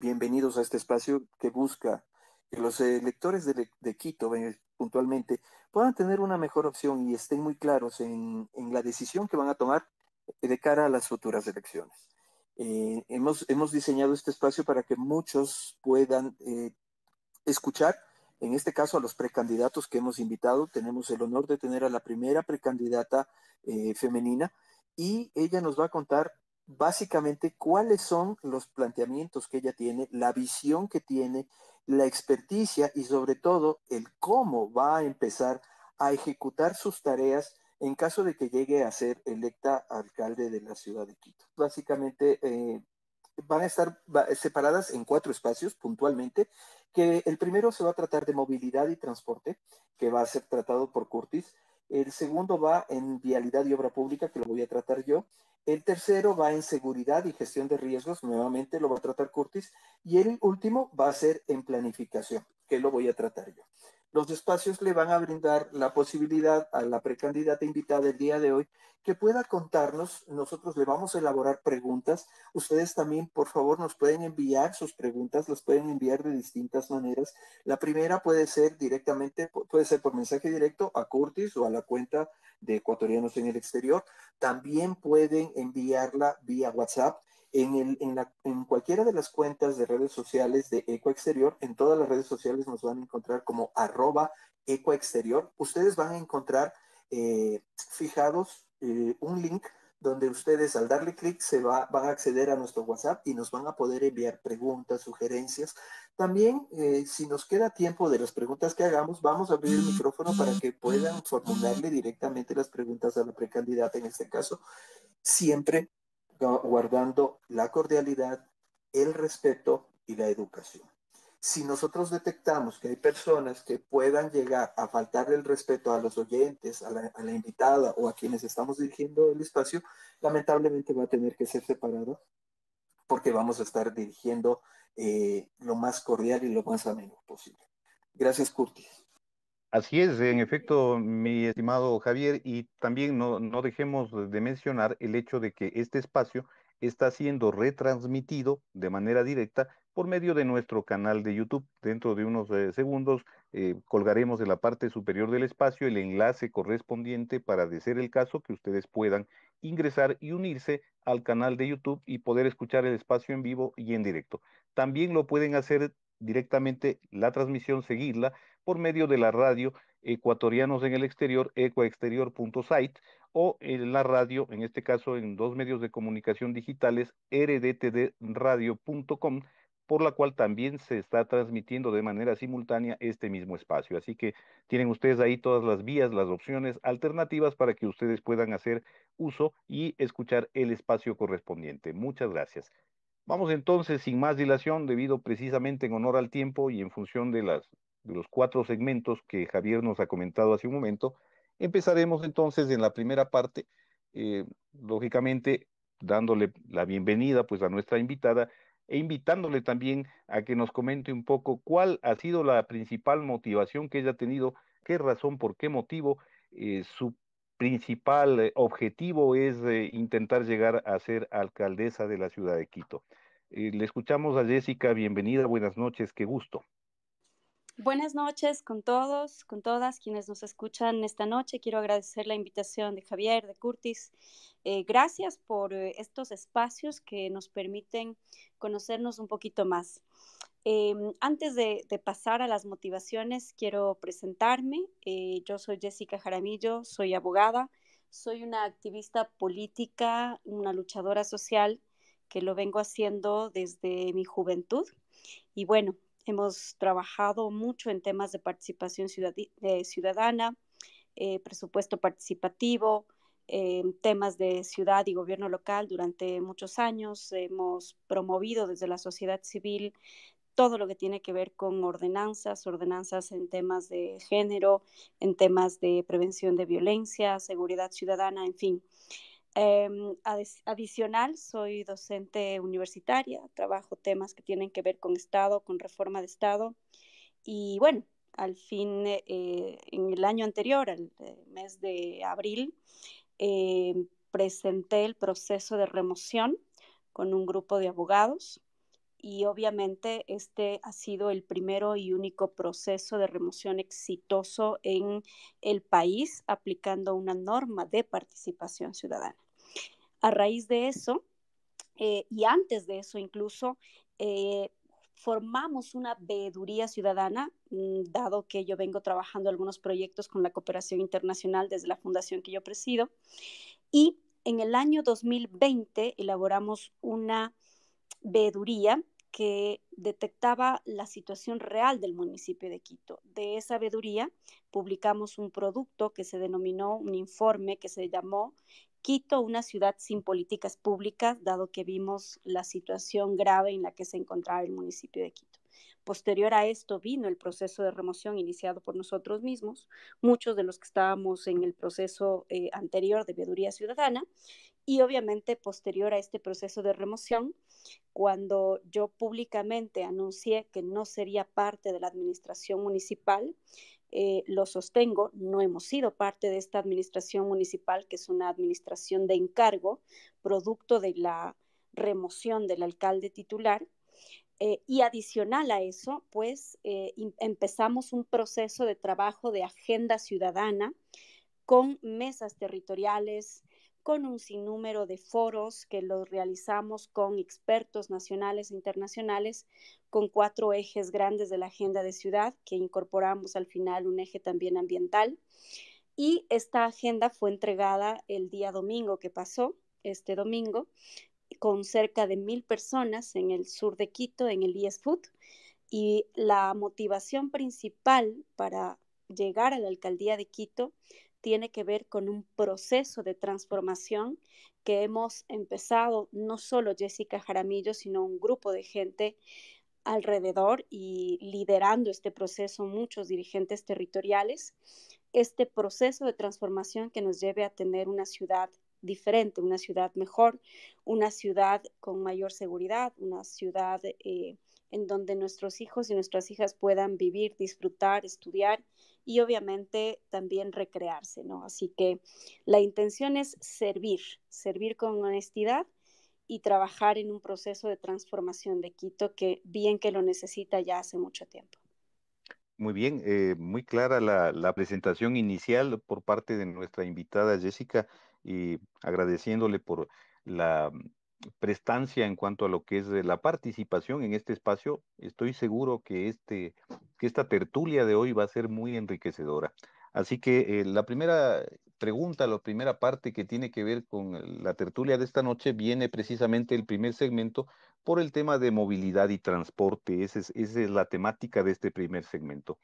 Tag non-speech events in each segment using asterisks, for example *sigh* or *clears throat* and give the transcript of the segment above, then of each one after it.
bienvenidos a este espacio que busca que los electores de, Quito eh, puntualmente puedan tener una mejor opción y estén muy claros en, la decisión que van a tomar de cara a las futuras elecciones. Eh, hemos, diseñado este espacio para que muchos puedan eh, escuchar, en este caso a los precandidatos que hemos invitado. Tenemos el honor de tener a la primera precandidata femenina y ella nos va a contar básicamente cuáles son los planteamientos que ella tiene, la visión que tiene, la experticia y sobre todo el cómo va a empezar a ejecutar sus tareas en caso de que llegue a ser electa alcalde de la ciudad de Quito. Básicamente eh, van a estar separadas en cuatro espacios puntualmente, que el primero se va a tratar de movilidad y transporte, que va a ser tratado por Curtis. El segundo va en vialidad y obra pública, que lo voy a tratar yo. El tercero va en seguridad y gestión de riesgos, nuevamente lo va a tratar Curtis. Y el último va a ser en planificación, que lo voy a tratar yo. Los espacios le van a brindar la posibilidad a la precandidata invitada el día de hoy que pueda contarnos. Nosotros le vamos a elaborar preguntas. Ustedes también, por favor, nos pueden enviar sus preguntas, las pueden enviar de distintas maneras. La primera puede ser directamente, puede ser por mensaje directo a Curtis o a la cuenta de ecuatorianos en el exterior. También pueden enviarla vía WhatsApp en, en, cualquiera de las cuentas de redes sociales de Ecoexterior, en todas las redes sociales nos van a encontrar como arroba Ecoexterior. Ustedes van a encontrar eh, fijados eh, un link donde ustedes al darle clic se va, van a acceder a nuestro WhatsApp y nos van a poder enviar preguntas, sugerencias. También, eh, si nos queda tiempo de las preguntas que hagamos, vamos a abrir el micrófono para que puedan formularle directamente las preguntas a la precandidata en este caso, siempre guardando la cordialidad, el respeto y la educación. Si nosotros detectamos que hay personas que puedan llegar a faltar el respeto a los oyentes, a la, invitada o a quienes estamos dirigiendo el espacio, lamentablemente va a tener que ser separado porque vamos a estar dirigiendo eh, lo más cordial y lo más ameno posible. Gracias, Curtis. Así es, en efecto, mi estimado Javier, y también no, no, dejemos de mencionar el hecho de que este espacio está siendo retransmitido de manera directa por medio de nuestro canal de YouTube. Dentro de unos eh, segundos eh, colgaremos en la parte superior del espacio el enlace correspondiente para, de ser el caso, que ustedes puedan ingresar y unirse al canal de YouTube y poder escuchar el espacio en vivo y en directo. También lo pueden hacer directamente la transmisión, seguirla por medio de la radio Ecuatorianos en el Exterior, ecoexterior.site, o en la radio, en este caso en dos medios de comunicación digitales, rdtdradio.com, por la cual también se está transmitiendo de manera simultánea este mismo espacio. Así que tienen ustedes ahí todas las vías, las opciones alternativas para que ustedes puedan hacer uso y escuchar el espacio correspondiente. Muchas gracias. Vamos entonces, sin más dilación, debido precisamente en honor al tiempo y en función de, los cuatro segmentos que Javier nos ha comentado hace un momento, empezaremos entonces en la primera parte, eh, lógicamente dándole la bienvenida pues a nuestra invitada e invitándole también a que nos comente un poco cuál ha sido la principal motivación que ella ha tenido, qué razón, por qué motivo eh, su principal eh, objetivo es eh, intentar llegar a ser alcaldesa de la ciudad de Quito. Eh, le escuchamos a Jessica, bienvenida, buenas noches, qué gusto. Buenas noches con todos, con todas quienes nos escuchan esta noche. Quiero agradecer la invitación de Javier, de Curtis. gracias por estos espacios que nos permiten conocernos un poquito más. Em, antes de, pasar a las motivaciones, quiero presentarme. Eh, yo soy Jessica Jaramillo, soy abogada, soy una activista política, una luchadora social que lo vengo haciendo desde mi juventud. Y bueno, hemos trabajado mucho en temas de participación ciudadana, eh, presupuesto participativo, em, temas de ciudad y gobierno local durante muchos años. Hemos promovido desde la sociedad civil todo lo que tiene que ver con ordenanzas, ordenanzas en temas de género, en temas de prevención de violencia, seguridad ciudadana, en fin. Em, adicional, soy docente universitaria, trabajo temas que tienen que ver con Estado, con reforma de Estado. Y bueno, al fin, eh, en el año anterior, el eh, mes de abril, em, presenté el proceso de remoción con un grupo de abogados y obviamente este ha sido el primero y único proceso de remoción exitoso en el país aplicando una norma de participación ciudadana. A raíz de eso, eh, y antes de eso incluso, eh, formamos una veeduría ciudadana, mm, dado que yo vengo trabajando algunos proyectos con la cooperación internacional desde la fundación que yo presido, y en el año 2020 elaboramos una veeduría que detectaba la situación real del municipio de Quito. De esa veeduría publicamos un producto que se denominó un informe que se llamó Quito, una ciudad sin políticas públicas, dado que vimos la situación grave en la que se encontraba el municipio de Quito. Posterior a esto vino el proceso de remoción iniciado por nosotros mismos, muchos de los que estábamos en el proceso eh, anterior de veeduría ciudadana, y obviamente posterior a este proceso de remoción, cuando yo públicamente anuncié que no sería parte de la administración municipal, eh, lo sostengo, no hemos sido parte de esta administración municipal, que es una administración de encargo, producto de la remoción del alcalde titular. Eh, y adicional a eso, pues eh, empezamos un proceso de trabajo de agenda ciudadana con mesas territoriales, con un sinnúmero de foros que los realizamos con expertos nacionales e internacionales, con cuatro ejes grandes de la agenda de ciudad, que incorporamos al final un eje también ambiental. Y esta agenda fue entregada el día domingo que pasó, este domingo, con cerca de mil personas en el sur de Quito, en el IES Food. Y la motivación principal para llegar a la alcaldía de Quito tiene que ver con un proceso de transformación que hemos empezado no solo Jessica Jaramillo, sino un grupo de gente alrededor y liderando este proceso muchos dirigentes territoriales, este proceso de transformación que nos lleve a tener una ciudad diferente, una ciudad mejor, una ciudad con mayor seguridad, una ciudad eh, en donde nuestros hijos y nuestras hijas puedan vivir, disfrutar, estudiar y obviamente también recrearse, ¿no? Así que la intención es servir, servir con honestidad y trabajar en un proceso de transformación de Quito que bien que lo necesita ya hace mucho tiempo. Muy bien, eh, muy clara la, la, presentación inicial por parte de nuestra invitada Jessica y agradeciéndole por la prestancia en cuanto a lo que es la participación en este espacio, estoy seguro que, este, que esta tertulia de hoy va a ser muy enriquecedora. Así que eh, la primera pregunta, la primera parte que tiene que ver con la tertulia de esta noche viene precisamente el primer segmento por el tema de movilidad y transporte. Esa es, esa es la temática de este primer segmento.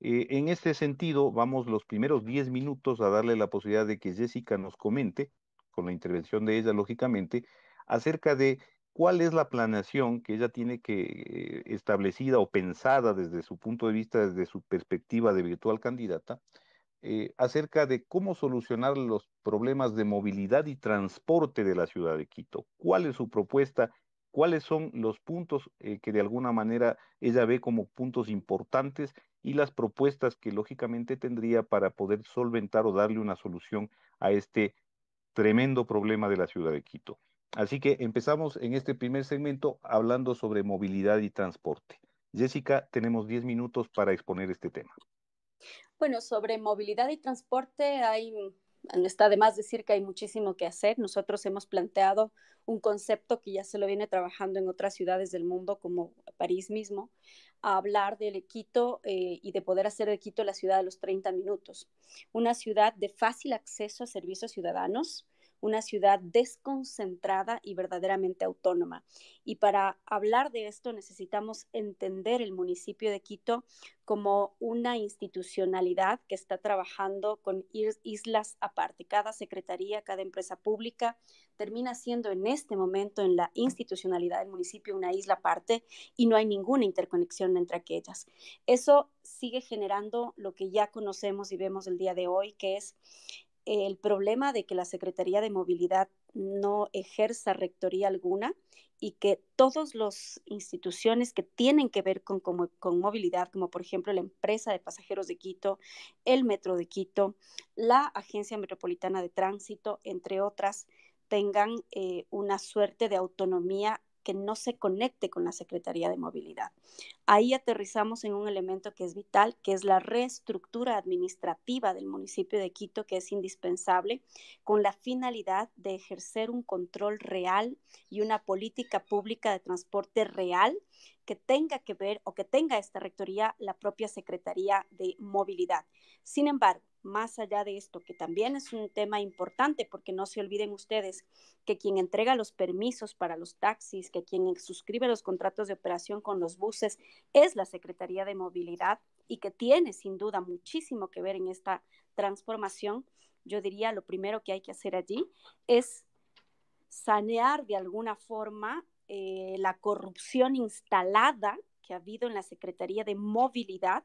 Eh, en este sentido, vamos los primeros 10 minutos a darle la posibilidad de que Jessica nos comente, con la intervención de ella, lógicamente, acerca de cuál es la planeación que ella tiene que eh, establecida o pensada desde su punto de vista, desde su perspectiva de virtual candidata, eh, acerca de cómo solucionar los problemas de movilidad y transporte de la ciudad de Quito. ¿Cuál es su propuesta? ¿Cuáles son los puntos eh, que de alguna manera ella ve como puntos importantes y las propuestas que lógicamente tendría para poder solventar o darle una solución a este tremendo problema de la ciudad de Quito? Así que empezamos en este primer segmento hablando sobre movilidad y transporte. Jessica, tenemos 10 minutos para exponer este tema. Bueno, sobre movilidad y transporte hay, está de más decir que hay muchísimo que hacer. Nosotros hemos planteado un concepto que ya se lo viene trabajando en otras ciudades del mundo, como París mismo, a hablar del Quito eh, y de poder hacer de Quito la ciudad de los 30 minutos. Una ciudad de fácil acceso a servicios ciudadanos, una ciudad desconcentrada y verdaderamente autónoma. Y para hablar de esto necesitamos entender el municipio de Quito como una institucionalidad que está trabajando con islas aparte. Cada secretaría, cada empresa pública termina siendo en este momento en la institucionalidad del municipio una isla aparte y no hay ninguna interconexión entre aquellas. Eso sigue generando lo que ya conocemos y vemos el día de hoy, que es el problema de que la Secretaría de Movilidad no ejerza rectoría alguna y que todas las instituciones que tienen que ver con, con, movilidad, como por ejemplo la empresa de pasajeros de Quito, el Metro de Quito, la Agencia Metropolitana de Tránsito, entre otras, tengan eh, una suerte de autonomía que no se conecte con la Secretaría de Movilidad. Ahí aterrizamos en un elemento que es vital, que es la reestructura administrativa del municipio de Quito, que es indispensable, con la finalidad de ejercer un control real y una política pública de transporte real que tenga que ver o que tenga esta rectoría la propia Secretaría de Movilidad. Sin embargo, más allá de esto, que también es un tema importante, porque no se olviden ustedes que quien entrega los permisos para los taxis, que quien suscribe los contratos de operación con los buses es la Secretaría de Movilidad y que tiene sin duda muchísimo que ver en esta transformación, yo diría lo primero que hay que hacer allí es sanear de alguna forma eh, la corrupción instalada que ha habido en la Secretaría de Movilidad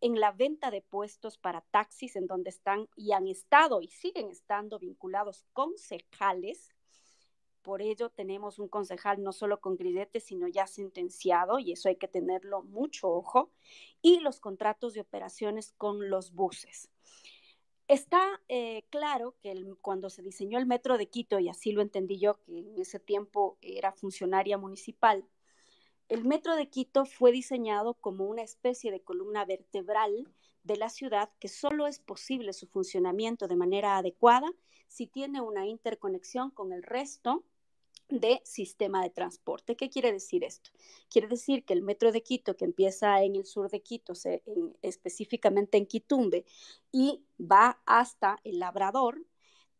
en la venta de puestos para taxis en donde están y han estado y siguen estando vinculados concejales. Por ello tenemos un concejal no solo con grillete, sino ya sentenciado, y eso hay que tenerlo mucho ojo, y los contratos de operaciones con los buses. Está eh, claro que cuando se diseñó el metro de Quito, y así lo entendí yo, que en ese tiempo era funcionaria municipal, el metro de Quito fue diseñado como una especie de columna vertebral de la ciudad que solo es posible su funcionamiento de manera adecuada si tiene una interconexión con el resto de sistema de transporte. ¿Qué quiere decir esto? Quiere decir que el metro de Quito, que empieza en el sur de Quito, específicamente en Quitumbe, y va hasta el Labrador,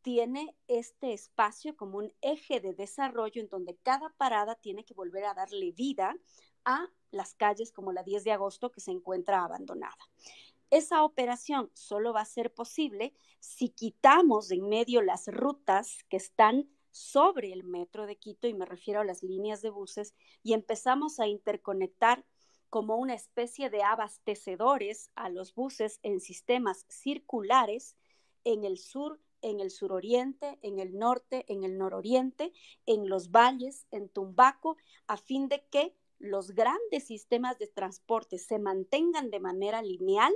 tiene este espacio como un eje de desarrollo en donde cada parada tiene que volver a darle vida a las calles como la 10 de agosto que se encuentra abandonada. Esa operación solo va a ser posible si quitamos de en medio las rutas que están sobre el metro de Quito, y me refiero a las líneas de buses, y empezamos a interconectar como una especie de abastecedores a los buses en sistemas circulares en el sur en el suroriente, en el norte, en el nororiente, en los valles, en Tumbaco, a fin de que los grandes sistemas de transporte se mantengan de manera lineal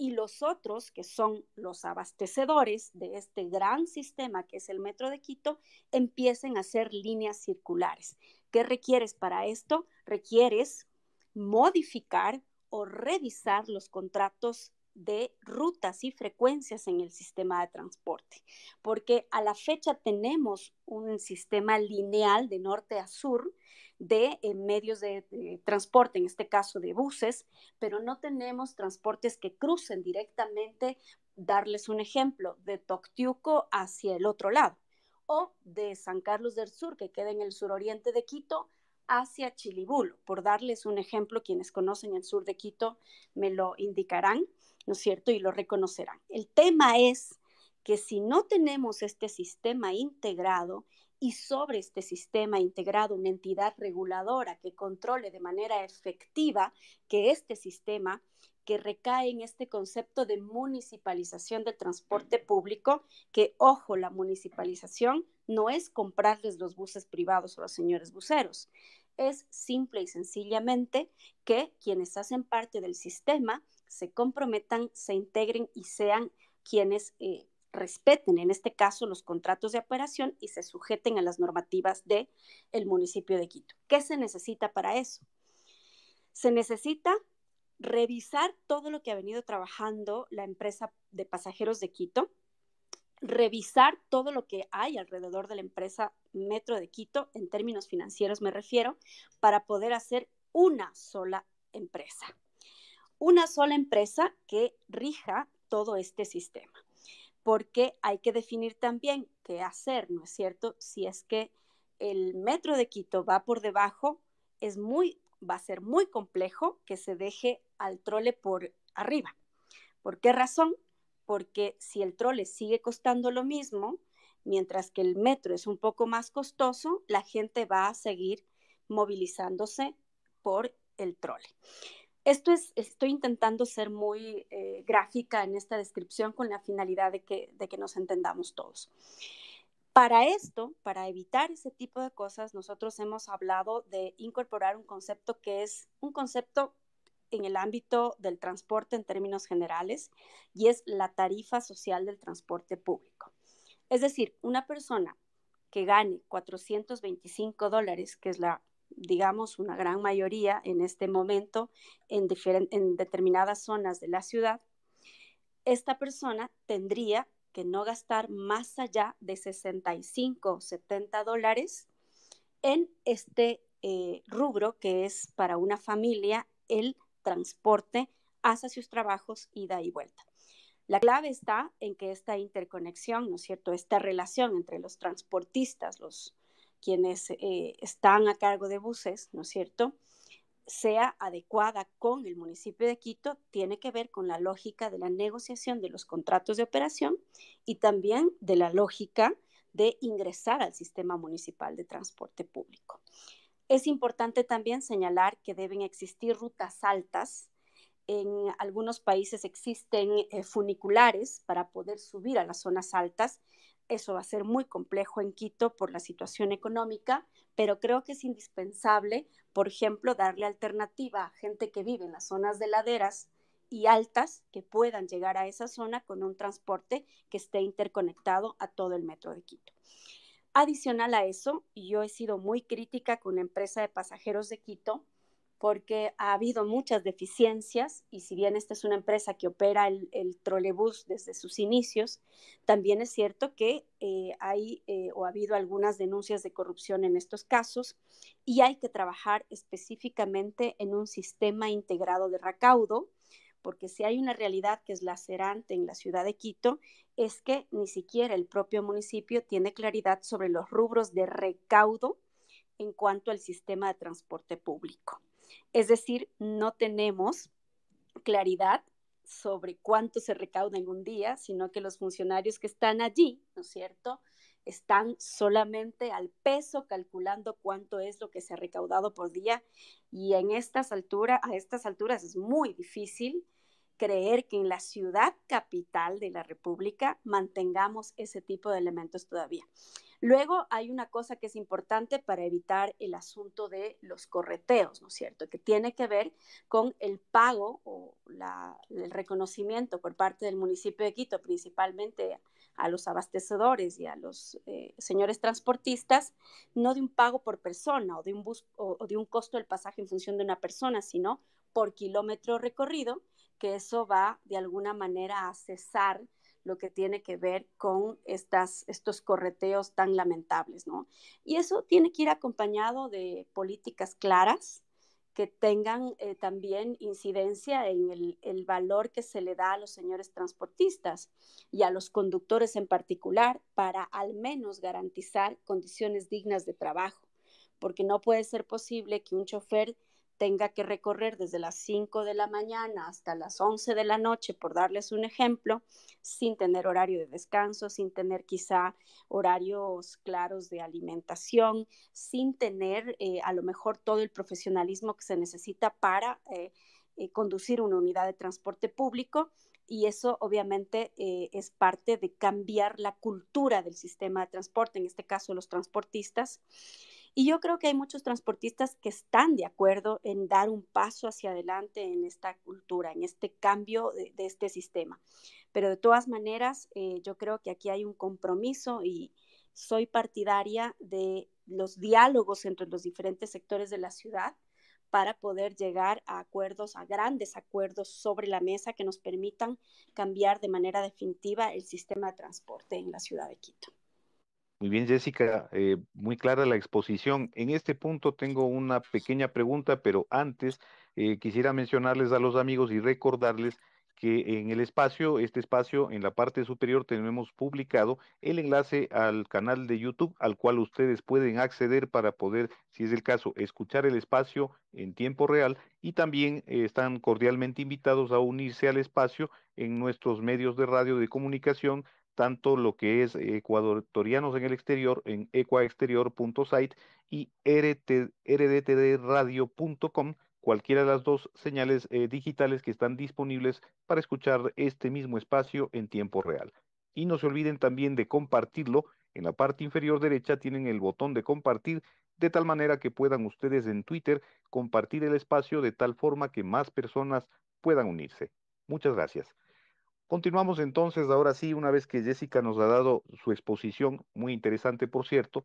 y los otros, que son los abastecedores de este gran sistema que es el Metro de Quito, empiecen a hacer líneas circulares. ¿Qué requieres para esto? Requieres modificar o revisar los contratos de rutas y frecuencias en el sistema de transporte, porque a la fecha tenemos un sistema lineal de norte a sur de eh, medios de, de, transporte, en este caso de buses, pero no tenemos transportes que crucen directamente, darles un ejemplo, de Toctiuco hacia el otro lado, o de San Carlos del Sur, que queda en el suroriente de Quito, hacia Chilibulo. Por darles un ejemplo, quienes conocen el sur de Quito me lo indicarán. ¿No es cierto? Y lo reconocerán. El tema es que si no tenemos este sistema integrado y sobre este sistema integrado una entidad reguladora que controle de manera efectiva que este sistema que recae en este concepto de municipalización del transporte público, que ojo, la municipalización no es comprarles los buses privados a los señores buceros, es simple y sencillamente que quienes hacen parte del sistema se comprometan, se integren y sean quienes eh, respeten, en este caso, los contratos de operación y se sujeten a las normativas del el municipio de Quito. ¿Qué se necesita para eso? Se necesita revisar todo lo que ha venido trabajando la empresa de pasajeros de Quito, revisar todo lo que hay alrededor de la empresa Metro de Quito, en términos financieros me refiero, para poder hacer una sola empresa una sola empresa que rija todo este sistema. Porque hay que definir también qué hacer, ¿no es cierto? Si es que el metro de Quito va por debajo, es muy, va a ser muy complejo que se deje al trole por arriba. ¿Por qué razón? Porque si el trole sigue costando lo mismo, mientras que el metro es un poco más costoso, la gente va a seguir movilizándose por el trole. Esto es, estoy intentando ser muy eh, gráfica en esta descripción con la finalidad de que, de que nos entendamos todos. Para esto, para evitar ese tipo de cosas, nosotros hemos hablado de incorporar un concepto que es un concepto en el ámbito del transporte en términos generales y es la tarifa social del transporte público. Es decir, una persona que gane 425 dólares, que es la digamos, una gran mayoría en este momento en, determinadas zonas de la ciudad, esta persona tendría que no gastar más allá de 65 o 70 dólares en este eh, rubro que es para una familia el transporte hacia sus trabajos, ida y vuelta. La clave está en que esta interconexión, ¿no es cierto? Esta relación entre los transportistas, los quienes eh, están a cargo de buses, ¿no es cierto? sea adecuada con el municipio de Quito tiene que ver con la lógica de la negociación de los contratos de operación y también de la lógica de ingresar al sistema municipal de transporte público. Es importante también señalar que deben existir rutas altas. En algunos países existen eh, funiculares para poder subir a las zonas altas eso va a ser muy complejo en Quito por la situación económica, pero creo que es indispensable, por ejemplo, darle alternativa a gente que vive en las zonas de laderas y altas que puedan llegar a esa zona con un transporte que esté interconectado a todo el metro de Quito. Adicional a eso, yo he sido muy crítica con la empresa de pasajeros de Quito porque ha habido muchas deficiencias y si bien esta es una empresa que opera el, trolebús desde sus inicios, también es cierto que eh, hay eh, o ha habido algunas denuncias de corrupción en estos casos y hay que trabajar específicamente en un sistema integrado de recaudo, porque si hay una realidad que es lacerante en la ciudad de Quito, es que ni siquiera el propio municipio tiene claridad sobre los rubros de recaudo en cuanto al sistema de transporte público. Es decir, no tenemos claridad sobre cuánto se recauda en un día, sino que los funcionarios que están allí, ¿no es cierto?, están solamente al peso calculando cuánto es lo que se ha recaudado por día y en estas alturas, a estas alturas es muy difícil creer que en la ciudad capital de la República mantengamos ese tipo de elementos todavía. Luego hay una cosa que es importante para evitar el asunto de los correteos, ¿no es cierto? Que tiene que ver con el pago o el reconocimiento por parte del municipio de Quito, principalmente a los abastecedores y a los eh, señores transportistas, no de un pago por persona o de un, bus, o de un costo del pasaje en función de una persona, sino por kilómetro recorrido, que eso va de alguna manera a cesar lo que tiene que ver con estas, estos correteos tan lamentables, ¿no? Y eso tiene que ir acompañado de políticas claras que tengan eh, también incidencia en el, el, valor que se le da a los señores transportistas y a los conductores en particular para al menos garantizar condiciones dignas de trabajo, porque no puede ser posible que un chofer tenga que recorrer desde las 5 de la mañana hasta las 11 de la noche, por darles un ejemplo, sin tener horario de descanso, sin tener quizá horarios claros de alimentación, sin tener eh, a lo mejor todo el profesionalismo que se necesita para eh, eh, conducir una unidad de transporte público. Y eso obviamente es parte de cambiar la cultura del sistema de transporte, en este caso los transportistas. Y yo creo que hay muchos transportistas que están de acuerdo en dar un paso hacia adelante en esta cultura, en este cambio de, este sistema. Pero de todas maneras, eh, yo creo que aquí hay un compromiso y soy partidaria de los diálogos entre los diferentes sectores de la ciudad para poder llegar a acuerdos, a grandes acuerdos sobre la mesa que nos permitan cambiar de manera definitiva el sistema de transporte en la ciudad de Quito. Muy bien, Jessica, eh, muy clara la exposición. En este punto tengo una pequeña pregunta, pero antes eh, quisiera mencionarles a los amigos y recordarles que en el espacio, este espacio, en la parte superior tenemos publicado el enlace al canal de YouTube al cual ustedes pueden acceder para poder, si es el caso, escuchar el espacio en tiempo real y también eh, están cordialmente invitados a unirse al espacio en nuestros medios de radio de comunicación tanto lo que es ecuatorianos en el exterior en ecuaexterior.site y rdtdradio.com, cualquiera de las dos señales eh, digitales que están disponibles para escuchar este mismo espacio en tiempo real. Y no se olviden también de compartirlo. En la parte inferior derecha tienen el botón de compartir de tal manera que puedan ustedes en Twitter compartir el espacio de tal forma que más personas puedan unirse. Muchas gracias. Continuamos entonces, ahora sí, una vez que Jessica nos ha dado su exposición, muy interesante por cierto,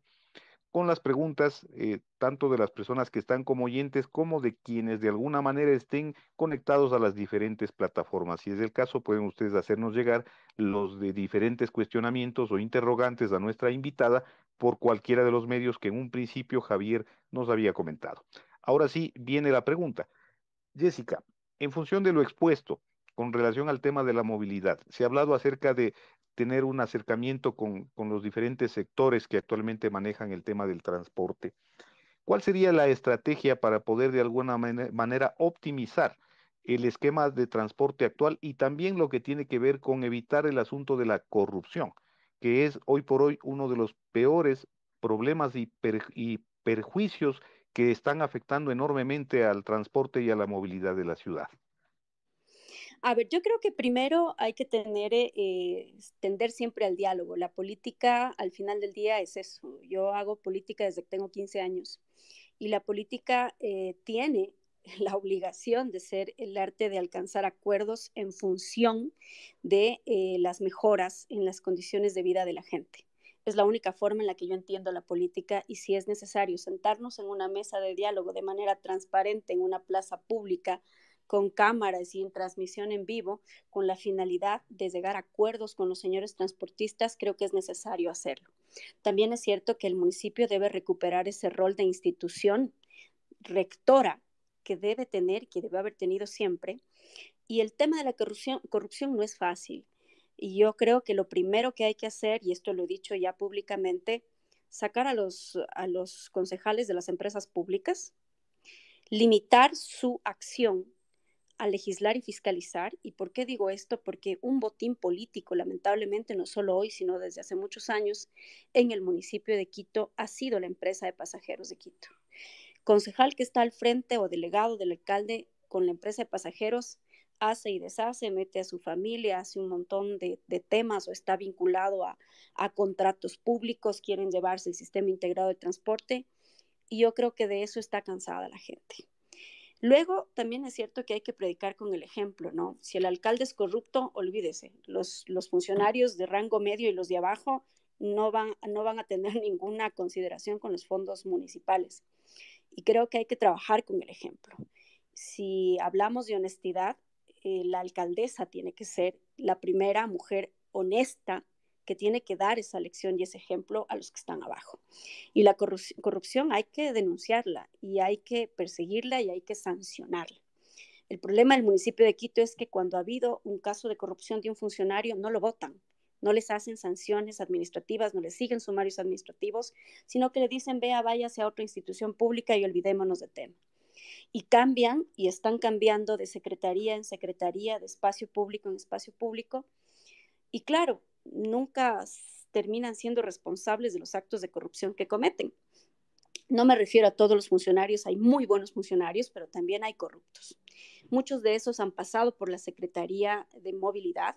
con las preguntas eh, tanto de las personas que están como oyentes como de quienes de alguna manera estén conectados a las diferentes plataformas. Si es el caso, pueden ustedes hacernos llegar los de diferentes cuestionamientos o interrogantes a nuestra invitada por cualquiera de los medios que en un principio Javier nos había comentado. Ahora sí, viene la pregunta. Jessica, en función de lo expuesto con relación al tema de la movilidad, se ha hablado acerca de tener un acercamiento con, los diferentes sectores que actualmente manejan el tema del transporte. ¿Cuál sería la estrategia para poder de alguna manera optimizar el esquema de transporte actual y también lo que tiene que ver con evitar el asunto de la corrupción, que es hoy por hoy uno de los peores problemas y, perjuicios que están afectando enormemente al transporte y a la movilidad de la ciudad? A ver, yo creo que primero hay que tener, eh, tender siempre al diálogo. La política al final del día es eso. Yo hago política desde que tengo 15 años y la política eh, tiene *laughs* la obligación de ser el arte de alcanzar acuerdos en función de eh, las mejoras en las condiciones de vida de la gente. Es la única forma en la que yo entiendo la política y si es necesario sentarnos en una mesa de diálogo de manera transparente en una plaza pública con cámaras y en transmisión en vivo, con la finalidad de llegar a acuerdos con los señores transportistas, creo que es necesario hacerlo. También es cierto que el municipio debe recuperar ese rol de institución rectora que debe tener, que debe haber tenido siempre. Y el tema de la corrupción, no es fácil. Y yo creo que lo primero que hay que hacer, y esto lo he dicho ya públicamente, sacar a los concejales de las empresas públicas, limitar su acción a legislar y fiscalizar. ¿Y por qué digo esto? Porque un botín político, lamentablemente, no solo hoy, sino desde hace muchos años, en el municipio de Quito ha sido la empresa de pasajeros de Quito. Concejal que está al frente o delegado del alcalde con la empresa de pasajeros hace y deshace, mete a su familia, hace un montón de, temas o está vinculado a, a contratos públicos, quieren llevarse el sistema integrado de transporte y yo creo que de eso está cansada la gente. Luego, también es cierto que hay que predicar con el ejemplo, ¿no? Si el alcalde es corrupto, olvídese, los, los funcionarios de rango medio y los de abajo no van, no van a tener *laughs* ninguna consideración con los fondos municipales. Y creo que hay que trabajar con el ejemplo. Si hablamos de honestidad, eh, la alcaldesa tiene que ser la primera mujer honesta que tiene que dar esa lección y ese ejemplo a los que están abajo. Y la corrupción hay que denunciarla y hay que perseguirla y hay que sancionarla. El problema del municipio de Quito es que cuando ha habido un caso de corrupción de un funcionario, no lo votan, no les hacen sanciones administrativas, no les siguen sumarios administrativos, sino que le dicen, vea, váyase a otra institución pública y olvidémonos del tema. Y cambian y están cambiando de secretaría en secretaría, de espacio público en espacio público. Y claro, nunca terminan siendo responsables de los actos de corrupción que cometen. No me refiero a todos los funcionarios, hay muy buenos funcionarios, pero también hay corruptos. Muchos de esos han pasado por la Secretaría de Movilidad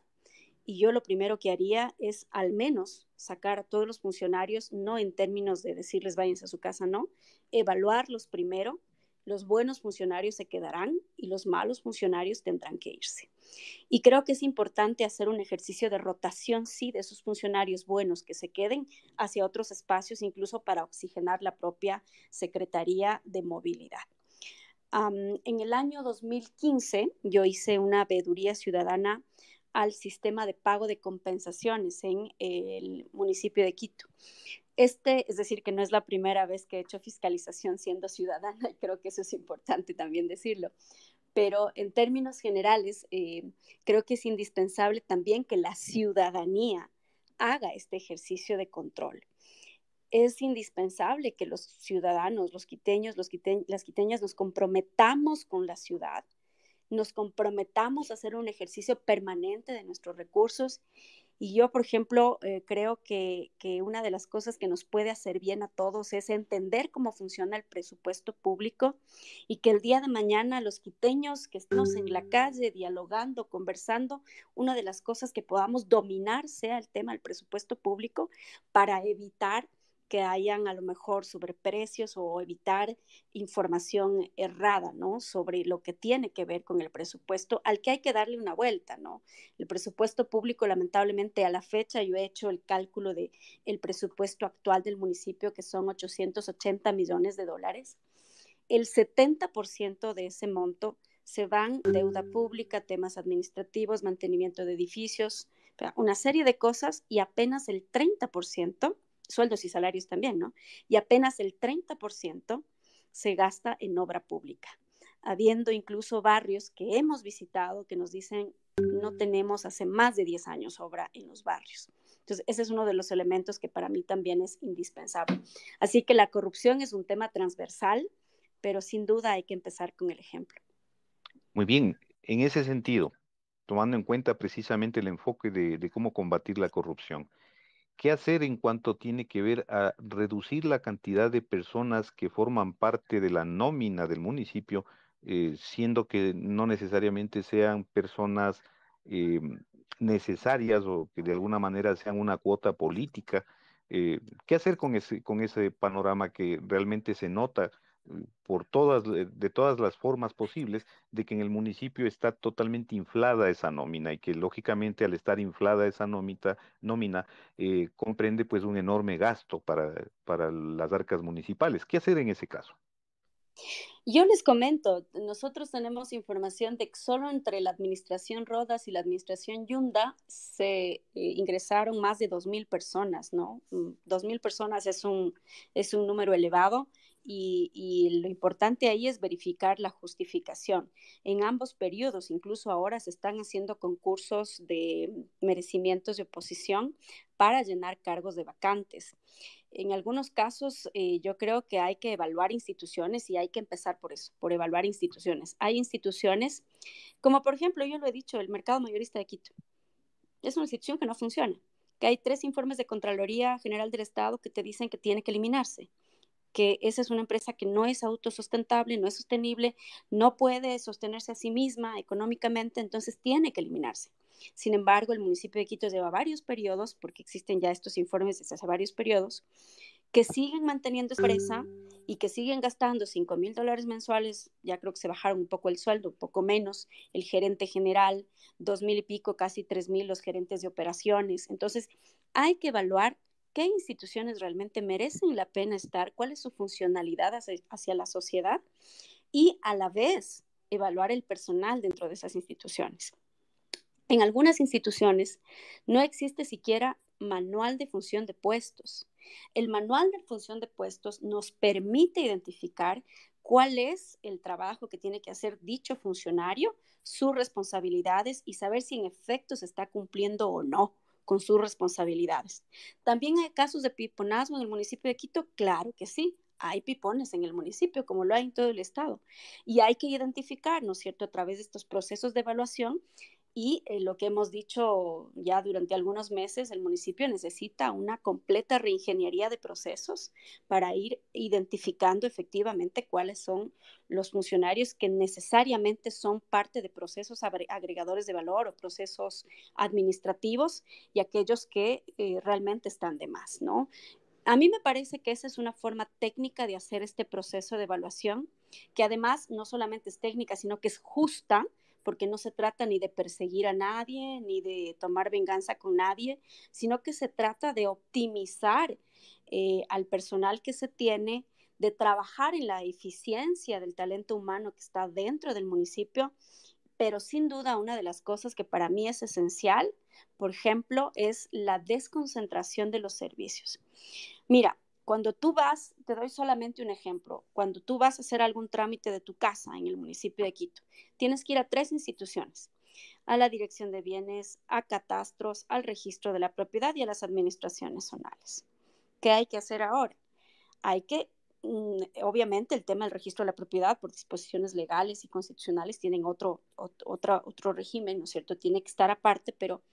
y yo lo primero que haría es al menos sacar a todos los funcionarios, no en términos de decirles váyanse a su casa, no, evaluarlos primero los buenos funcionarios se quedarán y los malos funcionarios tendrán que irse. Y creo que es importante hacer un ejercicio de rotación, sí, de esos funcionarios buenos que se queden hacia otros espacios, incluso para oxigenar la propia Secretaría de Movilidad. en el año 2015 yo hice una veeduría ciudadana al sistema de pago de compensaciones en el municipio de Quito. Este, es decir, que no es la primera vez que he hecho fiscalización siendo ciudadana, y *laughs* creo que eso es importante también decirlo. Pero en términos generales, eh, creo que es indispensable también que la ciudadanía haga este ejercicio de control. Es indispensable que los ciudadanos, los quiteños, las quiteñas nos comprometamos con la ciudad, nos comprometamos a hacer un ejercicio permanente de nuestros recursos y yo, por ejemplo, eh, creo que, una de las cosas que nos puede hacer bien a todos es entender cómo funciona el presupuesto público y que el día de mañana los quiteños que estemos en la calle dialogando, conversando, una de las cosas que podamos dominar sea el tema del presupuesto público para evitar que hayan a lo mejor sobreprecios o evitar información errada, ¿no? Sobre lo que tiene que ver con el presupuesto al que hay que darle una vuelta, ¿no? El presupuesto público, lamentablemente, a la fecha yo he hecho el cálculo de el presupuesto actual del municipio, que son 880 millones de dólares. El 70% de ese monto se van deuda pública, temas administrativos, mantenimiento de edificios, una serie de cosas y apenas el 30% sueldos y salarios también, ¿no? Y apenas el 30% se gasta en obra pública, habiendo incluso barrios que hemos visitado que nos dicen no tenemos hace más de 10 años obra en los barrios. Entonces, ese es uno de los elementos que para mí también es indispensable. Así que la corrupción es un tema transversal, pero sin duda hay que empezar con el ejemplo. Muy bien, en ese sentido, tomando en cuenta precisamente el enfoque de, de cómo combatir la corrupción, ¿Qué hacer en cuanto tiene que ver a reducir la cantidad de personas que forman parte de la nómina del municipio, eh, siendo que no necesariamente sean personas eh, necesarias o que de alguna manera sean una cuota política? Eh, ¿Qué hacer con ese, con ese panorama que realmente se nota por todas, eh, de todas las formas posibles, de que en el municipio está totalmente inflada esa nómina y que lógicamente al estar inflada esa nómina, nómina eh, comprende pues un enorme gasto para, para las arcas municipales. ¿Qué hacer en ese caso? Yo les comento, nosotros tenemos información de que solo entre la administración Rodas y la administración Yunda se eh, ingresaron más de 2.000 personas, ¿no? 2.000 mm, personas es un, es un número elevado y, lo importante ahí es verificar la justificación. En ambos periodos, incluso ahora se están haciendo concursos de merecimientos de oposición para llenar cargos de vacantes. En algunos casos, eh, yo creo que hay que evaluar instituciones y hay que empezar por eso, por evaluar instituciones. Hay instituciones, como por ejemplo, yo lo he dicho, el mercado mayorista de Quito. Es una institución que no funciona, que hay tres informes de Contraloría General del Estado que te dicen que tiene que eliminarse que esa es una empresa que no es autosustentable, no es sostenible, no puede sostenerse a sí misma económicamente, entonces tiene que eliminarse. Sin embargo, el municipio de Quito lleva varios periodos, porque existen ya estos informes desde hace varios periodos, que siguen manteniendo esa empresa y que siguen gastando 5 mil dólares mensuales, ya creo que se bajaron un poco el sueldo, un poco menos, el gerente general, dos mil y pico, casi tres mil los gerentes de operaciones. Entonces, hay que evaluar qué instituciones realmente merecen la pena estar, cuál es su funcionalidad hacia, la sociedad y a la vez evaluar el personal dentro de esas instituciones. En algunas instituciones no existe siquiera manual de función de puestos. El manual de función de puestos nos permite identificar cuál es el trabajo que tiene que hacer dicho funcionario, sus responsabilidades y saber si en efecto se está cumpliendo o no con sus responsabilidades. También hay casos de piponazgo en el municipio de Quito, claro que sí. Hay pipones en el municipio, como lo hay en todo el estado. Y hay que identificar, ¿no es cierto?, a través de estos procesos de evaluación, y eh, lo que hemos dicho ya durante algunos meses, el municipio necesita una completa reingeniería de procesos para ir identificando efectivamente cuáles son los funcionarios que necesariamente son parte de procesos agregadores de valor o procesos administrativos y aquellos que eh, realmente están de más, ¿no? A mí me parece que esa es una forma técnica de hacer este proceso de evaluación, que además no solamente es técnica, sino que es justa, porque no se trata ni de perseguir a nadie, ni de tomar venganza con nadie, sino que se trata de optimizar eh, al personal que se tiene, de trabajar en la eficiencia del talento humano que está dentro del municipio, pero sin duda una de las cosas que para mí es esencial, por ejemplo, es la desconcentración de los servicios. Mira, cuando tú vas, te doy solamente un ejemplo, cuando tú vas a hacer algún trámite de tu casa en el municipio de Quito, tienes que ir a tres instituciones, a la Dirección de Bienes, a Catastros, al Registro de la Propiedad y a las administraciones zonales. ¿Qué hay que hacer ahora? Hay que, mm, obviamente, el tema del registro de la propiedad por disposiciones legales y constitucionales tienen otro, otro, otro régimen, ¿no es cierto? Tiene que estar aparte, pero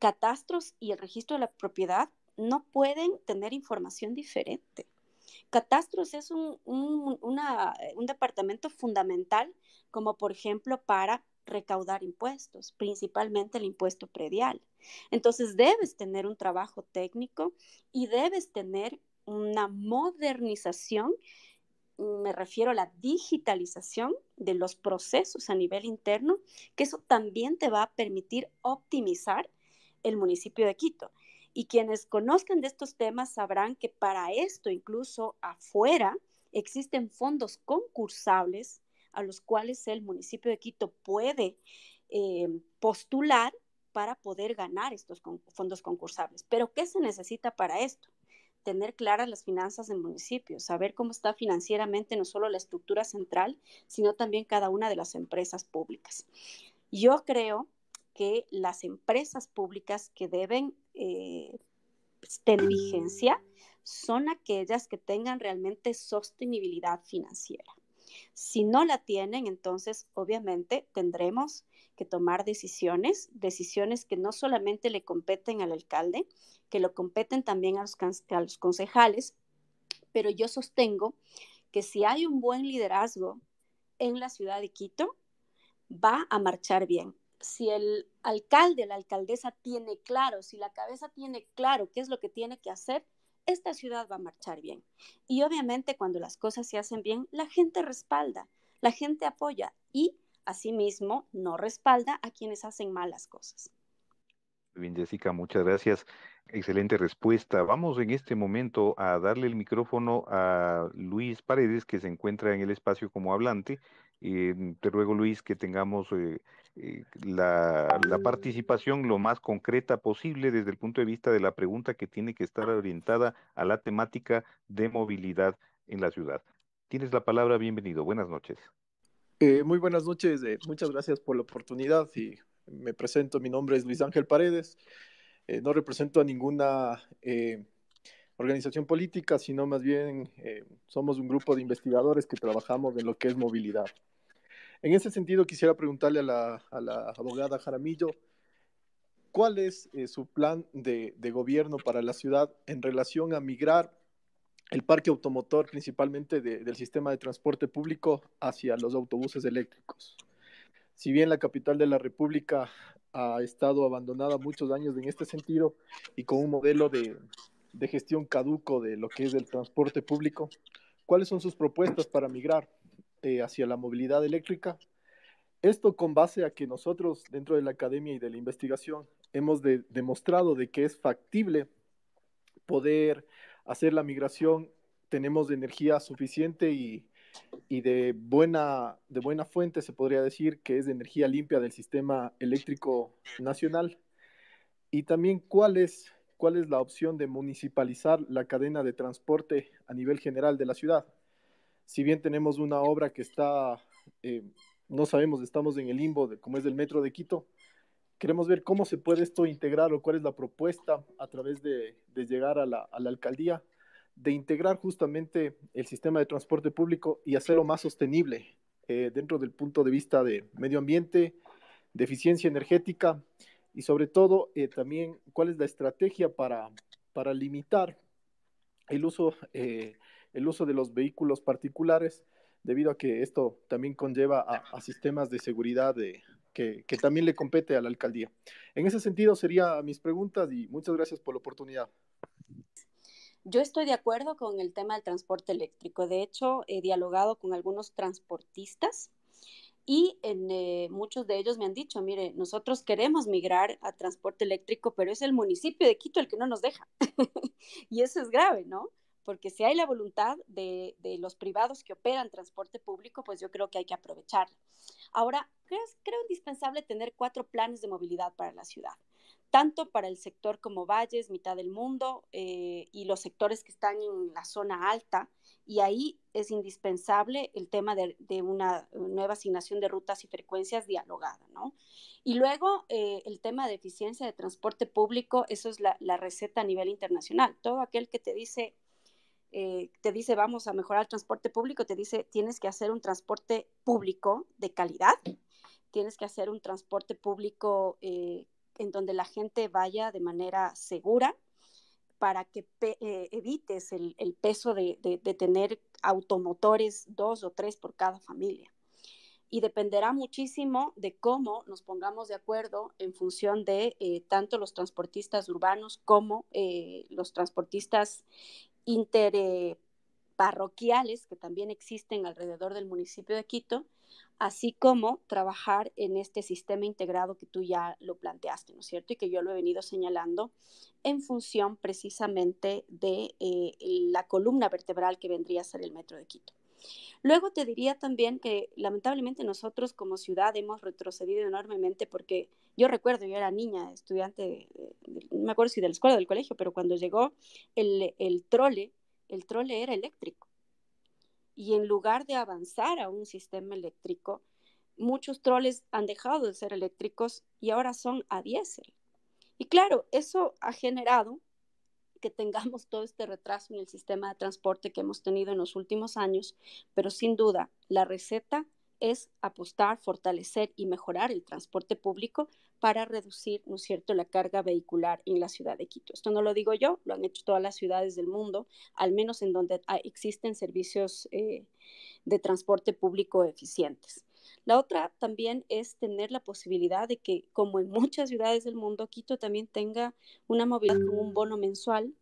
catastros y el registro de la propiedad no pueden tener información diferente. Catastros es un, un, departamento fundamental, como por ejemplo para recaudar impuestos, principalmente el impuesto predial. Entonces debes tener un trabajo técnico y debes tener una modernización, me refiero a la digitalización de los procesos a nivel interno, que eso también te va a permitir optimizar el municipio de Quito. Y quienes conozcan de estos temas sabrán que para esto, incluso afuera, existen fondos concursables a los cuales el municipio de Quito puede eh, postular para poder ganar estos fondos concursables. Pero ¿qué se necesita para esto? Tener claras las finanzas del municipio, saber cómo está financieramente no solo la estructura central, sino también cada una de las empresas públicas. Yo creo que las empresas públicas que deben eh, vigencia son aquellas que tengan realmente sostenibilidad financiera. Si no la tienen, entonces obviamente tendremos que tomar decisiones, decisiones que no solamente le competen al alcalde, que lo competen también a los concejales, pero yo sostengo que si hay un buen liderazgo en la ciudad de Quito, va a marchar bien. Si el alcalde, la alcaldesa tiene claro, si la cabeza tiene claro qué es lo que tiene que hacer, esta ciudad va a marchar bien. Y obviamente cuando las cosas se hacen bien, la gente respalda, la gente apoya y asimismo no respalda a quienes hacen malas cosas. Bien, Jessica, muchas gracias. Excelente respuesta. Vamos en este momento a darle el micrófono a Luis Paredes, que se encuentra en el espacio como hablante. Eh, te ruego, Luis, que tengamos eh, eh, la, participación lo más concreta posible desde el punto de vista de la pregunta que tiene que estar orientada a la temática de movilidad en la ciudad. Tienes la palabra, bienvenido. Buenas noches. Eh, muy buenas noches, muchas gracias por la oportunidad y me presento, mi nombre es Luis Ángel Paredes, no represento a ninguna organización política, sino más bien somos un grupo de investigadores que trabajamos en lo que es movilidad. En ese sentido, quisiera preguntarle a la, abogada Jaramillo, ¿cuál es eh, su plan de, gobierno para la ciudad en relación a migrar el parque automotor, principalmente del sistema de transporte público, hacia los autobuses eléctricos? Si bien la capital de la República ha estado abandonada muchos años en este sentido y con un modelo de, de gestión caduco de lo que es el transporte público, ¿cuáles son sus propuestas para migrar? Hacia la movilidad eléctrica. Esto con base a que nosotros dentro de la academia y de la investigación hemos demostrado de que es factible poder hacer la migración, tenemos energía suficiente y, y de, buena, de buena fuente, se podría decir, que es de energía limpia del sistema eléctrico nacional. Y también cuál es, cuál es la opción de municipalizar la cadena de transporte a nivel general de la ciudad si bien tenemos una obra que está, eh, no sabemos, estamos en el limbo de como es del metro de Quito, queremos ver cómo se puede esto integrar o cuál es la propuesta a través de, llegar a la, alcaldía, de integrar justamente el sistema de transporte público y hacerlo más sostenible eh, dentro del punto de vista de medio ambiente, de eficiencia energética y sobre todo eh, también cuál es la estrategia para, para limitar el uso el uso de los vehículos particulares, debido a que esto también conlleva a, sistemas de seguridad que, también le compete a la alcaldía. En ese sentido serían mis preguntas y muchas gracias por la oportunidad. Yo estoy de acuerdo con el tema del transporte eléctrico. De hecho, he dialogado con algunos transportistas y en, eh, muchos de ellos me han dicho, mire, nosotros queremos migrar a transporte eléctrico, pero es el municipio de Quito el que no nos deja. *laughs* y eso es grave, ¿no? Porque si hay la voluntad de, los privados que operan transporte público, pues yo creo que hay que aprovecharla. Ahora, creo, creo indispensable tener cuatro planes de movilidad para la ciudad, tanto para el sector como Valles, mitad del mundo, eh, y los sectores que están en la zona alta, y ahí es indispensable el tema de, una nueva asignación de rutas y frecuencias dialogada, ¿no? Y luego eh, el tema de eficiencia de transporte público, eso es la, la receta a nivel internacional. Todo aquel que te dice eh, te dice vamos a mejorar el transporte público, te dice tienes que hacer un transporte público de calidad, tienes que hacer un transporte público eh, en donde la gente vaya de manera segura para que eh, evites el, peso de, tener automotores dos o tres por cada familia y dependerá muchísimo de cómo nos pongamos de acuerdo en función de tanto los transportistas urbanos como los transportistas interparroquiales que también existen alrededor del municipio de Quito, así como trabajar en este sistema integrado que tú ya lo planteaste, ¿no es cierto? Y que yo lo he venido señalando en función precisamente de eh, la columna vertebral que vendría a ser el metro de Quito. Luego te diría también que lamentablemente nosotros como ciudad hemos retrocedido enormemente porque yo recuerdo, yo era niña, estudiante, no me acuerdo si de la escuela o del colegio, pero cuando llegó el, el trole, el trole era eléctrico. Y en lugar de avanzar a un sistema eléctrico, muchos troles han dejado de ser eléctricos y ahora son a diésel. Y claro, eso ha generado que tengamos todo este retraso en el sistema de transporte que hemos tenido en los últimos años, pero sin duda la receta es apostar, fortalecer y mejorar el transporte público para reducir, ¿no es cierto?, la carga vehicular en la ciudad de Quito. Esto no lo digo yo, lo han hecho todas las ciudades del mundo, al menos en donde existen servicios eh, de transporte público eficientes. La otra también es tener la posibilidad de que, como en muchas ciudades del mundo, Quito también tenga una movilidad con un bono mensual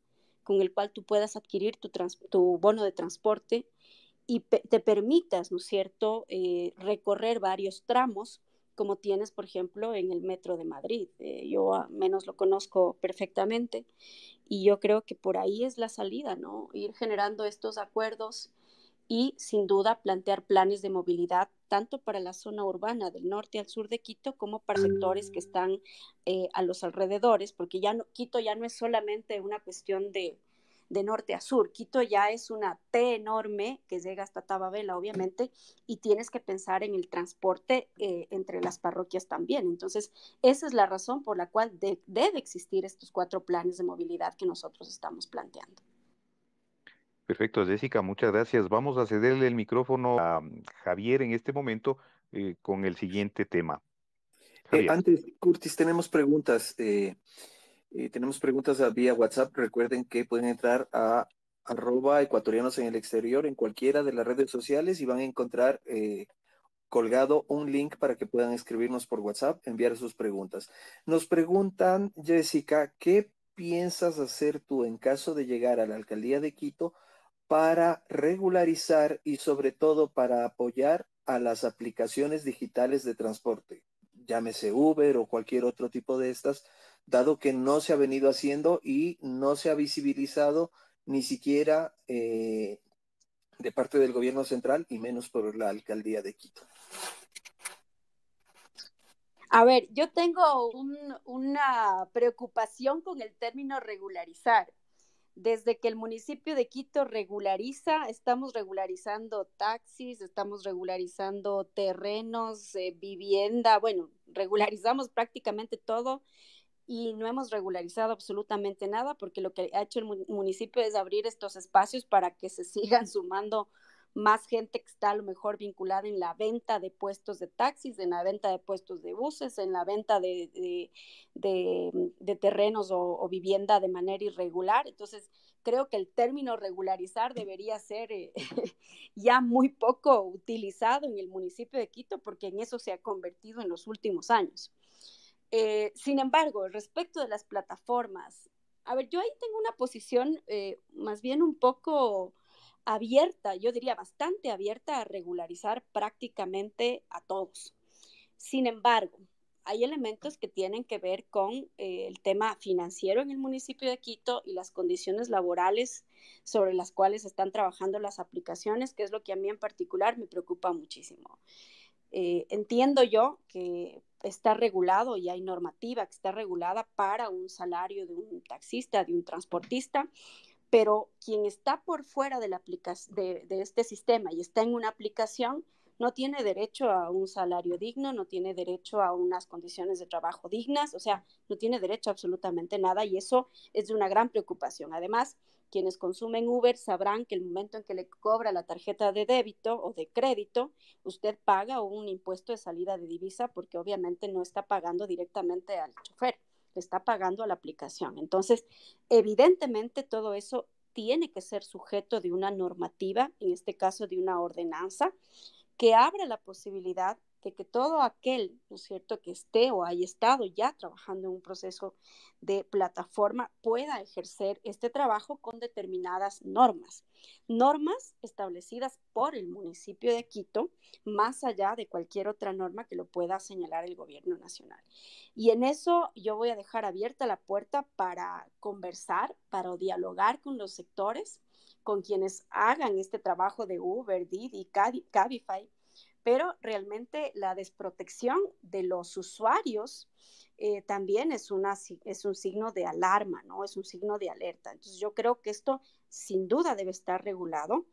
con el cual tú puedas adquirir tu, tu bono de transporte y te permitas, ¿no es cierto?, eh, recorrer varios tramos como tienes, por ejemplo, en el metro de Madrid. Eh, yo al menos lo conozco perfectamente y yo creo que por ahí es la salida, ¿no? Ir generando estos acuerdos y sin duda plantear planes de movilidad tanto para la zona urbana del norte al sur de Quito como para sectores que están eh, a los alrededores, porque ya no, Quito ya no es solamente una cuestión de, de norte a sur. Quito ya es una T enorme que llega hasta Tababela, obviamente, y tienes que pensar en el transporte eh, entre las parroquias también. Entonces, esa es la razón por la cual debe existir estos cuatro planes de movilidad que nosotros estamos planteando. Perfecto, Jessica, muchas gracias. Vamos a cederle el micrófono a mm, Javier en este momento eh, con el siguiente tema. Eh, antes, Curtis, tenemos preguntas. Eh, tenemos preguntas vía WhatsApp. Recuerden que pueden entrar a arroba ecuatorianos en el exterior en cualquiera de las redes sociales y van a encontrar eh, colgado un link para que puedan escribirnos por WhatsApp, enviar sus preguntas. Nos preguntan, Jessica, ¿qué piensas hacer tú en caso de llegar a la alcaldía de Quito para regularizar y sobre todo para apoyar a las aplicaciones digitales de transporte? Llámese Uber o cualquier otro tipo de estas dado que no se ha venido haciendo y no se ha visibilizado ni siquiera eh, de parte del gobierno central y menos por la alcaldía de Quito. A ver, yo tengo una preocupación con el término regularizar. Desde que el municipio de Quito regulariza, estamos regularizando taxis, estamos regularizando terrenos, eh, vivienda, bueno, regularizamos prácticamente todo y no hemos regularizado absolutamente nada porque lo que ha hecho el municipio es abrir estos espacios para que se sigan *laughs* sumando más gente que está a lo mejor vinculada en la venta de puestos de taxis, en la venta de puestos de buses, en la venta de, de, terrenos o, vivienda de manera irregular. Entonces, creo que el término regularizar debería ser eh, *laughs* ya muy poco utilizado en el municipio de Quito porque en eso se ha convertido en los últimos años. Eh, sin embargo, respecto de las plataformas, a ver, yo ahí tengo una posición eh, más bien un poco abierta, yo diría bastante abierta a regularizar prácticamente a todos. Sin embargo, hay elementos que tienen que ver con eh, el tema financiero en el municipio de Quito y las condiciones laborales sobre las cuales están trabajando las aplicaciones, que es lo que a mí en particular me preocupa muchísimo. entiendo yo que está regulado y hay normativa que está regulada para un salario de un taxista, de un transportista, pero quien está por fuera de, la de, este sistema y está en una aplicación, no tiene derecho a un salario digno, no tiene derecho a unas condiciones de trabajo dignas, o sea, no tiene derecho a absolutamente nada y eso es de una gran preocupación. Además, quienes consumen Uber sabrán que el momento en que le cobra la tarjeta de débito o de crédito, usted paga un impuesto de salida de divisa porque obviamente no está pagando directamente al chofer, le está pagando a la aplicación. Entonces, evidentemente todo eso tiene que ser sujeto de una normativa, en este caso de una ordenanza, que abra la posibilidad de que todo aquel, ¿no es cierto?, que esté o haya estado ya trabajando en un proceso de plataforma pueda ejercer este trabajo con determinadas normas. Normas establecidas por el municipio de Quito, más allá de cualquier otra norma que lo pueda señalar el gobierno nacional. Y en eso yo voy a dejar abierta la puerta para conversar, para dialogar con los sectores, con quienes hagan este trabajo de Uber, Didi, Cabify, pero realmente la desprotección de los usuarios eh, también es, una, es un signo de alarma, ¿no? Es un signo de alerta. Entonces yo creo que esto sin duda debe estar regulado,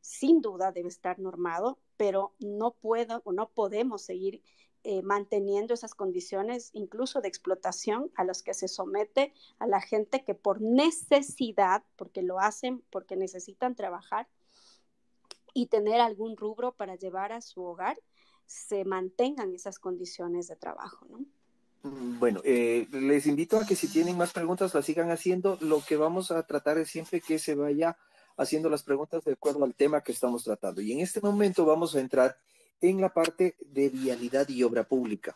sin duda debe estar normado, pero no puedo o no podemos seguir eh, manteniendo esas condiciones incluso de explotación a las que se somete a la gente que por necesidad, porque lo hacen, porque necesitan trabajar y tener algún rubro para llevar a su hogar, se mantengan esas condiciones de trabajo, ¿no? Mm, bueno, eh, les invito a que si tienen más preguntas las sigan haciendo. Lo que vamos a tratar es siempre que se vaya haciendo las preguntas de acuerdo al tema que estamos tratando. Y en este momento vamos a entrar en la parte de vialidad y obra pública.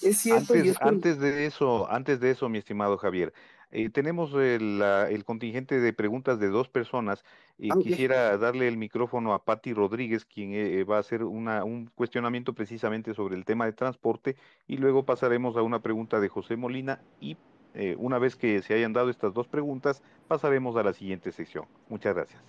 Es cierto. Antes, antes de eso, antes de eso, mi estimado Javier, eh, tenemos el, el, contingente de preguntas de dos personas y ah, quisiera darle el micrófono a Patti Rodríguez, quien eh, va a hacer una, un cuestionamiento precisamente sobre el tema de transporte y luego pasaremos a una pregunta de José Molina y eh, una vez que se hayan dado estas dos preguntas pasaremos a la siguiente sección. Muchas gracias.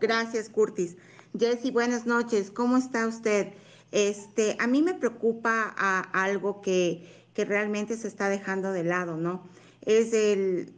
Gracias, Curtis. Jesse, buenas noches. ¿Cómo está usted? Este, a mí me preocupa a algo que, que realmente se está dejando de lado, ¿no? Es el,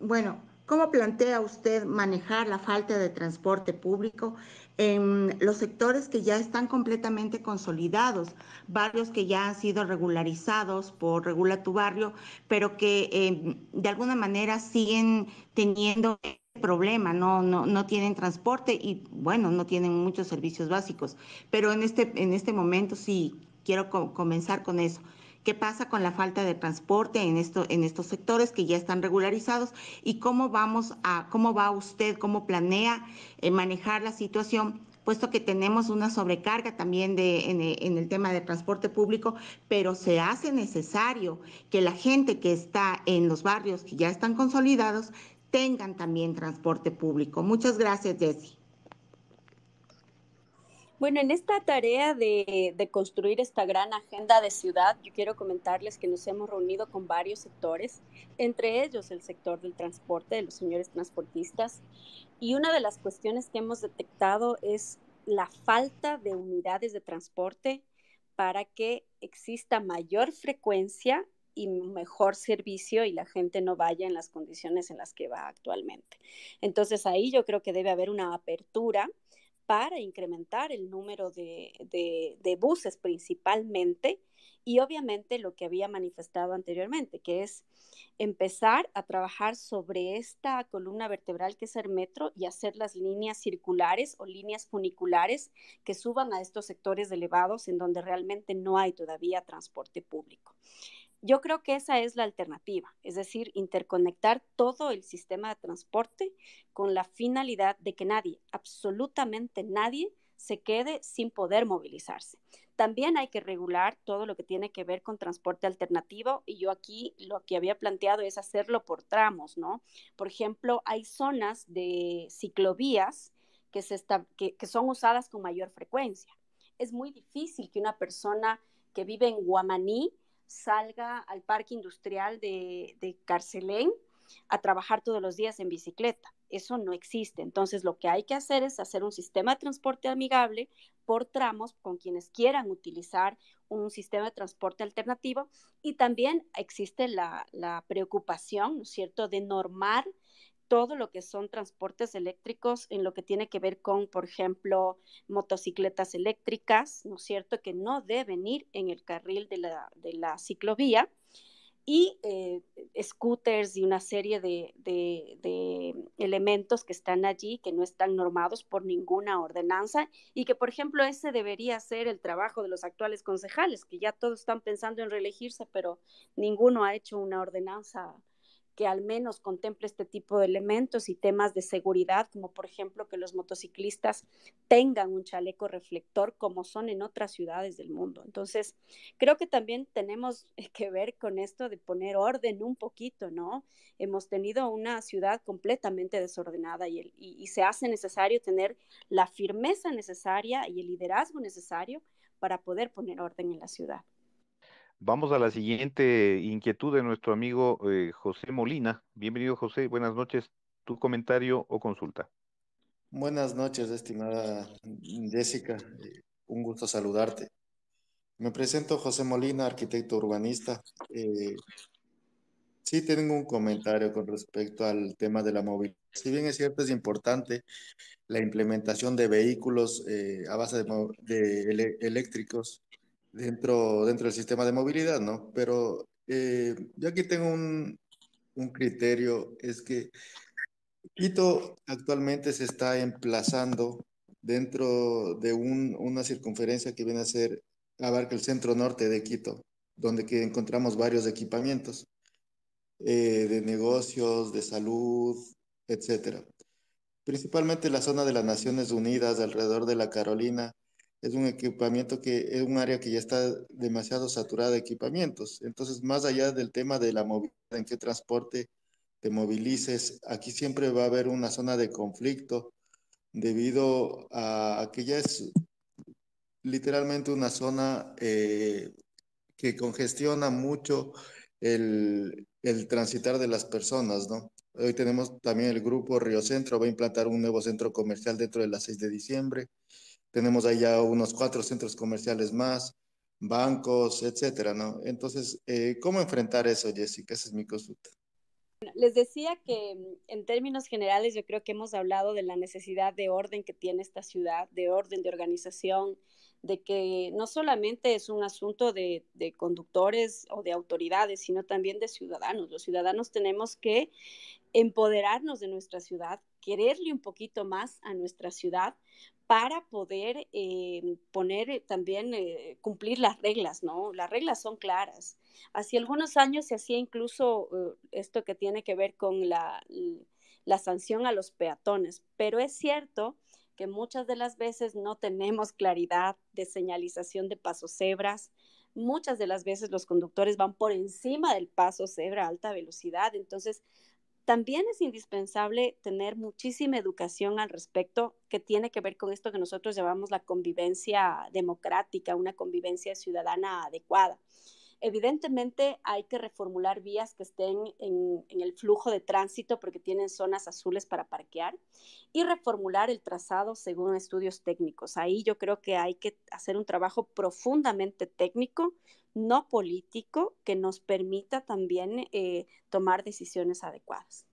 bueno, ¿cómo plantea usted manejar la falta de transporte público en los sectores que ya están completamente consolidados, barrios que ya han sido regularizados por Regula tu Barrio, pero que eh, de alguna manera siguen teniendo problema, no, no, no tienen transporte y bueno, no tienen muchos servicios básicos. Pero en este, en este momento sí quiero comenzar con eso qué pasa con la falta de transporte en, esto, en estos sectores que ya están regularizados y cómo vamos a, cómo va usted, cómo planea eh, manejar la situación puesto que tenemos una sobrecarga también de, en, en, el tema de transporte público, pero se hace necesario que la gente que está en los barrios que ya están consolidados tengan también transporte público. Muchas gracias, Jessie. Bueno, en esta tarea de, construir esta gran agenda de ciudad, yo quiero comentarles que nos hemos reunido con varios sectores, entre ellos el sector del transporte, de los señores transportistas, y una de las cuestiones que hemos detectado es la falta de unidades de transporte para que exista mayor frecuencia y mejor servicio y la gente no vaya en las condiciones en las que va actualmente. Entonces ahí yo creo que debe haber una apertura para incrementar el número de, de, buses principalmente y obviamente lo que había manifestado anteriormente, que es empezar a trabajar sobre esta columna vertebral que es el metro y hacer las líneas circulares o líneas funiculares que suban a estos sectores elevados en donde realmente no hay todavía transporte público. Yo creo que esa es la alternativa, es decir, interconectar todo el sistema de transporte con la finalidad de que nadie, absolutamente nadie, se quede sin poder movilizarse. También hay que regular todo lo que tiene que ver con transporte alternativo y yo aquí lo que había planteado es hacerlo por tramos, ¿no? Por ejemplo, hay zonas de ciclovías que, se que, que son usadas con mayor frecuencia. Es muy difícil que una persona que vive en Guamaní salga al parque industrial de, de Carcelén a trabajar todos los días en bicicleta. Eso no existe. Entonces, lo que hay que hacer es hacer un sistema de transporte amigable por tramos con quienes quieran utilizar un sistema de transporte alternativo. Y también existe la, la preocupación, ¿no es cierto?, de normar todo lo que son transportes eléctricos en lo que tiene que ver con, por ejemplo, motocicletas eléctricas, ¿no es cierto?, que no deben ir en el carril de la, de la ciclovía y eh, scooters y una serie de, de, de, elementos que están allí que no están normados por ninguna ordenanza y que, por ejemplo, ese debería ser el trabajo de los actuales concejales, que ya todos están pensando en reelegirse, pero ninguno ha hecho una ordenanza que al menos contemple este tipo de elementos y temas de seguridad, como por ejemplo que los motociclistas tengan un chaleco reflector como son en otras ciudades del mundo. Entonces, creo que también tenemos *laughs* que ver con esto de poner orden un poquito, ¿no? Hemos tenido una ciudad completamente desordenada y, se hace necesario tener la firmeza necesaria y el liderazgo necesario para poder poner orden en la ciudad. Vamos a la siguiente inquietud de nuestro amigo eh, José Molina. Bienvenido, José. Buenas noches. Tu comentario o consulta. Buenas noches, estimada Jessica. Un gusto saludarte. Me presento José Molina, arquitecto urbanista. Eh, sí tengo un comentario con respecto al tema de la movilidad. Si bien es cierto, es importante la implementación de vehículos eh, a base de, eléctricos dentro, dentro del sistema de movilidad, ¿no? Pero eh, yo aquí tengo un, un criterio, es que Quito actualmente se está emplazando dentro de un, una circunferencia que viene a ser, abarca el centro norte de Quito, donde que encontramos varios equipamientos eh, de negocios, de salud, etcétera. Principalmente la zona de las Naciones Unidas, alrededor de la Carolina, es un equipamiento que es un área que ya está demasiado saturada de equipamientos. Entonces, más allá del tema de la movilidad, en qué transporte te movilices, aquí siempre va a haber una zona de conflicto debido a, que ya es literalmente una zona eh, que congestiona mucho el, el transitar de las personas, ¿no? Hoy tenemos también el grupo Río Centro, va a implantar un nuevo centro comercial dentro de las 6 de diciembre. Tenemos ahí ya unos cuatro centros comerciales más, bancos, etcétera, ¿no? Entonces, eh, ¿cómo enfrentar eso, Jessica? Esa es mi consulta. Les decía que en términos generales yo creo que hemos hablado de la necesidad de orden que tiene esta ciudad, de orden, de organización, de que no solamente es un asunto de, de, conductores o de autoridades, sino también de ciudadanos. Los ciudadanos tenemos que empoderarnos de nuestra ciudad, quererle un poquito más a nuestra ciudad para poder eh, poner eh, también, eh, cumplir las reglas, ¿no? Las reglas son claras. Hace algunos años se hacía incluso esto que tiene que ver con la, la sanción a los peatones, pero es cierto que muchas de las veces no tenemos claridad de señalización de pasos cebras, muchas de las veces los conductores van por encima del paso cebra a alta velocidad, entonces también es indispensable tener muchísima educación al respecto que tiene que ver con esto que nosotros llamamos la convivencia democrática, una convivencia ciudadana adecuada. Evidentemente hay que reformular vías que estén en, el flujo de tránsito porque tienen zonas azules para parquear y reformular el trazado según estudios técnicos. Ahí yo creo que hay que hacer un trabajo profundamente técnico, no político, que nos permita también eh, tomar decisiones adecuadas.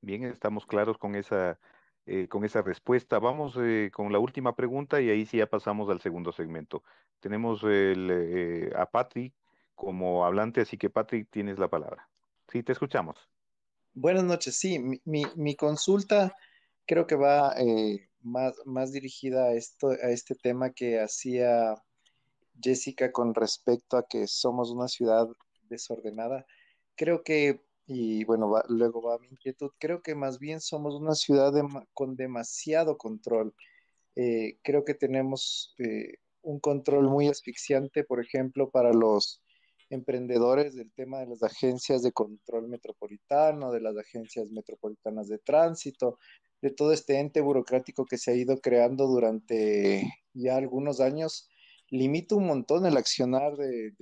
Bien, estamos claros con esa, eh, con esa respuesta. Vamos eh, con la última pregunta y ahí sí ya pasamos al segundo segmento. Tenemos el, a Patrick como hablante, así que Patrick, tienes la palabra. Sí, te escuchamos. Buenas noches, sí, mi, mi, consulta creo que va eh, más, más dirigida a, esto, a este tema que hacía Jessica con respecto a que somos una ciudad desordenada. Creo que, y bueno, luego va mi inquietud, creo que más bien somos una ciudad con demasiado control. Eh, creo que tenemos eh, un control muy asfixiante, por ejemplo, para los emprendedores del tema de las agencias de control metropolitano, de las agencias metropolitanas de tránsito, de todo este ente burocrático que se ha ido creando durante ya algunos años, limita un montón el accionar de,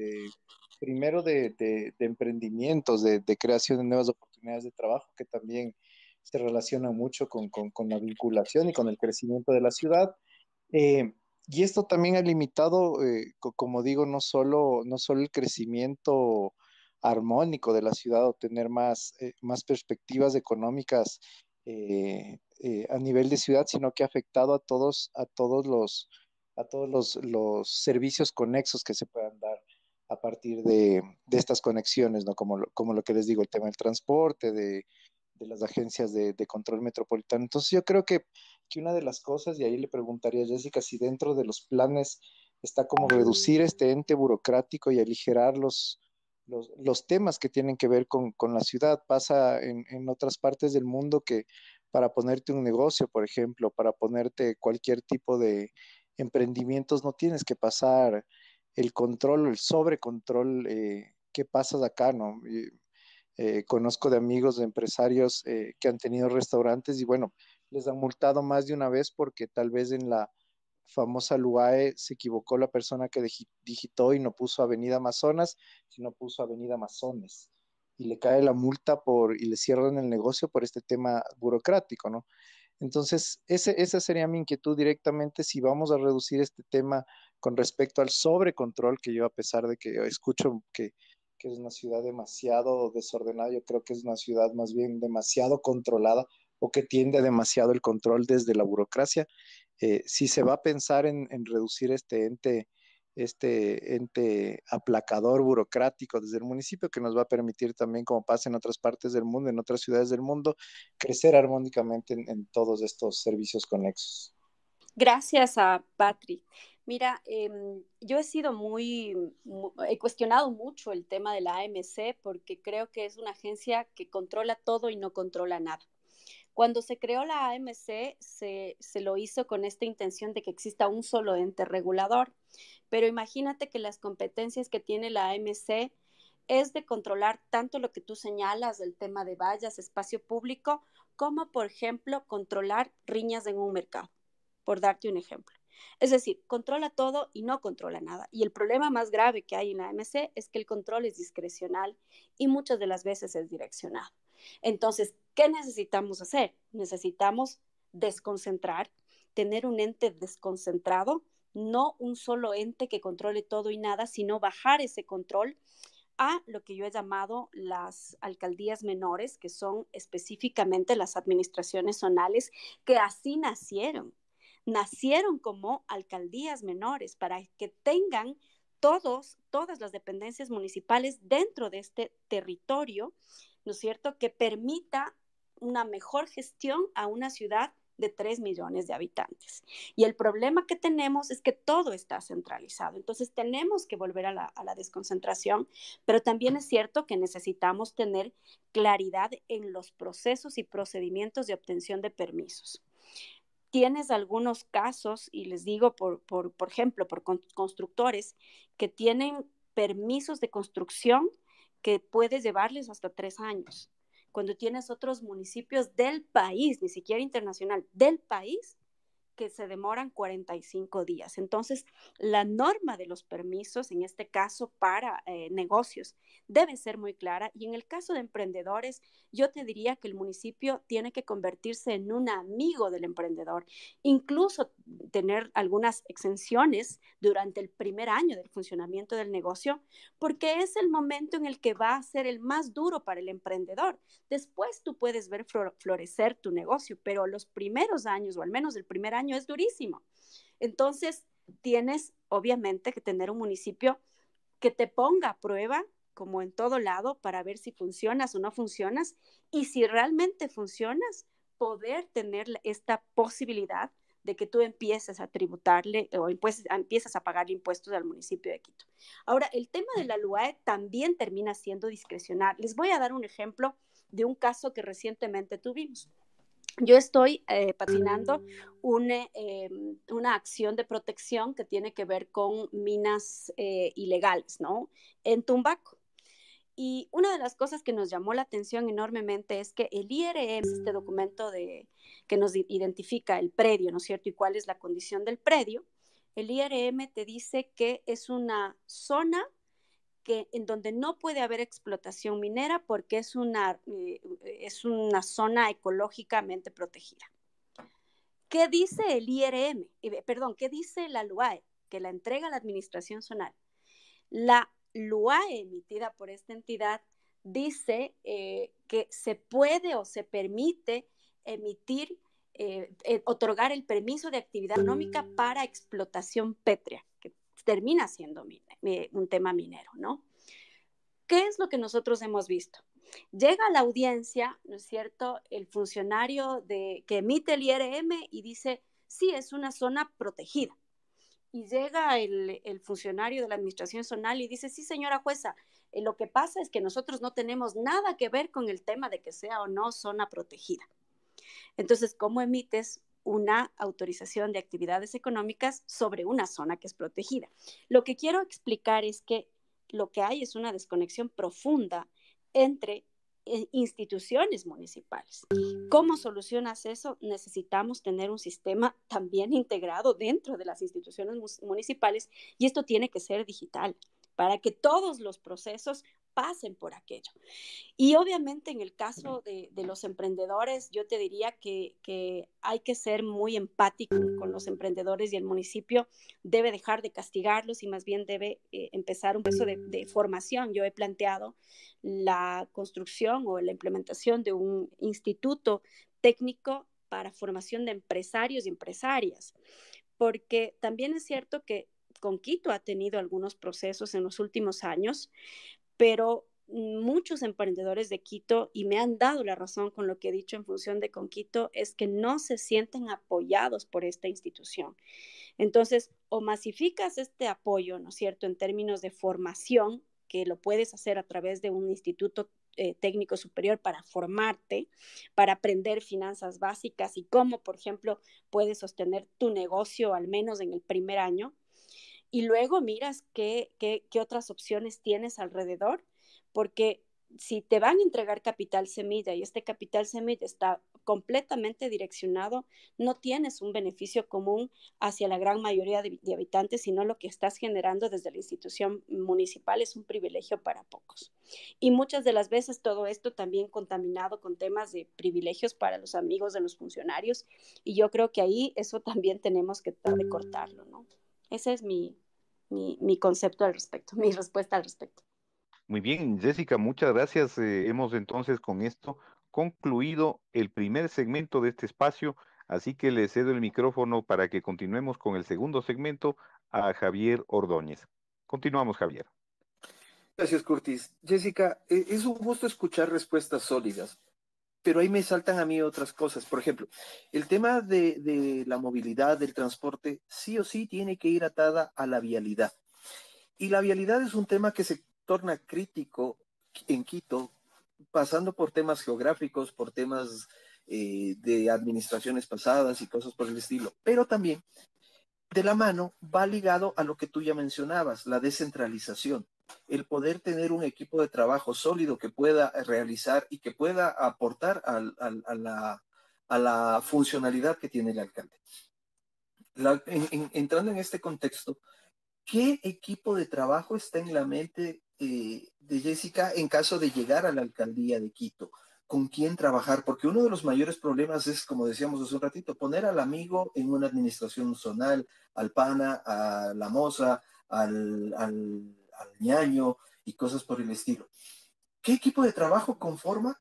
primero de, emprendimientos, de, creación de nuevas oportunidades de trabajo, que también se relaciona mucho con, la vinculación y con el crecimiento de la ciudad. Eh, y esto también ha limitado, eh, como digo, no solo, no solo el crecimiento armónico de la ciudad o tener más, eh, más perspectivas económicas a nivel de ciudad, sino que ha afectado a todos, a todos los, a todos los, los servicios conexos que se puedan dar a partir de, de estas conexiones, ¿no? Como, como lo que les digo, el tema del transporte, de, de las agencias de, control metropolitano. Entonces yo creo que, que, una de las cosas, y ahí le preguntaría a Jessica si dentro de los planes está como reducir este ente burocrático y aligerar los, los, temas que tienen que ver con, la ciudad. Pasa en, en, otras partes del mundo que para ponerte un negocio, por ejemplo, para ponerte cualquier tipo de emprendimientos, no tienes que pasar el control, el sobrecontrol eh, que pasas acá, ¿no? Eh, conozco de amigos, de empresarios eh, que han tenido restaurantes y bueno, les han multado más de una vez porque tal vez en la famosa LUAE se equivocó la persona que digitó y no puso Avenida Amazonas, sino puso Avenida Amazones. Y le cae la multa por, y le cierran el negocio por este tema burocrático, ¿no? Entonces, ese, esa sería mi inquietud directamente, si vamos a reducir este tema con respecto al sobrecontrol, que yo a pesar de que escucho que, que es una ciudad demasiado desordenada, yo creo que es una ciudad más bien demasiado controlada o que tiende demasiado el control desde la burocracia. Eh, si se va a pensar en, reducir este ente, este ente aplacador burocrático desde el municipio que nos va a permitir también, como pasa en otras partes del mundo, en otras ciudades del mundo, crecer armónicamente en, todos estos servicios conexos. Gracias a Patrick. Mira, em, yo he sido muy, he cuestionado mucho el tema de la AMC porque creo que es una agencia que controla todo y no controla nada. Cuando se creó la AMC, se, lo hizo con esta intención de que exista un solo ente regulador, pero imagínate que las competencias que tiene la AMC es de controlar tanto lo que tú señalas del tema de vallas, espacio público, como por ejemplo controlar riñas en un mercado, por darte un ejemplo. Es decir, controla todo y no controla nada. Y el problema más grave que hay en la AMC es que el control es discrecional y muchas de las veces es direccionado. Entonces, ¿qué necesitamos hacer? Necesitamos desconcentrar, tener un ente desconcentrado, no un solo ente que controle todo y nada, sino bajar ese control a lo que yo he llamado las alcaldías menores, que son específicamente las administraciones zonales, que así nacieron. Nacieron como alcaldías menores para que tengan todos, todas las dependencias municipales dentro de este territorio ¿no es cierto?, que permita una mejor gestión a una ciudad de 3 millones de habitantes. Y el problema que tenemos es que todo está centralizado. Entonces tenemos que volver a la, desconcentración, pero también es cierto que necesitamos tener claridad en los procesos y procedimientos de obtención de permisos. Tienes algunos casos, y les digo, por, por, ejemplo, por constructores que tienen permisos de construcción que puedes llevarles hasta tres años. Cuando tienes otros municipios del país, ni siquiera internacional, del país, que se demoran 45 días. Entonces, la norma de los permisos, en este caso para eh, negocios, debe ser muy clara. Y en el caso de emprendedores, yo te diría que el municipio tiene que convertirse en un amigo del emprendedor, incluso tener algunas exenciones durante el primer año del funcionamiento del negocio, porque es el momento en el que va a ser el más duro para el emprendedor. Después tú puedes ver florecer tu negocio, pero los primeros años, o al menos el primer año, es durísimo. Entonces, tienes obviamente que tener un municipio que te ponga a prueba, como en todo lado, para ver si funcionas o no funcionas. Y si realmente funcionas, poder tener esta posibilidad de que tú empieces a tributarle o empiezas a pagar impuestos al municipio de Quito. Ahora, el tema de la LUAE también termina siendo discrecional. Les voy a dar un ejemplo de un caso que recientemente tuvimos. Yo estoy eh, patinando eh, una, acción de protección que tiene que ver con minas eh, ilegales, ¿no? En Tumbaco. Y una de las cosas que nos llamó la atención enormemente es que el IRM, este documento de, que nos identifica el predio, ¿no es cierto? Y cuál es la condición del predio, el IRM te dice que es una zona que, en donde no puede haber explotación minera porque es una, eh, es una zona ecológicamente protegida. ¿Qué dice el IRM? Eh, perdón, ¿qué dice la LUAE? Que la entrega a la administración zonal. La LUAE emitida por esta entidad dice eh, que se puede o se permite emitir, otorgar el permiso de actividad económica para explotación pétrea, termina siendo un tema minero, ¿no? ¿Qué es lo que nosotros hemos visto? Llega a la audiencia, ¿no es cierto?, el funcionario de, que emite el IRM y dice, sí, es una zona protegida. y llega el, funcionario de la administración zonal y dice, sí, señora jueza, eh, lo que pasa es que nosotros no tenemos nada que ver con el tema de que sea o no zona protegida. Entonces, ¿cómo emites una autorización de actividades económicas sobre una zona que es protegida? Lo que quiero explicar es que lo que hay es una desconexión profunda entre eh, instituciones municipales. ¿Cómo solucionas eso? Necesitamos tener un sistema también integrado dentro de las instituciones municipales y esto tiene que ser digital para que todos los procesos pasen por aquello. Y obviamente en el caso de, los emprendedores, yo te diría que, hay que ser muy empático con los emprendedores y el municipio debe dejar de castigarlos y más bien debe eh, empezar un proceso de, formación. Yo he planteado la construcción o la implementación de un instituto técnico para formación de empresarios y empresarias, porque también es cierto que con Quito ha tenido algunos procesos en los últimos años, pero muchos emprendedores de Quito, y me han dado la razón con lo que he dicho en función de con Quito, es que no se sienten apoyados por esta institución. Entonces, o masificas este apoyo, ¿no es cierto?, en términos de formación, que lo puedes hacer a través de un instituto eh, técnico superior para formarte, para aprender finanzas básicas y cómo, por ejemplo, puedes sostener tu negocio al menos en el primer año y luego miras qué, qué, qué otras opciones tienes alrededor, porque si te van a entregar capital semilla y este capital semilla está completamente direccionado, no tienes un beneficio común hacia la gran mayoría de, habitantes, sino lo que estás generando desde la institución municipal es un privilegio para pocos. Y muchas de las veces todo esto también contaminado con temas de privilegios para los amigos de los funcionarios, y yo creo que ahí eso también tenemos que tratar cortarlo, ¿no? Ese es mi, mi, concepto al respecto, mi respuesta al respecto. Muy bien, Jessica, muchas gracias. Eh, hemos entonces con esto concluido el primer segmento de este espacio, así que le cedo el micrófono para que continuemos con el segundo segmento a Javier Ordóñez. Continuamos, Javier. Gracias, Curtis. Jessica, e, es un gusto escuchar respuestas sólidas, pero ahí me saltan a mí otras cosas. Por ejemplo, el tema de, la movilidad, del transporte, sí o sí tiene que ir atada a la vialidad. Y la vialidad es un tema que se torna crítico en Quito, pasando por temas geográficos, por temas eh, de administraciones pasadas y cosas por el estilo. Pero también, de la mano, va ligado a lo que tú ya mencionabas, la descentralización el poder tener un equipo de trabajo sólido que pueda realizar y que pueda aportar a, la, funcionalidad que tiene el alcalde. entrando en este contexto, ¿qué equipo de trabajo está en la mente eh, de Jessica en caso de llegar a la alcaldía de Quito? ¿Con quién trabajar? Porque uno de los mayores problemas es, como decíamos hace un ratito, poner al amigo en una administración zonal, al PANA, a la MOSA, al al ñaño y cosas por el estilo. ¿Qué equipo de trabajo conforma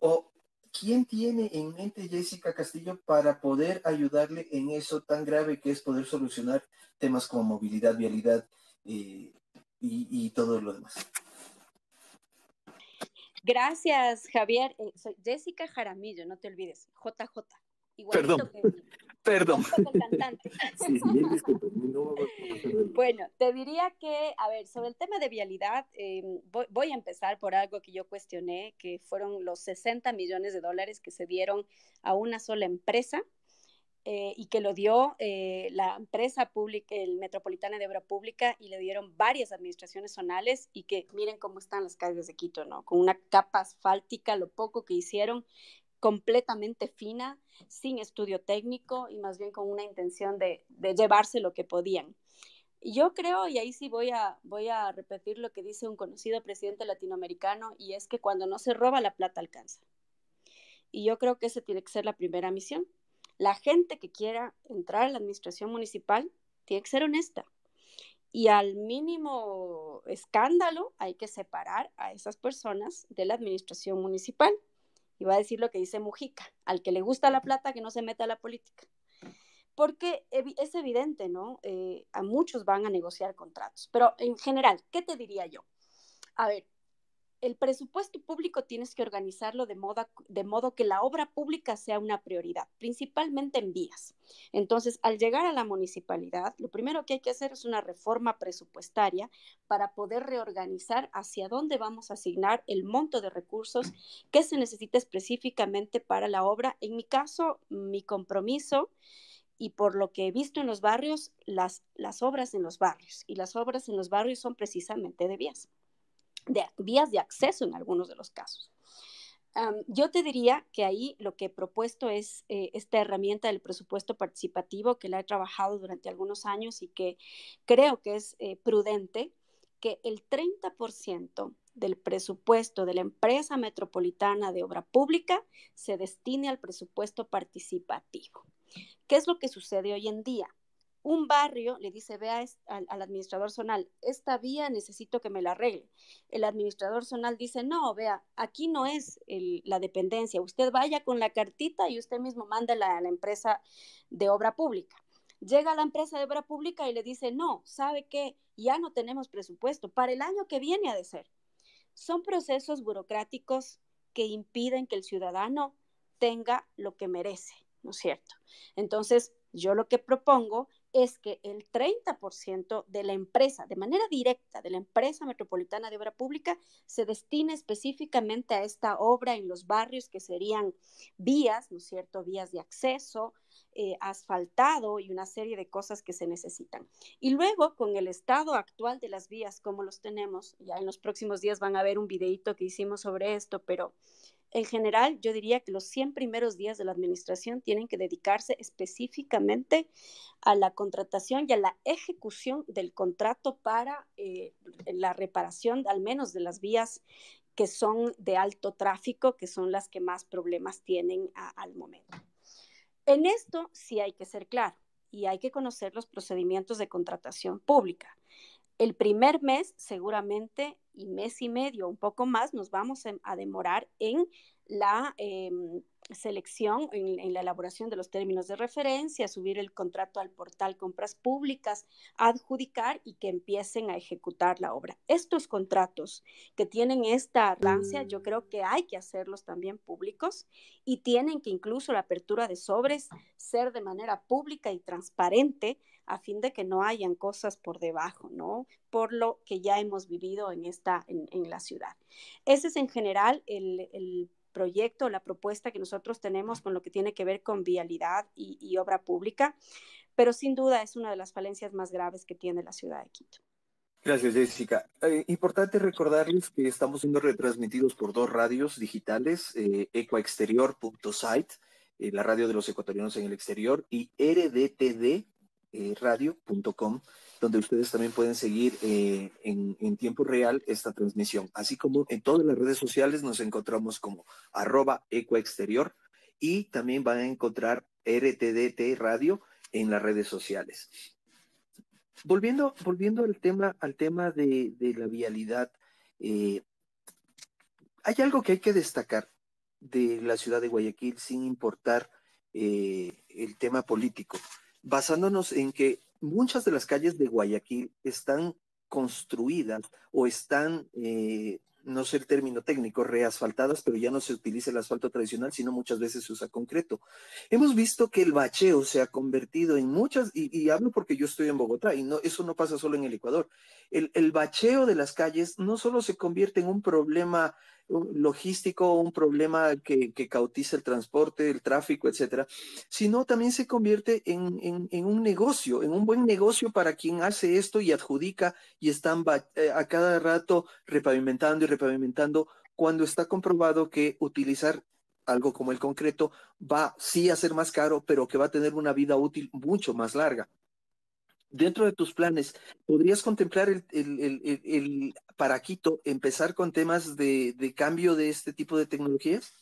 o quién tiene en mente Jessica Castillo para poder ayudarle en eso tan grave que es poder solucionar temas como movilidad, vialidad eh, y, todo lo demás? Gracias, Javier. Eh, soy Jessica Jaramillo, no te olvides. JJ. Perdón. Perdón. *laughs* bueno, te diría que, a ver, sobre el tema de vialidad, em, voy, a empezar por algo que yo cuestioné, que fueron los 60 millones de dólares que se dieron a una sola empresa eh, y que lo dio eh, la empresa pública, el Metropolitana de Obra Pública, y le dieron varias administraciones zonales y que miren cómo están las calles de Quito, ¿no? Con una capa asfáltica, lo poco que hicieron, completamente fina, sin estudio técnico y más bien con una intención de, llevarse lo que podían. Yo creo, y ahí sí voy a, voy a repetir lo que dice un conocido presidente latinoamericano, y es que cuando no se roba la plata alcanza. Y yo creo que esa tiene que ser la primera misión. La gente que quiera entrar a la administración municipal tiene que ser honesta. Y al mínimo escándalo hay que separar a esas personas de la administración municipal y va a decir lo que dice Mujica, al que le gusta la plata, que no se meta a la política. Porque es evidente, ¿no? Eh, a muchos van a negociar contratos, pero en general, ¿qué te diría yo? A ver, el presupuesto público tienes que organizarlo de modo, que la obra pública sea una prioridad, principalmente en vías. Entonces, al llegar a la municipalidad, lo primero que hay que hacer es una reforma presupuestaria para poder reorganizar hacia dónde vamos a asignar el monto de recursos que se necesita específicamente para la obra. En mi caso, mi compromiso y por lo que he visto en los barrios, las obras en los barrios. Y las obras en los barrios son precisamente de vías de vías de acceso en algunos de los casos. yo te diría que ahí lo que he propuesto es eh, esta herramienta del presupuesto participativo que la he trabajado durante algunos años y que creo que es eh, prudente que el 30% del presupuesto de la empresa metropolitana de obra pública se destine al presupuesto participativo. ¿Qué es lo que sucede hoy en día? Un barrio le dice, vea al, administrador zonal, esta vía necesito que me la arregle. El administrador zonal dice, no, vea, aquí no es la dependencia, usted vaya con la cartita y usted mismo mándela a la empresa de obra pública. Llega a la empresa de obra pública y le dice, no, ¿sabe qué? Ya no tenemos presupuesto para el año que viene a de ser. Son procesos burocráticos que impiden que el ciudadano tenga lo que merece, ¿no es cierto? Entonces, yo lo que propongo es que el 30% de la empresa, de manera directa, de la empresa metropolitana de obra pública, se destine específicamente a esta obra en los barrios que serían vías, ¿no es cierto? Vías de acceso, eh, asfaltado y una serie de cosas que se necesitan. Y luego, con el estado actual de las vías, como los tenemos, ya en los próximos días van a ver un videito que hicimos sobre esto, pero en general, yo diría que los 100 primeros días de la administración tienen que dedicarse específicamente a la contratación y a la ejecución del contrato para eh, la reparación, al menos de las vías que son de alto tráfico, que son las que más problemas tienen al momento. En esto sí hay que ser claro y hay que conocer los procedimientos de contratación pública. El primer mes seguramente y mes y medio, un poco más, nos vamos a demorar en la em, selección, en, la elaboración de los términos de referencia, subir el contrato al portal compras públicas, adjudicar y que empiecen a ejecutar la obra. Estos contratos que tienen esta arrancia, yo creo que hay que hacerlos también públicos y tienen que incluso la apertura de sobres ser de manera pública y transparente a fin de que no hayan cosas por debajo, ¿no? Por lo que ya hemos vivido en esta, en, la ciudad. Ese es en general el, el proyecto, la propuesta que nosotros tenemos con lo que tiene que ver con vialidad y, obra pública, pero sin duda es una de las falencias más graves que tiene la ciudad de Quito. Gracias, Jessica. Eh, importante recordarles que estamos siendo retransmitidos por dos radios digitales, eh, ecoexterior.site, eh, la radio de los ecuatorianos en el exterior, y RDTD radio.com donde ustedes también pueden seguir eh, en, tiempo real esta transmisión. Así como en todas las redes sociales nos encontramos como arroba ecoexterior y también van a encontrar RTDT Radio en las redes sociales. Volviendo, volviendo al tema, al tema de, la vialidad, eh, hay algo que hay que destacar de la ciudad de Guayaquil sin importar eh, el tema político, basándonos en que muchas de las calles de Guayaquil están construidas o están, eh, no sé el término técnico, reasfaltadas, pero ya no se utiliza el asfalto tradicional, sino muchas veces se usa concreto. Hemos visto que el bacheo se ha convertido en muchas, y, hablo porque yo estoy en Bogotá, y no, eso no pasa solo en el Ecuador. El, el bacheo de las calles no solo se convierte en un problema logístico, un problema que, cautiza el transporte, el tráfico, etcétera, sino también se convierte en, un negocio, en un buen negocio para quien hace esto y adjudica y están eh, a cada rato repavimentando y repavimentando cuando está comprobado que utilizar algo como el concreto va sí a ser más caro, pero que va a tener una vida útil mucho más larga dentro de tus planes, ¿podrías contemplar el, el, para Quito empezar con temas de, cambio de este tipo de tecnologías?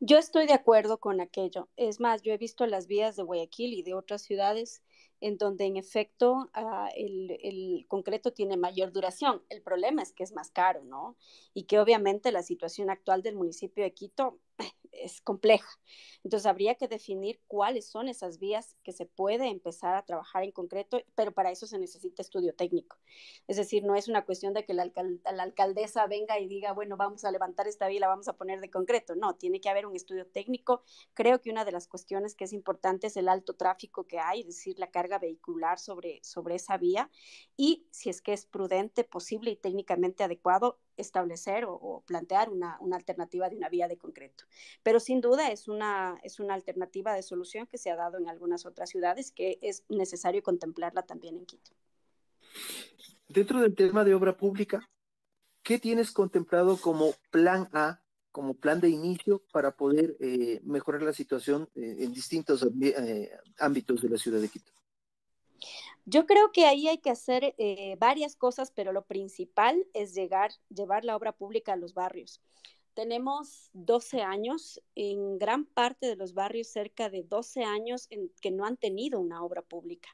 Yo estoy de acuerdo con aquello. Es más, yo he visto las vías de Guayaquil y de otras ciudades en donde en efecto ah, el, concreto tiene mayor duración. El problema es que es más caro, ¿no? Y que obviamente la situación actual del municipio de Quito es compleja. Entonces habría que definir cuáles son esas vías que se puede empezar a trabajar en concreto, pero para eso se necesita estudio técnico. Es decir, no es una cuestión de que la, alcaldesa venga y diga, bueno, vamos a levantar esta vía y la vamos a poner de concreto. No, tiene que haber un estudio técnico. Creo que una de las cuestiones que es importante es el alto tráfico que hay, es decir, la carga vehicular sobre, sobre esa vía y si es que es prudente, posible y técnicamente adecuado, establecer o, plantear una, alternativa de una vía de concreto. Pero sin duda es una, es una alternativa de solución que se ha dado en algunas otras ciudades que es necesario contemplarla también en Quito. Dentro del tema de obra pública, ¿qué tienes contemplado como plan A, como plan de inicio para poder eh, mejorar la situación eh, en distintos eh, ámbitos de la ciudad de Quito? Yo creo que ahí hay que hacer eh, varias cosas, pero lo principal es llegar, llevar la obra pública a los barrios. Tenemos 12 años, en gran parte de los barrios, cerca de 12 años en que no han tenido una obra pública.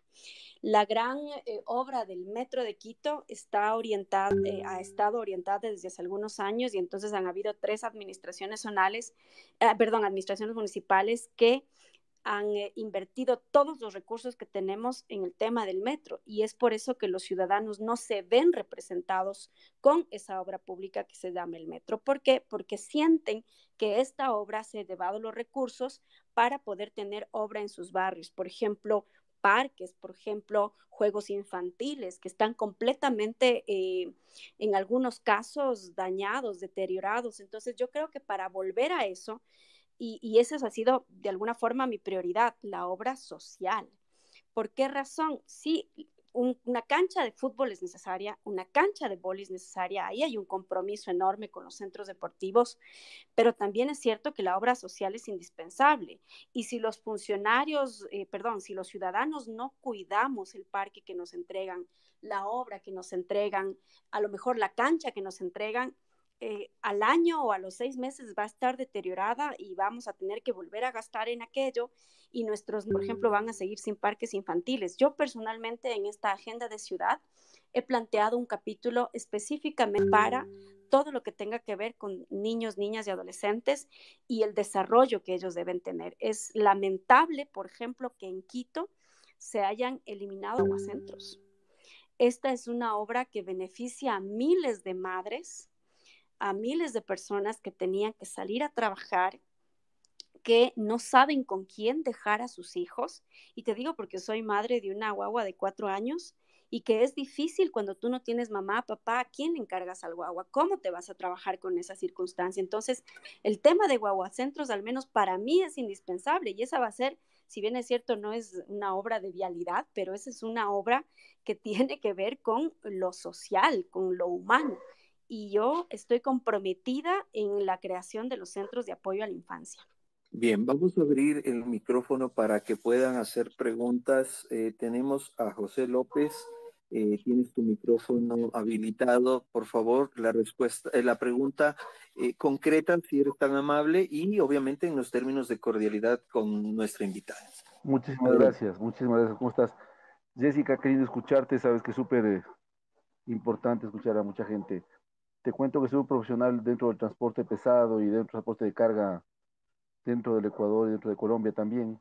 La gran eh, obra del Metro de Quito está orientada, eh, ha estado orientada desde hace algunos años y entonces han habido tres administraciones zonales, perdón, administraciones municipales que han eh, invertido todos los recursos que tenemos en el tema del metro y es por eso que los ciudadanos no se ven representados con esa obra pública que se llama el metro. ¿Por qué? Porque sienten que esta obra se ha llevado los recursos para poder tener obra en sus barrios. Por ejemplo, parques, por ejemplo, juegos infantiles que están completamente, eh, en algunos casos, dañados, deteriorados. Entonces, yo creo que para volver a eso, y, y ha sido de alguna forma mi prioridad, la obra social. ¿Por qué razón? Sí, una cancha de fútbol es necesaria, una cancha de boli es necesaria, ahí hay un compromiso enorme con los centros deportivos, pero también es cierto que la obra social es indispensable. Y si los funcionarios, eh, perdón, si los ciudadanos no cuidamos el parque que nos entregan, la obra que nos entregan, a lo mejor la cancha que nos entregan, eh, al año o a los seis meses va a estar deteriorada y vamos a tener que volver a gastar en aquello y nuestros, por ejemplo, van a seguir sin parques infantiles. Yo personalmente en esta agenda de ciudad he planteado un capítulo específicamente para todo lo que tenga que ver con niños, niñas y adolescentes y el desarrollo que ellos deben tener. Es lamentable, por ejemplo, que en Quito se hayan eliminado aguacentros. Esta es una obra que beneficia a miles de madres a miles de personas que tenían que salir a trabajar, que no saben con quién dejar a sus hijos. Y te digo porque soy madre de una guagua de cuatro años y que es difícil cuando tú no tienes mamá, papá, ¿a quién encargas al guagua? ¿Cómo te vas a trabajar con esa circunstancia? Entonces, el tema de guaguacentros, al menos para mí, es indispensable y esa va a ser, si bien es cierto, no es una obra de vialidad, pero esa es una obra que *laughs* tiene que ver con lo social, con lo humano y yo estoy comprometida en la creación de los centros de apoyo a la infancia. Bien, vamos a abrir el micrófono para que puedan hacer preguntas. Eh, tenemos a José López. Eh, tienes tu micrófono habilitado, por favor, la respuesta, eh, la pregunta concreta, si eres tan amable, y obviamente en los términos de cordialidad con nuestra invitada. Muchísimas gracias, muchísimas gracias. ¿Cómo estás? Jessica, querido escucharte, sabes que es súper importante escuchar a mucha gente. Te cuento que soy un profesional dentro del transporte pesado y dentro del transporte de carga dentro del Ecuador y dentro de Colombia también.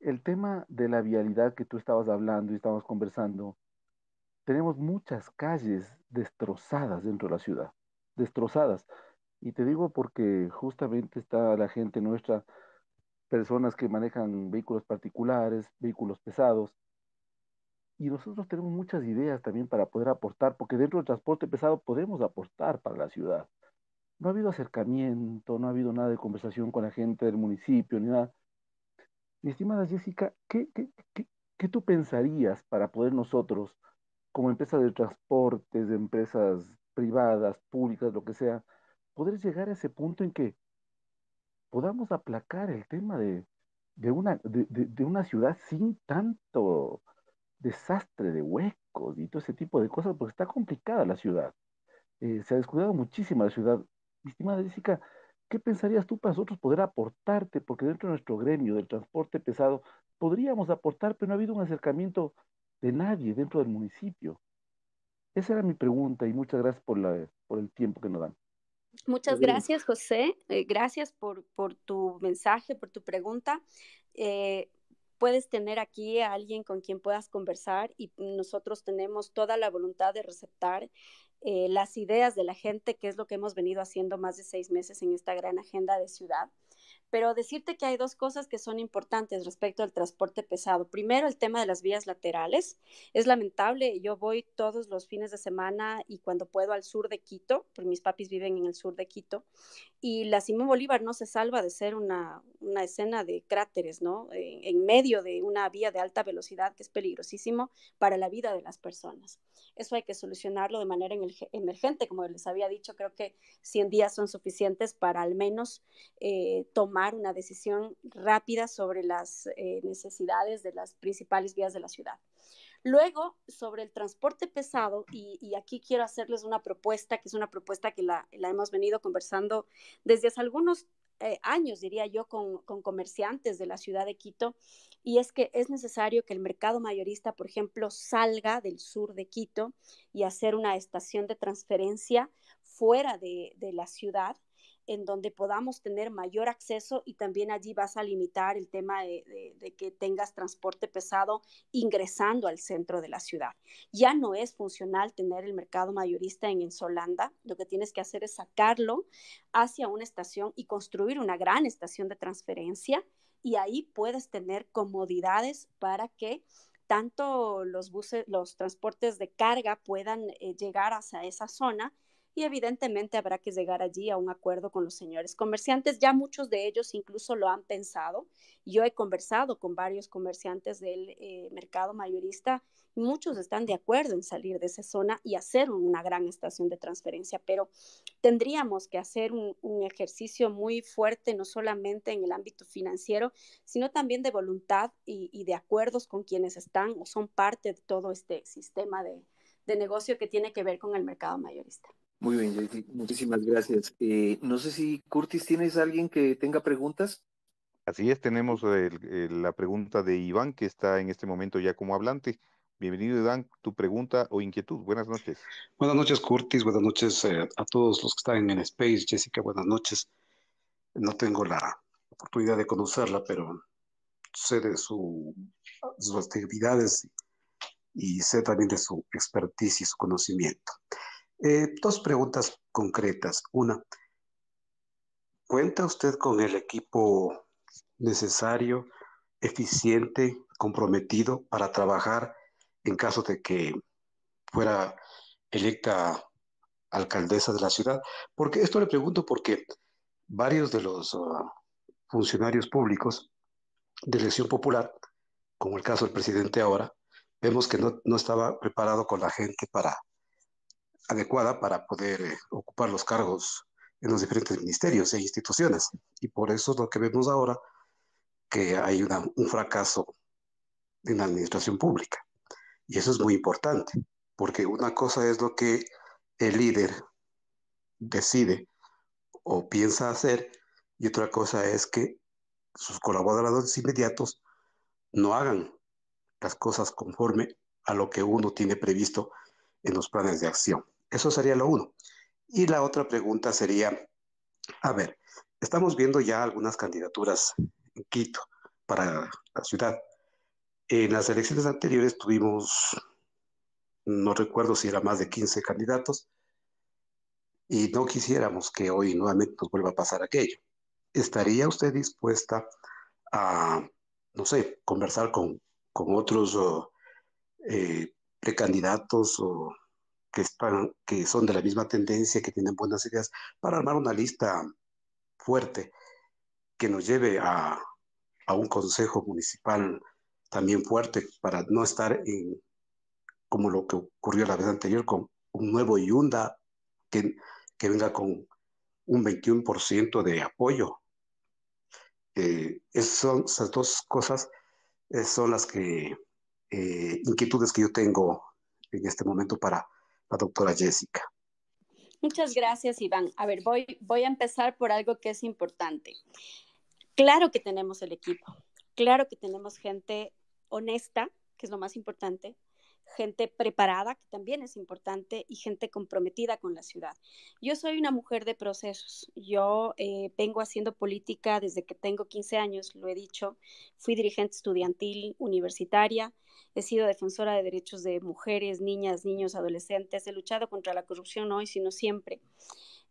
El tema de la vialidad que tú estabas hablando y estábamos conversando, tenemos muchas calles destrozadas dentro de la ciudad, destrozadas. Y te digo porque justamente está la gente nuestra, personas que manejan vehículos particulares, vehículos pesados, y nosotros tenemos muchas ideas también para poder aportar, porque dentro del transporte pesado podemos aportar para la ciudad. No ha habido acercamiento, no ha habido nada de conversación con la gente del municipio, ni nada. Mi estimada Jessica, ¿qué, qué, qué, tú pensarías para poder nosotros, como empresa de transportes, de empresas privadas, públicas, lo que sea, poder llegar a ese punto en que podamos aplacar el tema de, de una, de una ciudad sin tanto desastre de huecos y todo ese tipo de cosas, porque está complicada la ciudad. Eh, se ha descuidado muchísimo la ciudad. Mi estimada Jessica, ¿qué pensarías tú para nosotros poder aportarte? Porque dentro de nuestro gremio del transporte pesado podríamos aportar, pero no ha habido un acercamiento de nadie dentro del municipio. Esa era mi pregunta y muchas gracias por, la, por el tiempo que nos dan. Muchas gracias, José. Eh, gracias por, por, tu mensaje, por tu pregunta. Eh, puedes tener aquí a alguien con quien puedas conversar y nosotros tenemos toda la voluntad de receptar eh, las ideas de la gente, que es lo que hemos venido haciendo más de seis meses en esta gran agenda de ciudad. Pero decirte que hay dos cosas que son importantes respecto al transporte pesado. Primero, el tema de las vías laterales. Es lamentable, yo voy todos los fines de semana y cuando puedo al sur de Quito, porque mis papis viven en el sur de Quito, y la Simón Bolívar no se salva de ser una, una escena de cráteres, ¿no? En, en, medio de una vía de alta velocidad que es peligrosísimo para la vida de las personas. Eso hay que solucionarlo de manera emergente, como les había dicho, creo que 100 días son suficientes para al menos eh, tomar una decisión rápida sobre las eh, necesidades de las principales vías de la ciudad. Luego, sobre el transporte pesado, y, aquí quiero hacerles una propuesta, que es una propuesta que la, hemos venido conversando desde hace algunos eh, años, diría yo, con, comerciantes de la ciudad de Quito, y es que es necesario que el mercado mayorista, por ejemplo, salga del sur de Quito y hacer una estación de transferencia fuera de la ciudad en donde podamos tener mayor acceso y también allí vas a limitar el tema de, que tengas transporte pesado ingresando al centro de la ciudad. Ya no es funcional tener el mercado mayorista en Ensolanda, lo que tienes que hacer es sacarlo hacia una estación y construir una gran estación de transferencia y ahí puedes tener comodidades para que tanto los buses, los transportes de carga puedan eh, llegar hacia esa zona y evidentemente habrá que llegar allí a un acuerdo con los señores comerciantes. Ya muchos de ellos incluso lo han pensado. Yo he conversado con varios comerciantes del eh, mercado mayorista y muchos están de acuerdo en salir de esa zona y hacer una gran estación de transferencia, pero tendríamos que hacer un, ejercicio muy fuerte, no solamente en el ámbito financiero, sino también de voluntad y, de acuerdos con quienes están o son parte de todo este sistema de negocio que tiene que ver con el mercado mayorista. Muy bien, Jaycee, muchísimas gracias. Eh, no sé si Curtis, ¿tienes alguien que tenga preguntas? Así es, tenemos la pregunta de Iván, que está en este momento ya como hablante. Bienvenido, Iván, tu pregunta o inquietud. Buenas noches. Buenas noches, Curtis. Buenas noches eh, a todos los que están en Space. Jessica, buenas noches. No tengo la oportunidad de conocerla, pero sé de su, sus actividades y sé también de su expertise y su conocimiento. Eh, dos preguntas concretas. Una, ¿cuenta usted con el equipo necesario, eficiente, comprometido para trabajar en caso de que fuera electa alcaldesa de la ciudad? Porque esto le pregunto porque varios de los ah, funcionarios públicos de elección popular, como el caso del presidente ahora, vemos que no, no estaba preparado con la gente para adecuada para poder eh, ocupar los cargos en los diferentes ministerios e instituciones. Y por eso es lo que vemos ahora, que hay un fracaso en la administración pública. Y eso es muy importante, porque una cosa es lo que el líder decide o piensa hacer, y otra cosa es que sus colaboradores inmediatos no hagan las cosas conforme a lo que uno tiene previsto en los planes de acción. Eso sería lo uno. Y la otra pregunta sería, a ver, estamos viendo ya algunas candidaturas en Quito para la ciudad. En las elecciones anteriores tuvimos, no recuerdo si era más de 15 candidatos, y no quisiéramos que hoy nuevamente nos vuelva a pasar aquello. ¿Estaría usted dispuesta a, no sé, conversar con, otros oh, eh, precandidatos o que, están, que son de la misma tendencia, que tienen buenas ideas, para armar una lista fuerte que nos lleve a, a un consejo municipal también fuerte para no estar en, como lo que ocurrió la vez anterior, con un nuevo Yunda que, que venga con un 21% de apoyo. Eh, son, esas dos cosas eh, son las que, eh, inquietudes que yo tengo en este momento para la doctora Jessica. Muchas gracias, Iván. A ver, voy, voy a empezar por algo que es importante. Claro que tenemos el equipo, claro que tenemos gente honesta, que es lo más importante, gente preparada, que también es importante, y gente comprometida con la ciudad. Yo soy una mujer de procesos. Yo eh, vengo haciendo política desde que tengo 15 años, lo he dicho. Fui dirigente estudiantil universitaria, he sido defensora de derechos de mujeres, niñas, niños, adolescentes, he luchado contra la corrupción hoy, sino siempre.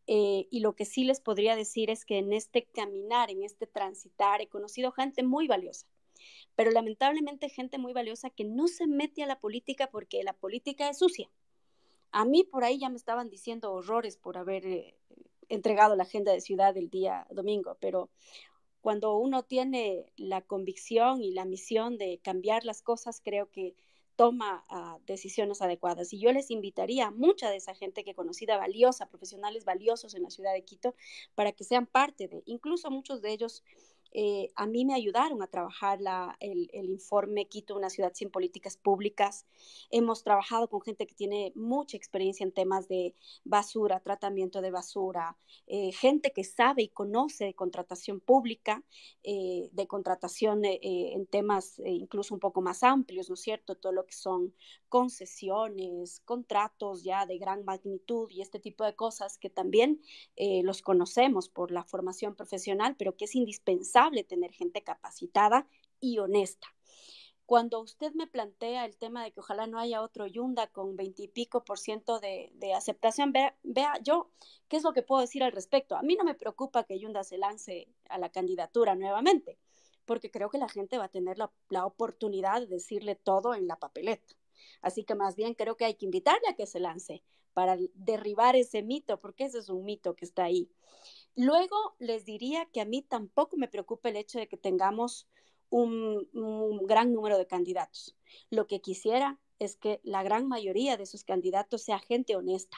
Eh, y lo que sí les podría decir es que en este caminar, en este transitar, he conocido gente muy valiosa pero lamentablemente gente muy valiosa que no se mete a la política porque la política es sucia. A mí por ahí ya me estaban diciendo horrores por haber eh, entregado la agenda de ciudad el día domingo, pero cuando uno tiene la convicción y la misión de cambiar las cosas, creo que toma uh, decisiones adecuadas. Y yo les invitaría a mucha de esa gente que conocida valiosa, profesionales valiosos en la ciudad de Quito, para que sean parte de, incluso muchos de ellos eh, a mí me ayudaron a trabajar el, informe Quito, una ciudad sin políticas públicas. Hemos trabajado con gente que tiene mucha experiencia en temas de basura, tratamiento de basura, eh, gente que sabe y conoce de contratación pública, eh, de contratación en temas incluso un poco más amplios, ¿no es cierto? Todo lo que son concesiones, contratos ya de gran magnitud y este tipo de cosas que también los conocemos por la formación profesional, pero que es indispensable tener gente capacitada y honesta. Cuando usted me plantea el tema de que ojalá no haya otro Yunda con veintipico por ciento de, aceptación, vea, vea, yo, ¿qué es lo que puedo decir al respecto? A mí no me preocupa que Yunda se lance a la candidatura nuevamente, porque creo que la gente va a tener la, la oportunidad de decirle todo en la papeleta. Así que más bien creo que hay que invitarle a que se lance para derribar ese mito, porque ese es un mito que está ahí. Luego les diría que a mí tampoco me preocupa el hecho de que tengamos un, gran número de candidatos. Lo que quisiera es que la gran mayoría de esos candidatos sea gente honesta,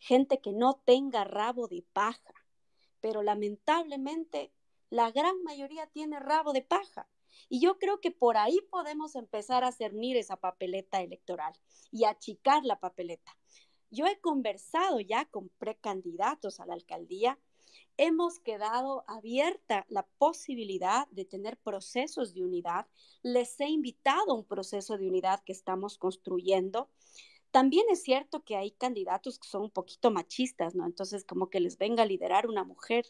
gente que no tenga rabo de paja. Pero lamentablemente la gran mayoría tiene rabo de paja. Y yo creo que por ahí podemos empezar a cernir esa papeleta electoral y achicar la papeleta. Yo he conversado ya con precandidatos a la alcaldía hemos quedado abierta la posibilidad de tener procesos de unidad. Les he invitado a un proceso de unidad que estamos construyendo. También es cierto que hay candidatos que son un poquito machistas, ¿no? Entonces, como que les venga a liderar una mujer,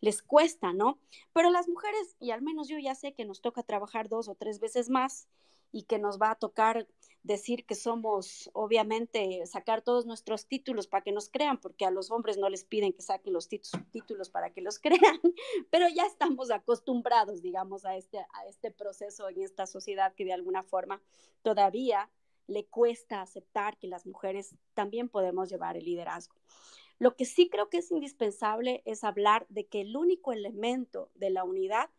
les cuesta, ¿no? Pero las mujeres, y al menos yo ya sé que nos toca trabajar dos o tres veces más y que nos va a tocar decir que somos, obviamente, sacar todos nuestros títulos para que nos crean, porque a los hombres no les piden que saquen los títulos para que los *laughs* crean, pero ya estamos acostumbrados, digamos, a este, a este proceso en esta sociedad que de alguna forma todavía le cuesta aceptar que las mujeres también podemos llevar el liderazgo. Lo que sí creo que es indispensable es hablar de que el único elemento de la unidad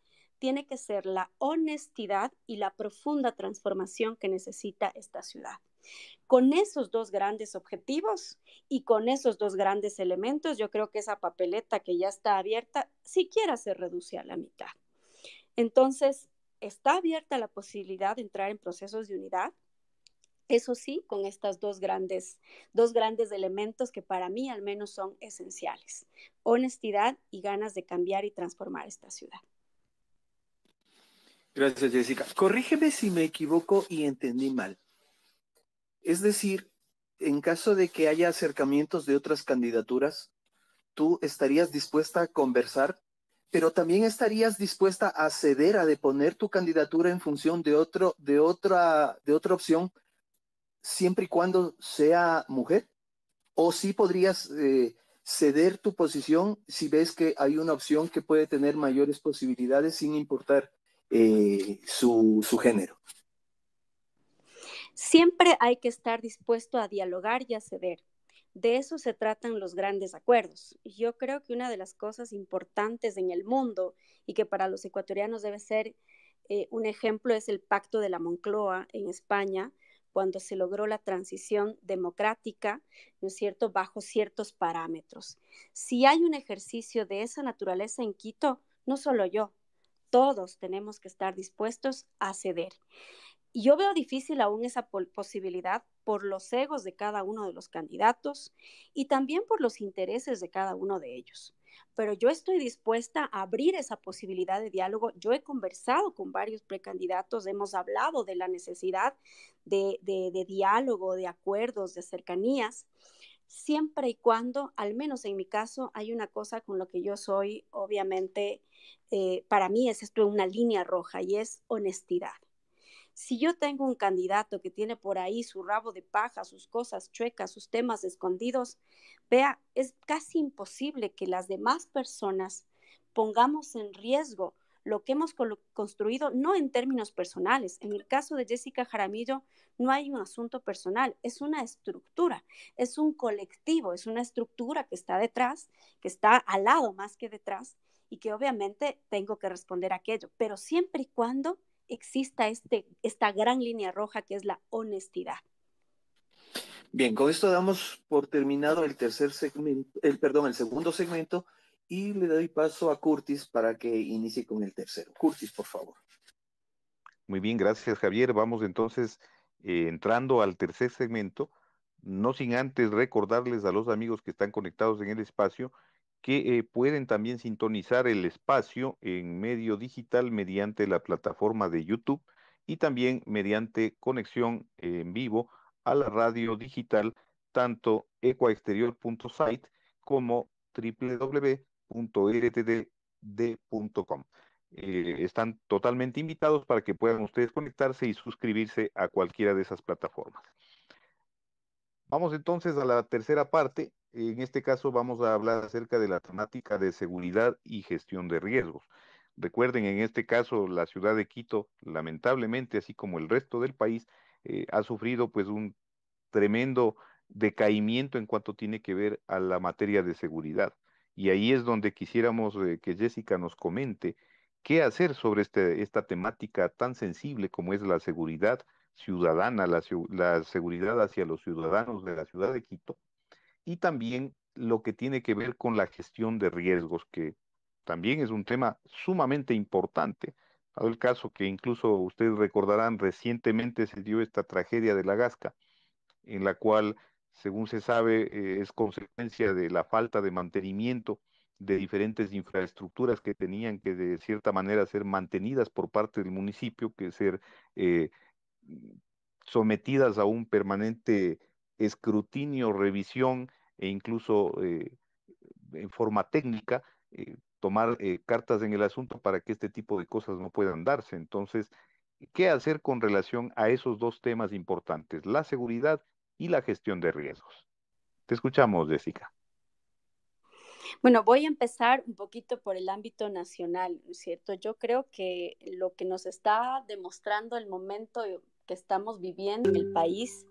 tiene que ser la honestidad y la profunda transformación que necesita esta ciudad. Con esos dos grandes objetivos y con esos dos grandes elementos, yo creo que esa papeleta que ya está abierta siquiera se reduce a la mitad. Entonces, está abierta la posibilidad de entrar en procesos de unidad. Eso sí, con estos dos grandes, dos grandes elementos que para mí al menos son esenciales. Honestidad y ganas de cambiar y transformar esta ciudad. Gracias, Jessica. Corrígeme si me equivoco y entendí mal. Es decir, en caso de que haya acercamientos de otras candidaturas, tú estarías dispuesta a conversar, pero también estarías dispuesta a ceder a deponer tu candidatura en función de otro, de otra, de otra opción, siempre y cuando sea mujer. O sí podrías eh, ceder tu posición si ves que hay una opción que puede tener mayores posibilidades sin importar eh, su, género. Siempre hay que estar dispuesto a dialogar y a ceder. De eso se tratan los grandes acuerdos. Yo creo que una de las cosas importantes en el mundo y que para los ecuatorianos debe ser eh, un ejemplo es el Pacto de la Moncloa en España, cuando se logró la transición democrática, ¿no es cierto?, bajo ciertos parámetros. Si hay un ejercicio de esa naturaleza en Quito, no solo yo, todos tenemos que estar dispuestos a ceder. Yo veo difícil aún esa posibilidad por los egos de cada uno de los candidatos y también por los intereses de cada uno de ellos. pero yo estoy dispuesta a abrir esa posibilidad de diálogo. Yo he conversado con varios precandidatos, hemos hablado de la necesidad de, diálogo, de acuerdos, de cercanías, siempre y cuando, al menos en mi caso, hay una cosa con lo que yo soy, obviamente, eh, para mí es esto una línea roja y es honestidad. Si yo tengo un candidato que tiene por ahí su rabo de paja, sus cosas chuecas, sus temas escondidos, vea, es casi imposible que las demás personas pongamos en riesgo lo que hemos construido, no en términos personales. En el caso de Jessica Jaramillo, no hay un asunto personal, es una estructura, es un colectivo, es una estructura que está detrás, que está al lado más que detrás y que obviamente tengo que responder aquello, pero siempre y cuando exista este, esta gran línea roja que es la honestidad. Bien, con esto damos por terminado el tercer segmento, el perdón, el segundo segmento y le doy paso a Curtis para que inicie con el tercero. Curtis, por favor. Muy bien, gracias Javier. Vamos entonces eh, entrando al tercer segmento, no sin antes recordarles a los amigos que están conectados en el espacio que eh, pueden también sintonizar el espacio en medio digital mediante la plataforma de YouTube y también mediante conexión en vivo a la radio digital, tanto ecuaexterior.site como Eh, están totalmente invitados para que puedan ustedes conectarse y suscribirse a cualquiera de esas plataformas. Vamos entonces a la tercera parte, en este caso vamos a hablar acerca de la temática de seguridad y gestión de riesgos. Recuerden, en este caso, la ciudad de Quito, lamentablemente, así como el resto del país, eh, ha sufrido pues un tremendo decaimiento en cuanto tiene que ver a la materia de seguridad. Y ahí es donde quisiéramos eh, que Jessica nos comente qué hacer sobre este, esta temática tan sensible como es la seguridad ciudadana, la, la seguridad hacia los ciudadanos de la ciudad de Quito y también lo que tiene que ver con la gestión de riesgos, que también es un tema sumamente importante. Dado el caso que incluso ustedes recordarán, recientemente se dio esta tragedia de la Gasca, en la cual, según se sabe, eh, es consecuencia de la falta de mantenimiento de diferentes infraestructuras que tenían que de cierta manera ser mantenidas por parte del municipio, que ser eh, sometidas a un permanente escrutinio, revisión e incluso eh, en forma técnica, tomar cartas en el asunto para que este tipo de cosas no puedan darse. Entonces, ¿qué hacer con relación a esos dos temas importantes, la seguridad y la gestión de riesgos? Te escuchamos, Jessica. Bueno, voy a empezar un poquito por el ámbito nacional, ¿no es cierto? Yo creo que lo que nos está demostrando el momento que estamos viviendo en el país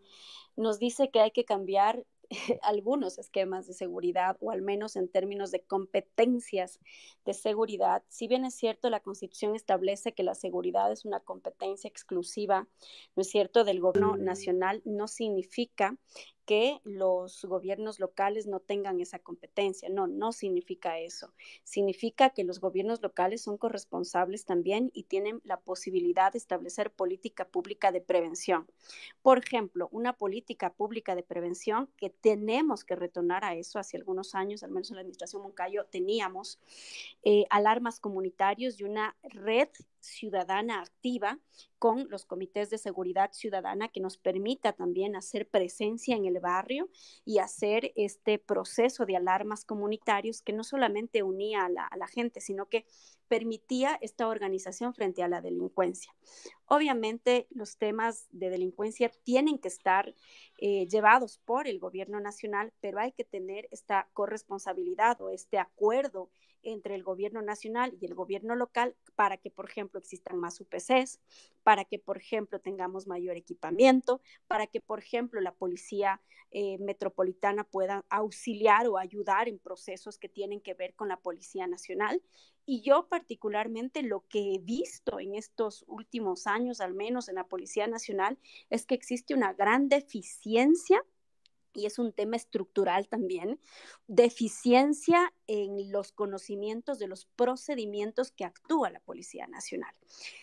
nos dice que hay que cambiar *laughs* algunos esquemas de seguridad o al menos en términos de competencias de seguridad. Si bien es cierto, la Constitución establece que la seguridad es una competencia exclusiva, ¿no es cierto?, del gobierno nacional, no significa que los gobiernos locales no tengan esa competencia. No, no significa eso. Significa que los gobiernos locales son corresponsables también y tienen la posibilidad de establecer política pública de prevención. Por ejemplo, una política pública de prevención que tenemos que retornar a eso. Hace algunos años, al menos en la administración Moncayo, teníamos eh, alarmas comunitarios y una red ciudadana activa con los comités de seguridad ciudadana que nos permita también hacer presencia en el barrio y hacer este proceso de alarmas comunitarios que no solamente unía a la, gente, sino que permitía esta organización frente a la delincuencia. Obviamente los temas de delincuencia tienen que estar eh, llevados por el gobierno nacional, pero hay que tener esta corresponsabilidad o este acuerdo entre el gobierno nacional y el gobierno local para que, por ejemplo, existan más UPCs, para que, por ejemplo, tengamos mayor equipamiento, para que, por ejemplo, la policía eh, metropolitana pueda auxiliar o ayudar en procesos que tienen que ver con la Policía Nacional. Y yo particularmente lo que he visto en estos últimos años, al menos en la Policía Nacional, es que existe una gran deficiencia y es un tema estructural también, deficiencia en los conocimientos de los procedimientos que actúa la Policía Nacional.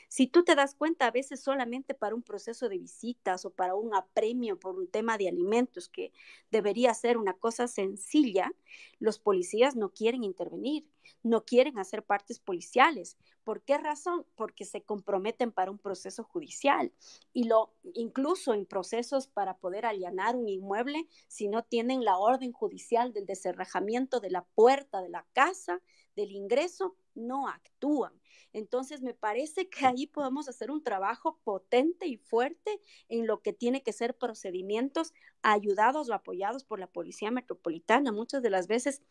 Si tú te das cuenta, a veces solamente para un proceso de visitas o para un apremio por un tema de alimentos que debería ser una cosa sencilla, los policías no quieren intervenir, no quieren hacer partes policiales. ¿Por qué razón? Porque se comprometen para un proceso judicial y lo incluso en procesos para poder allanar un inmueble, si no tienen la orden judicial del deserrajamiento de la puerta de la casa, del ingreso, no actúan. Entonces, me parece que ahí podemos hacer un trabajo potente y fuerte en lo que tiene que ser procedimientos ayudados o apoyados por la Policía Metropolitana. Muchas de las veces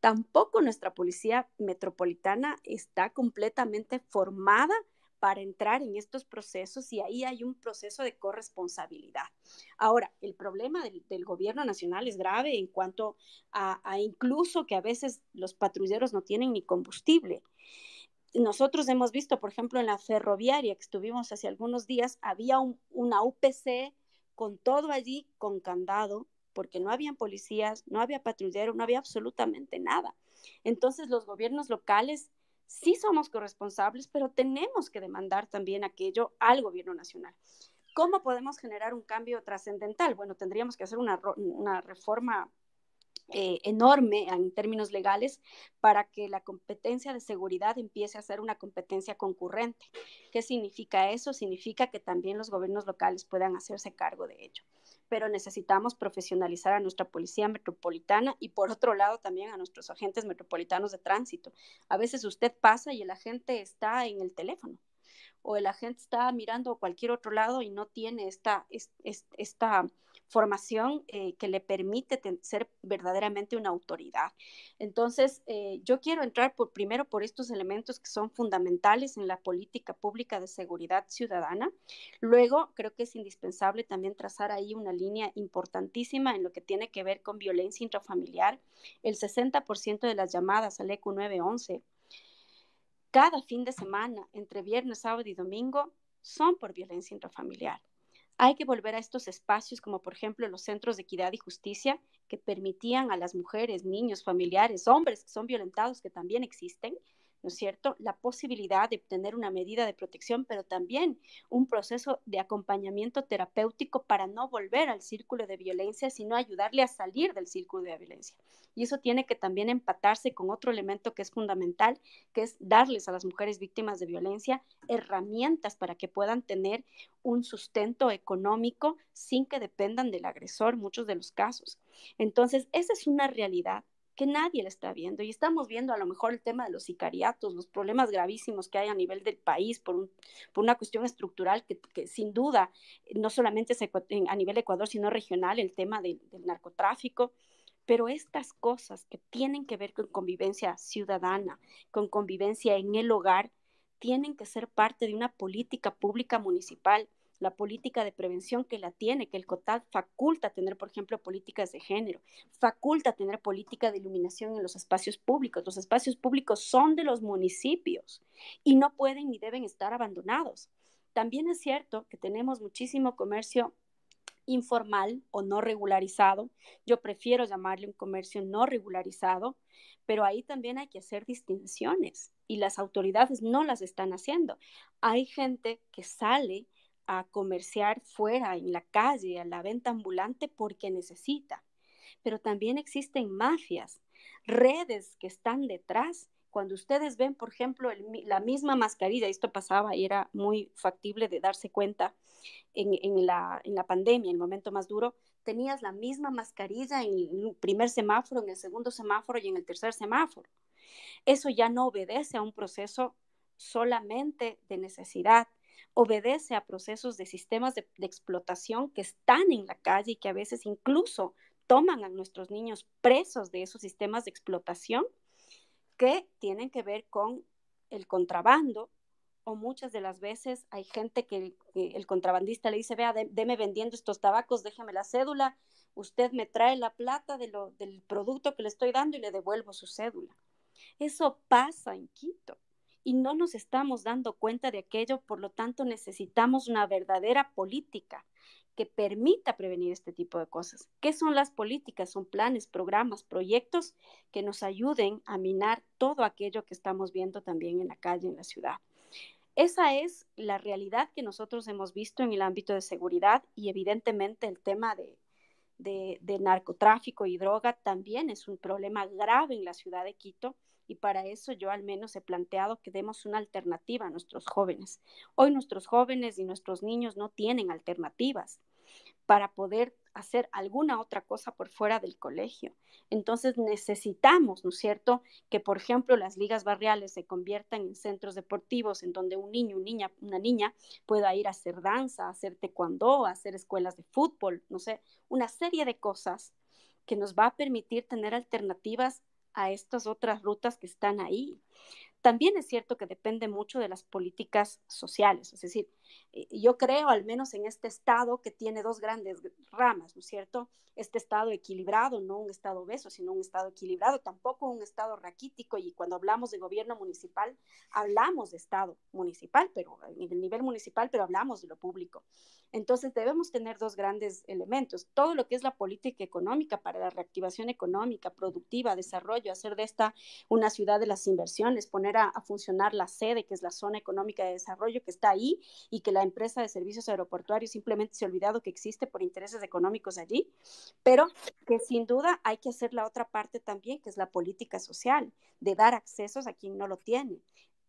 tampoco nuestra Policía Metropolitana está completamente formada para entrar en estos procesos y ahí hay un proceso de corresponsabilidad. Ahora, el problema del, gobierno nacional es grave en cuanto a, incluso que a veces los patrulleros no tienen ni combustible nosotros hemos visto, por ejemplo, en la ferroviaria que estuvimos hace algunos días, había una UPC con todo allí, con candado, porque no habían policías, no había patrullero, no había absolutamente nada. Entonces, los gobiernos locales sí somos corresponsables, pero tenemos que demandar también aquello al gobierno nacional. ¿Cómo podemos generar un cambio trascendental? Bueno, tendríamos que hacer una, reforma eh, enorme en términos legales para que la competencia de seguridad empiece a ser una competencia concurrente. ¿Qué significa eso? Significa que también los gobiernos locales puedan hacerse cargo de ello. Pero necesitamos profesionalizar a nuestra policía metropolitana y por otro lado también a nuestros agentes metropolitanos de tránsito. A veces usted pasa y el agente está en el teléfono o el agente está mirando a cualquier otro lado y no tiene esta, esta formación eh, que le permite ser verdaderamente una autoridad. Entonces, eh, yo quiero entrar por, primero por estos elementos que son fundamentales en la política pública de seguridad ciudadana. Luego, creo que es indispensable también trazar ahí una línea importantísima en lo que tiene que ver con violencia intrafamiliar. El 60% de las llamadas al ECU 911 cada fin de semana, entre viernes, sábado y domingo, son por violencia intrafamiliar. Hay que volver a estos espacios como por ejemplo los centros de equidad y justicia que permitían a las mujeres, niños, familiares, hombres que son violentados, que también existen, ¿no es cierto?, la posibilidad de obtener una medida de protección, pero también un proceso de acompañamiento terapéutico para no volver al círculo de violencia, sino ayudarle a salir del círculo de violencia. Y eso tiene que también empatarse con otro elemento que es fundamental, que es darles a las mujeres víctimas de violencia herramientas para que puedan tener un sustento económico sin que dependan del agresor, muchos de los casos. Entonces, esa es una realidad que nadie le está viendo. Y estamos viendo a lo mejor el tema de los sicariatos, los problemas gravísimos que hay a nivel del país por, una cuestión estructural que, sin duda no solamente a nivel Ecuador, sino regional, el tema del narcotráfico. Pero estas cosas que tienen que ver con convivencia ciudadana, con convivencia en el hogar, tienen que ser parte de una política pública municipal la política de prevención que la tiene, que el COTAD faculta tener, por ejemplo, políticas de género, faculta tener política de iluminación en los espacios públicos. Los espacios públicos son de los municipios y no pueden ni deben estar abandonados. También es cierto que tenemos muchísimo comercio informal o no regularizado. Yo prefiero llamarle un comercio no regularizado, pero ahí también hay que hacer distinciones y las autoridades no las están haciendo. Hay gente que sale a comerciar fuera, en la calle, a la venta ambulante porque necesita. Pero también existen mafias, redes que están detrás. Cuando ustedes ven, por ejemplo, la misma mascarilla, esto pasaba y era muy factible de darse cuenta en, la, en la pandemia, en el momento más duro, tenías la misma mascarilla en el primer semáforo, en el segundo semáforo y en el tercer semáforo. Eso ya no obedece a un proceso solamente de necesidad, obedece a procesos de sistemas de, explotación que están en la calle y que a veces incluso toman a nuestros niños presos de esos sistemas de explotación que tienen que ver con el contrabando o muchas de las veces hay gente que, el contrabandista le dice, vea, deme vendiendo estos tabacos, déjeme la cédula, usted me trae la plata de del producto que le estoy dando y le devuelvo su cédula. Eso pasa en Quito y no nos estamos dando cuenta de aquello, por lo tanto necesitamos una verdadera política que permita prevenir este tipo de cosas. ¿Qué son las políticas? Son planes, programas, proyectos que nos ayuden a minar todo aquello que estamos viendo también en la calle, en la ciudad. Esa es la realidad que nosotros hemos visto en el ámbito de seguridad y evidentemente el tema de, de, narcotráfico y droga también es un problema grave en la ciudad de Quito y para eso yo al menos he planteado que demos una alternativa a nuestros jóvenes. Hoy nuestros jóvenes y nuestros niños no tienen alternativas para poder hacer alguna otra cosa por fuera del colegio. Entonces necesitamos, ¿no es cierto?, que por ejemplo las ligas barriales se conviertan en centros deportivos en donde un niño, niña, una niña pueda ir a hacer danza, a hacer taekwondo, a hacer escuelas de fútbol, no sé, una serie de cosas que nos va a permitir tener alternativas a estas otras rutas que están ahí. También es cierto que depende mucho de las políticas sociales, es decir, eh, yo creo al menos en este estado que tiene dos grandes ramas, ¿no es cierto? Este estado equilibrado, no un estado obeso, sino un estado equilibrado, tampoco un estado raquítico y cuando hablamos de gobierno municipal, hablamos de estado municipal, pero en el nivel municipal, pero hablamos de lo público. Entonces debemos tener dos grandes elementos, todo lo que es la política económica para la reactivación económica, productiva, desarrollo, hacer de esta una ciudad de las inversiones, poner a, funcionar la sede, que es la zona económica de desarrollo que está ahí y que la empresa de servicios aeroportuarios simplemente se ha olvidado que existe por intereses económicos allí, pero que sin duda hay que hacer la otra parte también, que es la política social, de dar accesos a quien no lo tiene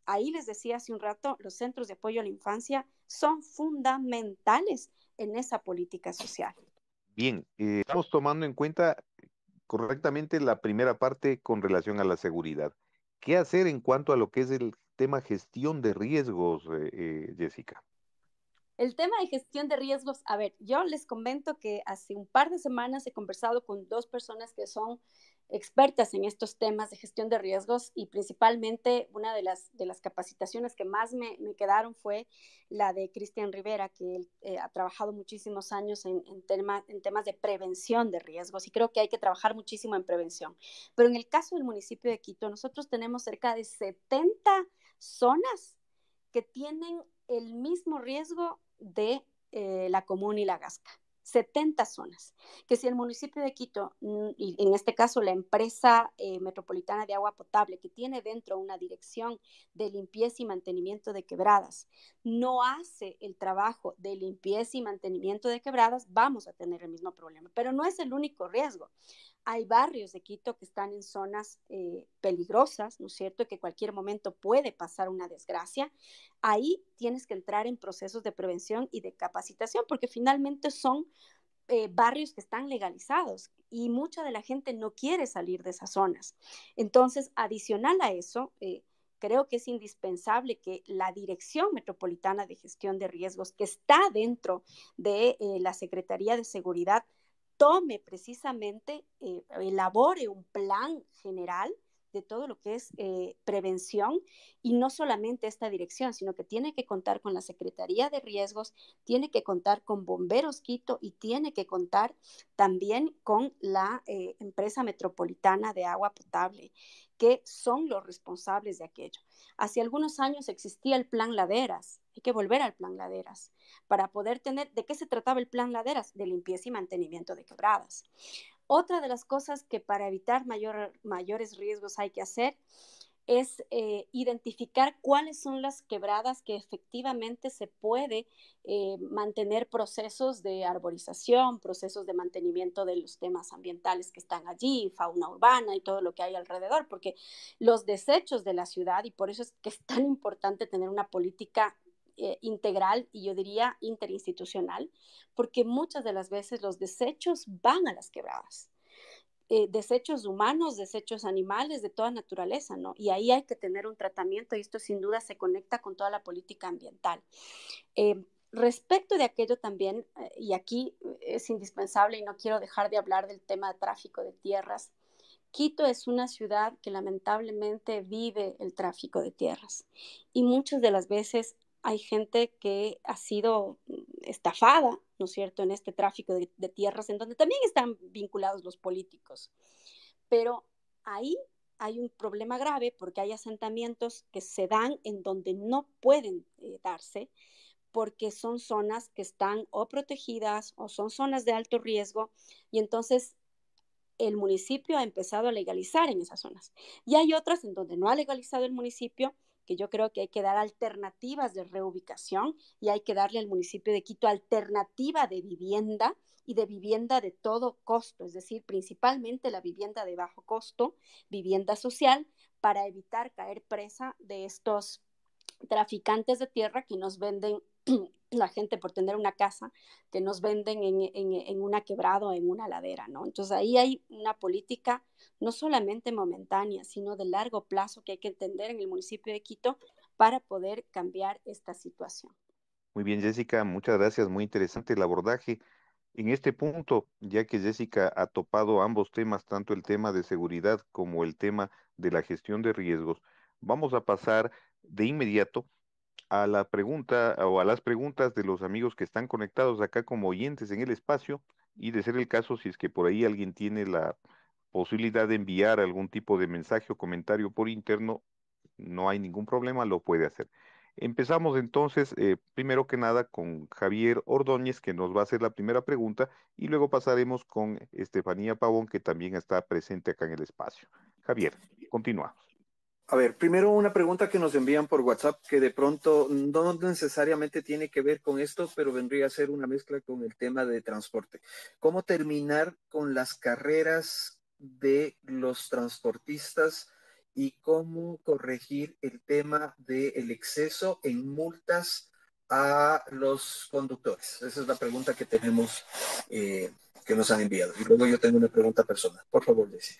ahí les decía hace un rato, los centros de apoyo a la infancia son fundamentales en esa política social. Bien, eh, estamos tomando en cuenta correctamente la primera parte con relación a la seguridad. ¿Qué hacer en cuanto a lo que es el tema gestión de riesgos, eh, eh, Jessica? El tema de gestión de riesgos, a ver, yo les comento que hace un par de semanas he conversado con dos personas que son expertas en estos temas de gestión de riesgos y principalmente una de las, de las capacitaciones que más me, me quedaron fue la de Cristian Rivera, que eh, ha trabajado muchísimos años en, en, en temas de prevención de riesgos y creo que hay que trabajar muchísimo en prevención. Pero en el caso del municipio de Quito, nosotros tenemos cerca de 70 zonas que tienen el mismo riesgo de eh, la común y la Gasca. 70 zonas, que si el municipio de Quito, mm, y en este caso la empresa eh, metropolitana de agua potable, que tiene dentro una dirección de limpieza y mantenimiento de quebradas, no hace el trabajo de limpieza y mantenimiento de quebradas, vamos a tener el mismo problema. Pero no es el único riesgo. Hay barrios de Quito que están en zonas eh, peligrosas, ¿no es cierto? Que cualquier momento puede pasar una desgracia. Ahí tienes que entrar en procesos de prevención y de capacitación, porque finalmente son eh, barrios que están legalizados y mucha de la gente no quiere salir de esas zonas. Entonces, adicional a eso, eh, creo que es indispensable que la Dirección Metropolitana de Gestión de Riesgos, que está dentro de la Secretaría de Seguridad, tome precisamente, eh, elabore un plan general de todo lo que es eh, prevención y no solamente esta dirección, sino que tiene que contar con la Secretaría de Riesgos, tiene que contar con Bomberos Quito y tiene que contar también con la eh, empresa metropolitana de agua potable, que son los responsables de aquello. Hace algunos años existía el plan Laderas, hay que volver al plan Laderas para poder tener, ¿de qué se trataba el plan Laderas? De limpieza y mantenimiento de quebradas. Otra de las cosas que para evitar mayor, mayores riesgos hay que hacer es eh, identificar cuáles son las quebradas que efectivamente se puede eh, mantener procesos de arborización, procesos de mantenimiento de los temas ambientales que están allí, fauna urbana y todo lo que hay alrededor, porque los desechos de la ciudad, y por eso es que es tan importante tener una política eh, integral y yo diría interinstitucional, porque muchas de las veces los desechos van a las quebradas. Eh, desechos humanos, desechos animales, de toda naturaleza, ¿no? Y ahí hay que tener un tratamiento y esto sin duda se conecta con toda la política ambiental. Eh, respecto de aquello también, y aquí es indispensable y no quiero dejar de hablar del tema de tráfico de tierras, Quito es una ciudad que lamentablemente vive el tráfico de tierras y muchas de las veces hay gente que ha sido mm, estafada, ¿no es cierto?, en este tráfico de, tierras, en donde también están vinculados los políticos. Pero ahí hay un problema grave porque hay asentamientos que se dan en donde no pueden eh, darse porque son zonas que están o protegidas o son zonas de alto riesgo y entonces el municipio ha empezado a legalizar en esas zonas. Y hay otras en donde no ha legalizado el municipio, que yo creo que hay que dar alternativas de reubicación y hay que darle al municipio de Quito alternativa de vivienda y de vivienda de todo costo, es decir, principalmente la vivienda de bajo costo, vivienda social, para evitar caer presa de estos traficantes de tierra que nos venden *clears throat* la gente por tener una casa, que nos venden en, en, una quebrada o en una ladera, ¿no? Entonces ahí hay una política no solamente momentánea, sino de largo plazo que hay que entender en el municipio de Quito para poder cambiar esta situación. Muy bien, Jessica, muchas gracias, muy interesante el abordaje. En este punto, ya que Jessica ha topado ambos temas, tanto el tema de seguridad como el tema de la gestión de riesgos, vamos a pasar de inmediato a la pregunta o a las preguntas de los amigos que están conectados acá como oyentes en el espacio y de ser el caso si es que por ahí alguien tiene la posibilidad de enviar algún tipo de mensaje o comentario por interno, no hay ningún problema, lo puede hacer. Empezamos entonces, eh, primero que nada, con Javier Ordóñez, que nos va a hacer la primera pregunta, y luego pasaremos con Estefanía Pavón, que también está presente acá en el espacio. Javier, continuamos. A ver, primero una pregunta que nos envían por WhatsApp que de pronto no necesariamente tiene que ver con esto, pero vendría a ser una mezcla con el tema de transporte. ¿Cómo terminar con las carreras de los transportistas y cómo corregir el tema del exceso en multas a los conductores? Esa es la pregunta que tenemos, eh, que nos han enviado. Y luego yo tengo una pregunta personal. Por favor, Desi.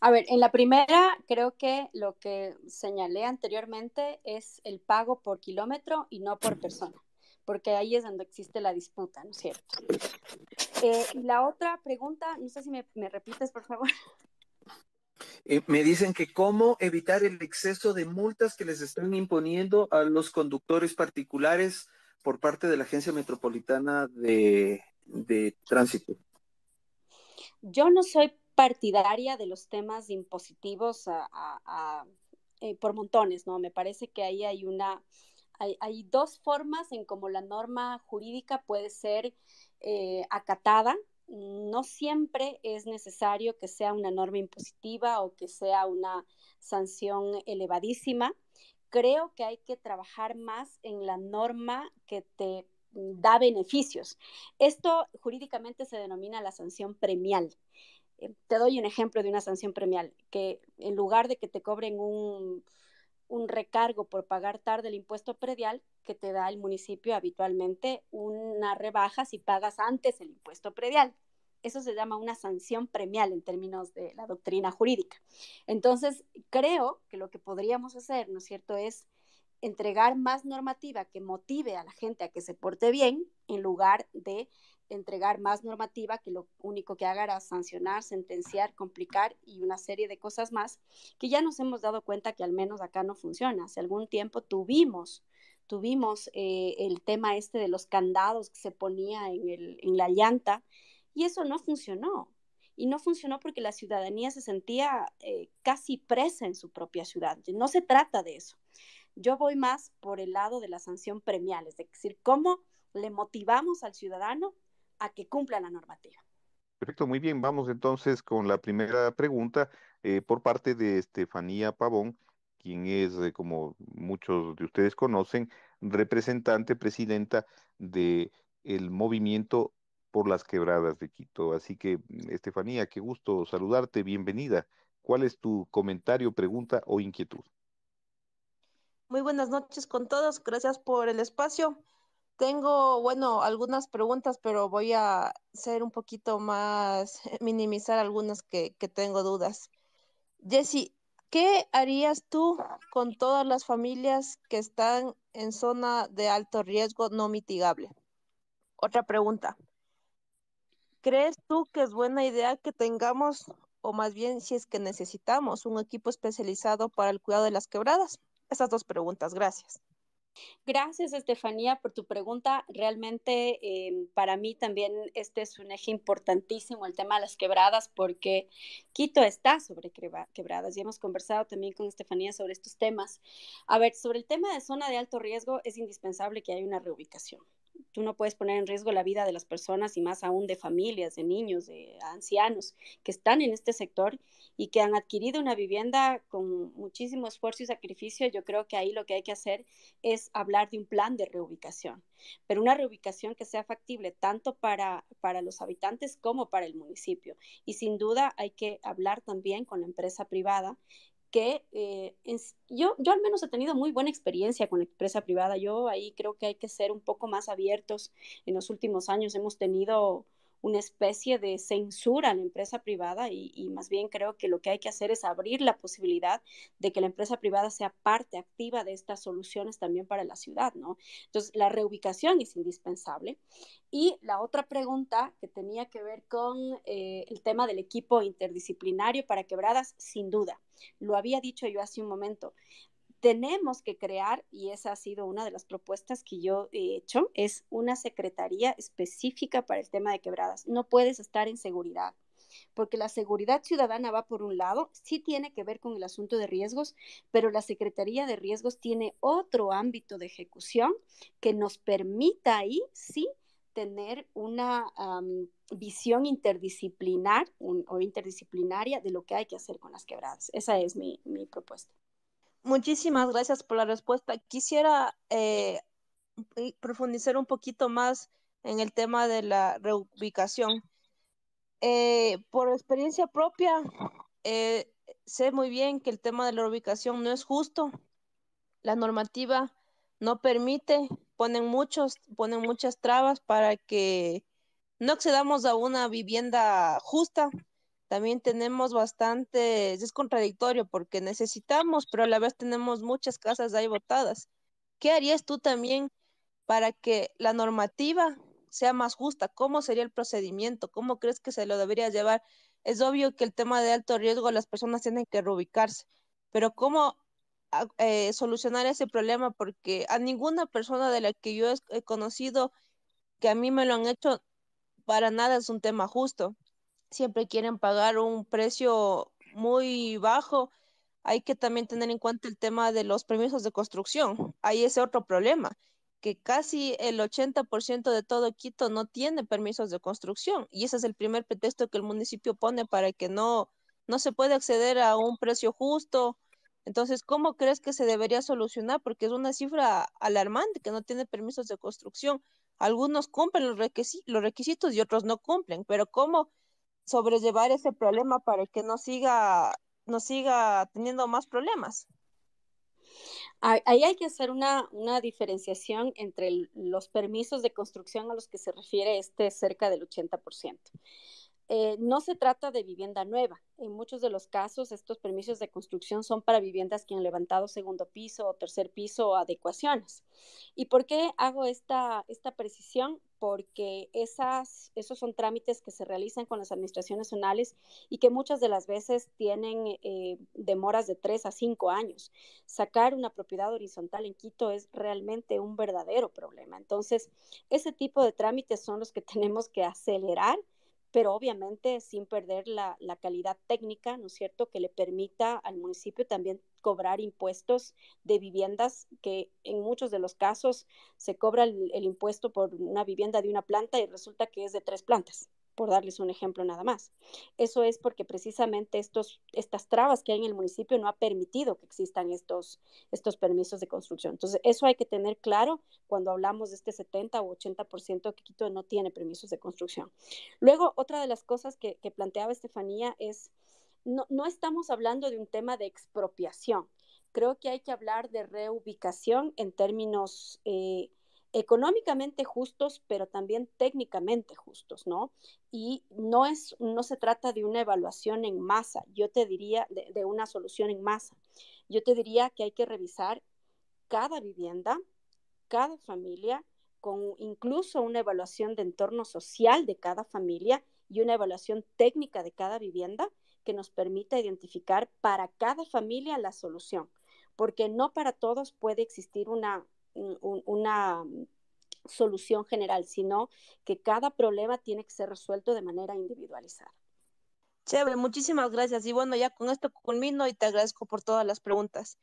A ver, en la primera creo que lo que señalé anteriormente es el pago por kilómetro y no por persona, porque ahí es donde existe la disputa, ¿no es cierto? Eh, y la otra pregunta, no sé si me, repites, por favor. Eh, me dicen que cómo evitar el exceso de multas que les están imponiendo a los conductores particulares por parte de la Agencia Metropolitana de, de Tránsito. Yo no soy partidaria de los temas impositivos eh, por montones, ¿no? Me parece que ahí hay una, hay, dos formas en cómo la norma jurídica puede ser eh, acatada. No siempre es necesario que sea una norma impositiva o que sea una sanción elevadísima. Creo que hay que trabajar más en la norma que te da beneficios. Esto jurídicamente se denomina la sanción premial. Eh, te doy un ejemplo de una sanción premial, que en lugar de que te cobren un, un recargo por pagar tarde el impuesto predial, que te da el municipio habitualmente una rebaja si pagas antes el impuesto predial. Eso se llama una sanción premial en términos de la doctrina jurídica. Entonces, creo que lo que podríamos hacer, ¿no es cierto?, es entregar más normativa que motive a la gente a que se porte bien en lugar de entregar más normativa que lo único que haga era sancionar, sentenciar, complicar y una serie de cosas más que ya nos hemos dado cuenta que al menos acá no funciona. Hace algún tiempo tuvimos, tuvimos eh, el tema este de los candados que se ponía en, el, en la llanta y eso no funcionó. Y no funcionó porque la ciudadanía se sentía eh, casi presa en su propia ciudad. No se trata de eso. Yo voy más por el lado de la sanción premial, es decir, cómo le motivamos al ciudadano a que cumpla la normativa. Perfecto, muy bien. Vamos entonces con la primera pregunta eh, por parte de Estefanía Pavón, quien es, eh, como muchos de ustedes conocen, representante, presidenta de el movimiento por las quebradas de Quito. Así que, Estefanía, qué gusto saludarte, bienvenida. ¿Cuál es tu comentario, pregunta o inquietud? Muy buenas noches con todos, gracias por el espacio. Tengo, bueno, algunas preguntas, pero voy a ser un poquito más, *laughs* minimizar algunas que, tengo dudas. Jessy, ¿qué harías tú con todas las familias que están en zona de alto riesgo no mitigable? Otra pregunta. ¿Crees tú que es buena idea que tengamos, o más bien si es que necesitamos, un equipo especializado para el cuidado de las quebradas? Esas dos preguntas, gracias. Gracias, Estefanía, por tu pregunta. Realmente eh, para mí también este es un eje importantísimo, el tema de las quebradas, porque Quito está sobre quebradas y hemos conversado también con Estefanía sobre estos temas. A ver, sobre el tema de zona de alto riesgo, es indispensable que haya una reubicación tú no puedes poner en riesgo la vida de las personas y más aún de familias, de niños, de ancianos que están en este sector y que han adquirido una vivienda con muchísimo esfuerzo y sacrificio. Yo creo que ahí lo que hay que hacer es hablar de un plan de reubicación, pero una reubicación que sea factible tanto para, para los habitantes como para el municipio. Y sin duda hay que hablar también con la empresa privada que eh, yo, yo al menos he tenido muy buena experiencia con la empresa privada. Yo ahí creo que hay que ser un poco más abiertos. En los últimos años hemos tenido una especie de censura a la empresa privada y, más bien creo que lo que hay que hacer es abrir la posibilidad de que la empresa privada sea parte activa de estas soluciones también para la ciudad, ¿no? Entonces, la reubicación es indispensable. Y la otra pregunta que tenía que ver con eh, el tema del equipo interdisciplinario para quebradas, sin duda. Lo había dicho yo hace un momento tenemos que crear, y esa ha sido una de las propuestas que yo he hecho, es una secretaría específica para el tema de quebradas. No puedes estar en seguridad, porque la seguridad ciudadana va por un lado, sí tiene que ver con el asunto de riesgos, pero la Secretaría de Riesgos tiene otro ámbito de ejecución que nos permita ahí, sí, tener una visión interdisciplinar o interdisciplinaria de lo que hay que hacer con las quebradas. Esa es mi propuesta. Muchísimas gracias por la respuesta. Quisiera eh, profundizar un poquito más en el tema de la reubicación. Eh, por experiencia propia, eh, sé muy bien que el tema de la reubicación no es justo. La normativa no permite, ponen muchos, ponen muchas trabas para que no accedamos a una vivienda justa, también tenemos bastante, es contradictorio porque necesitamos, pero a la vez tenemos muchas casas ahí botadas. ¿Qué harías tú también para que la normativa sea más justa? ¿Cómo sería el procedimiento? ¿Cómo crees que se lo debería llevar? Es obvio que el tema de alto riesgo las personas tienen que reubicarse, pero ¿cómo ah, eh, solucionar ese problema? Porque a ninguna persona de la que yo he conocido que a mí me lo han hecho, para nada es un tema justo siempre quieren pagar un precio muy bajo. Hay que también tener en cuenta el tema de los permisos de construcción. Hay ese otro problema, que casi el 80% de todo Quito no tiene permisos de construcción y ese es el primer pretexto que el municipio pone para que no, no se puede acceder a un precio justo. Entonces, ¿cómo crees que se debería solucionar? Porque es una cifra alarmante que no tiene permisos de construcción. Algunos cumplen los, los requisitos y otros no cumplen, pero ¿cómo sobrellevar ese problema para que no siga, no siga teniendo más problemas. Ahí hay que hacer una, una diferenciación entre los permisos de construcción a los que se refiere este cerca del 80%. Eh, no se trata de vivienda nueva. En muchos de los casos, estos permisos de construcción son para viviendas que han levantado segundo piso o tercer piso o adecuaciones. ¿Y por qué hago esta, esta precisión? Porque esas, esos son trámites que se realizan con las administraciones zonales y que muchas de las veces tienen eh, demoras de tres a cinco años. Sacar una propiedad horizontal en Quito es realmente un verdadero problema. Entonces, ese tipo de trámites son los que *laughs* tenemos que acelerar pero obviamente sin perder la, calidad técnica, ¿no es cierto?, que le permita al municipio también cobrar impuestos de viviendas que en muchos de los casos se cobra el impuesto por una vivienda de una planta y resulta que es de tres plantas por darles un ejemplo nada más. Eso es porque precisamente estos, estas trabas que hay en el municipio no ha permitido que existan estos, estos permisos de construcción. Entonces, eso hay que tener claro cuando hablamos de este 70 o 80% que Quito no tiene permisos de construcción. Luego, otra de las cosas que, planteaba Estefanía es, no, no estamos hablando de un tema de expropiación. Creo que hay que hablar de reubicación en términos eh, económicamente justos, pero también técnicamente justos, ¿no? Y no, es, no se trata de una evaluación en masa, yo te diría, de, una solución en masa. Yo te diría que hay que revisar cada vivienda, cada familia, con incluso una evaluación de entorno social de cada familia y una evaluación técnica de cada vivienda que nos permita identificar para cada familia la solución, porque no para todos puede existir una una solución general, sino que cada problema tiene que ser resuelto de manera individualizada. Chévere, muchísimas gracias. Y bueno, ya con esto culmino y te agradezco por todas las preguntas.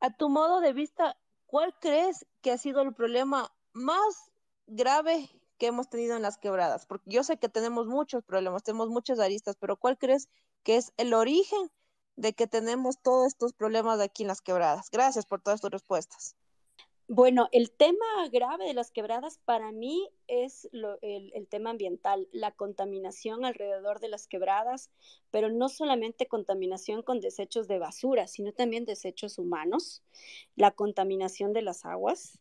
A tu modo de vista, ¿cuál crees que ha sido el problema más grave que hemos tenido en las quebradas? Porque yo sé que tenemos muchos problemas, tenemos muchas aristas, pero ¿cuál crees que es el origen de que tenemos todos estos problemas aquí en las quebradas? Gracias por todas tus respuestas. Bueno, el tema grave de las quebradas para mí es el, tema ambiental, la contaminación alrededor de las quebradas, pero no solamente contaminación con desechos de basura, sino también desechos humanos, la contaminación de las aguas,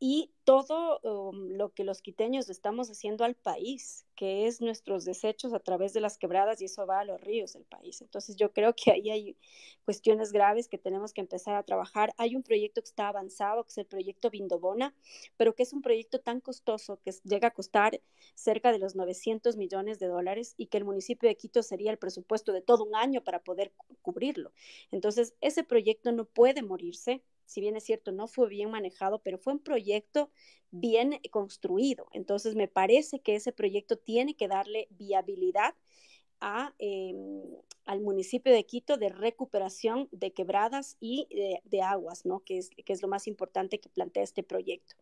y todo um, lo que los quiteños estamos haciendo al país, que es nuestros desechos a través de las quebradas y eso va a los ríos del país. Entonces yo creo que ahí hay cuestiones graves que tenemos que empezar a trabajar. Hay un proyecto que está avanzado, que es el proyecto Vindobona, pero que es un proyecto tan costoso que llega a costar cerca de los 900 millones de dólares y que el municipio de Quito sería el presupuesto de todo un año para poder cubrirlo. Entonces ese proyecto no puede morirse si bien es cierto, no fue bien manejado, pero fue un proyecto bien construido. Entonces, me parece que ese proyecto tiene que darle viabilidad a, em, al municipio de Quito de recuperación de quebradas y de, aguas, ¿no? Que es, que es lo más importante que plantea este proyecto.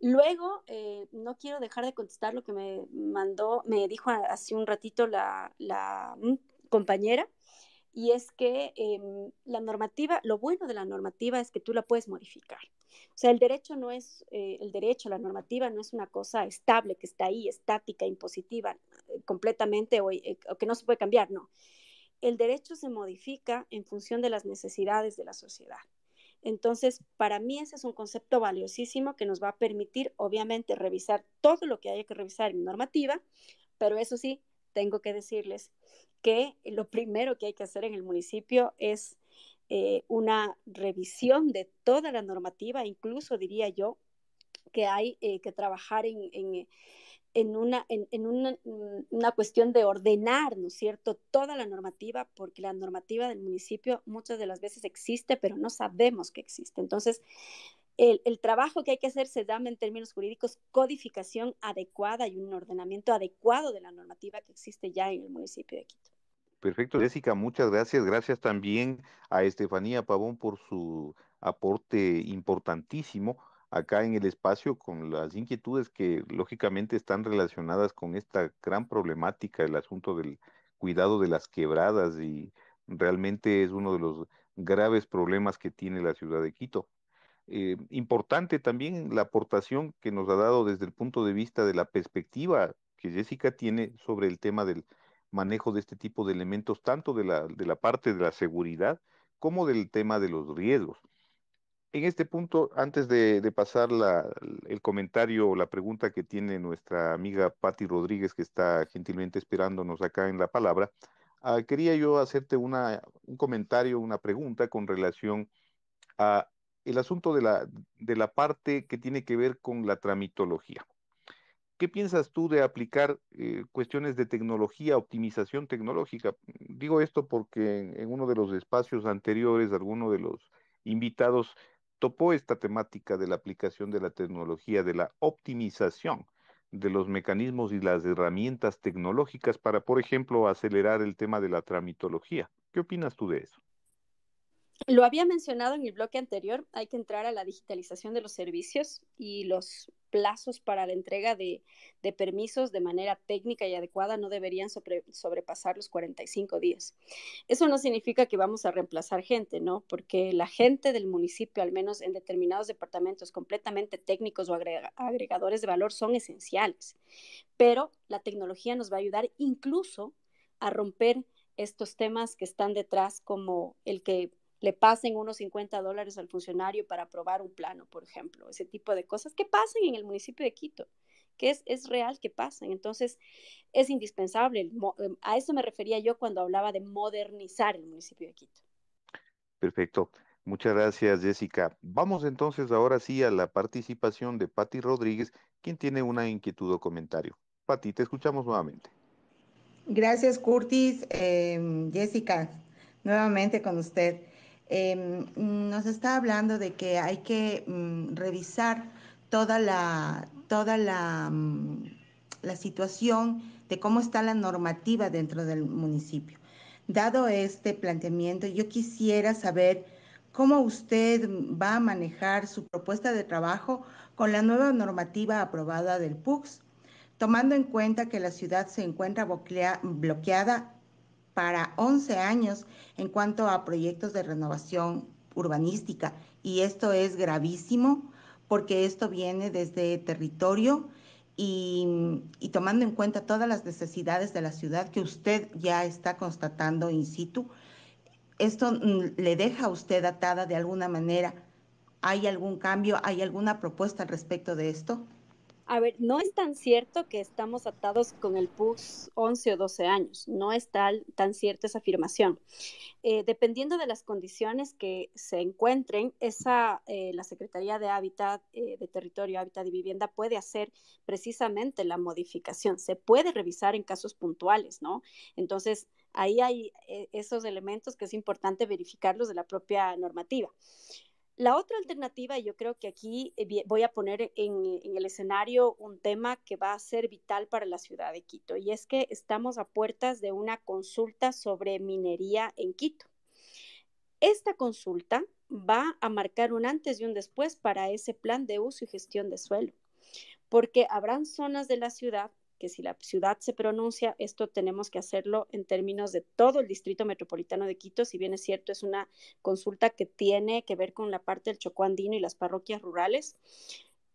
Luego, eh, no quiero dejar de contestar lo que me mandó, me dijo hace un ratito la, la mm, compañera y es que em, la normativa, lo bueno de la normativa es que tú la puedes modificar. O sea, el derecho no es, eh, el derecho, la normativa no es una cosa estable que está ahí, estática, impositiva, eh, completamente eh, o, que no se puede cambiar, no. El derecho se modifica en función de las necesidades de la sociedad. Entonces, para mí ese es un concepto valiosísimo que nos va a permitir, obviamente, revisar todo lo que haya que revisar en normativa, pero eso sí, tengo que decirles que lo primero que hay que hacer en el municipio es eh, una revisión de toda la normativa, incluso diría yo que hay eh, que trabajar en, en, una, cuestión de ordenar, ¿no cierto?, toda la normativa, porque la normativa del municipio muchas de las veces existe, pero no sabemos que existe. Entonces, el, el, trabajo que hay que hacer se llama en términos jurídicos codificación adecuada y un ordenamiento adecuado de la normativa que existe ya en el municipio de Quito. Perfecto, Jessica, muchas gracias. Gracias también a Estefanía Pavón por su aporte importantísimo acá en el espacio con las inquietudes que lógicamente están relacionadas con esta gran problemática, el asunto del cuidado de las quebradas y realmente es uno de los graves problemas que tiene la ciudad de Quito. Eh, importante también la aportación que nos ha dado desde el punto de vista de la perspectiva que Jessica tiene sobre el tema del manejo de este tipo de elementos, tanto de la, de la parte de la seguridad como del tema de los riesgos. En este punto, antes de, pasar el comentario o la pregunta que tiene nuestra amiga Patti Rodríguez, que está gentilmente esperándonos acá en la palabra, ah, quería yo hacerte una, un comentario, una pregunta con relación a el asunto de la, de la parte que tiene que ver con la tramitología. ¿Qué piensas tú de aplicar eh, cuestiones de tecnología, optimización tecnológica? Digo esto porque en, uno de los espacios anteriores, alguno de los invitados topó esta temática de la aplicación de la tecnología, de la optimización de los mecanismos y las herramientas tecnológicas para, por ejemplo, acelerar el tema de la tramitología. ¿Qué opinas tú de eso? Lo había mencionado en el bloque anterior, hay que entrar a la digitalización de los servicios y los plazos para la entrega de, permisos de manera técnica y adecuada no deberían sobrepasar los 45 días. Eso no significa que vamos a reemplazar gente, ¿no? Porque la gente del municipio, al menos en determinados departamentos completamente técnicos o agregadores de valor, son esenciales. Pero la tecnología nos va a ayudar incluso a romper estos temas que están detrás, como el que le pasen unos 50 dólares al funcionario para aprobar un plano, por ejemplo, ese tipo de cosas que pasan en el municipio de Quito, que es, es real que pasan. Entonces, es indispensable. Em, a eso me refería yo cuando hablaba de modernizar el municipio de Quito. Perfecto. Muchas gracias, Jessica. Vamos entonces ahora sí a la participación de Patti Rodríguez, quien tiene una inquietud o comentario. Patti, te escuchamos nuevamente. Gracias, Curtis. Em, Jessica, nuevamente con usted. Em, nos está hablando de que hay que mm, revisar toda la, toda la, mm, la situación de cómo está la normativa dentro del municipio. Dado este planteamiento, yo quisiera saber cómo usted va a manejar su propuesta de trabajo con la nueva normativa aprobada del PUX, tomando en cuenta que la ciudad se encuentra bloqueada para 11 años en cuanto a proyectos de renovación urbanística. Y esto es gravísimo porque esto viene desde territorio y, tomando en cuenta todas las necesidades de la ciudad que usted ya está constatando in situ, ¿esto mm, le deja a usted atada de alguna manera? ¿Hay algún cambio? ¿Hay alguna propuesta al respecto de esto? A ver, no es tan cierto que estamos atados con el PUS 11 o 12 años, no es tan, tan cierta esa afirmación. Eh, dependiendo de las condiciones que se encuentren, esa, eh, la Secretaría de Hábitat, eh, de Territorio, Hábitat y Vivienda puede hacer precisamente la modificación. Se puede revisar en casos puntuales, ¿no? Entonces, ahí hay esos elementos que es importante verificarlos de la propia normativa. La otra alternativa, yo creo que aquí eh, voy a poner en, el escenario un tema que va a ser vital para la ciudad de Quito, y es que estamos a puertas de una consulta sobre minería en Quito. Esta consulta va a marcar un antes y un después para ese plan de uso y gestión de suelo, porque habrán zonas de la ciudad que si la ciudad se pronuncia, esto tenemos que hacerlo en términos de todo el distrito metropolitano de Quito, si bien es cierto, es una consulta que tiene que ver con la parte del Chocó Andino y las parroquias rurales.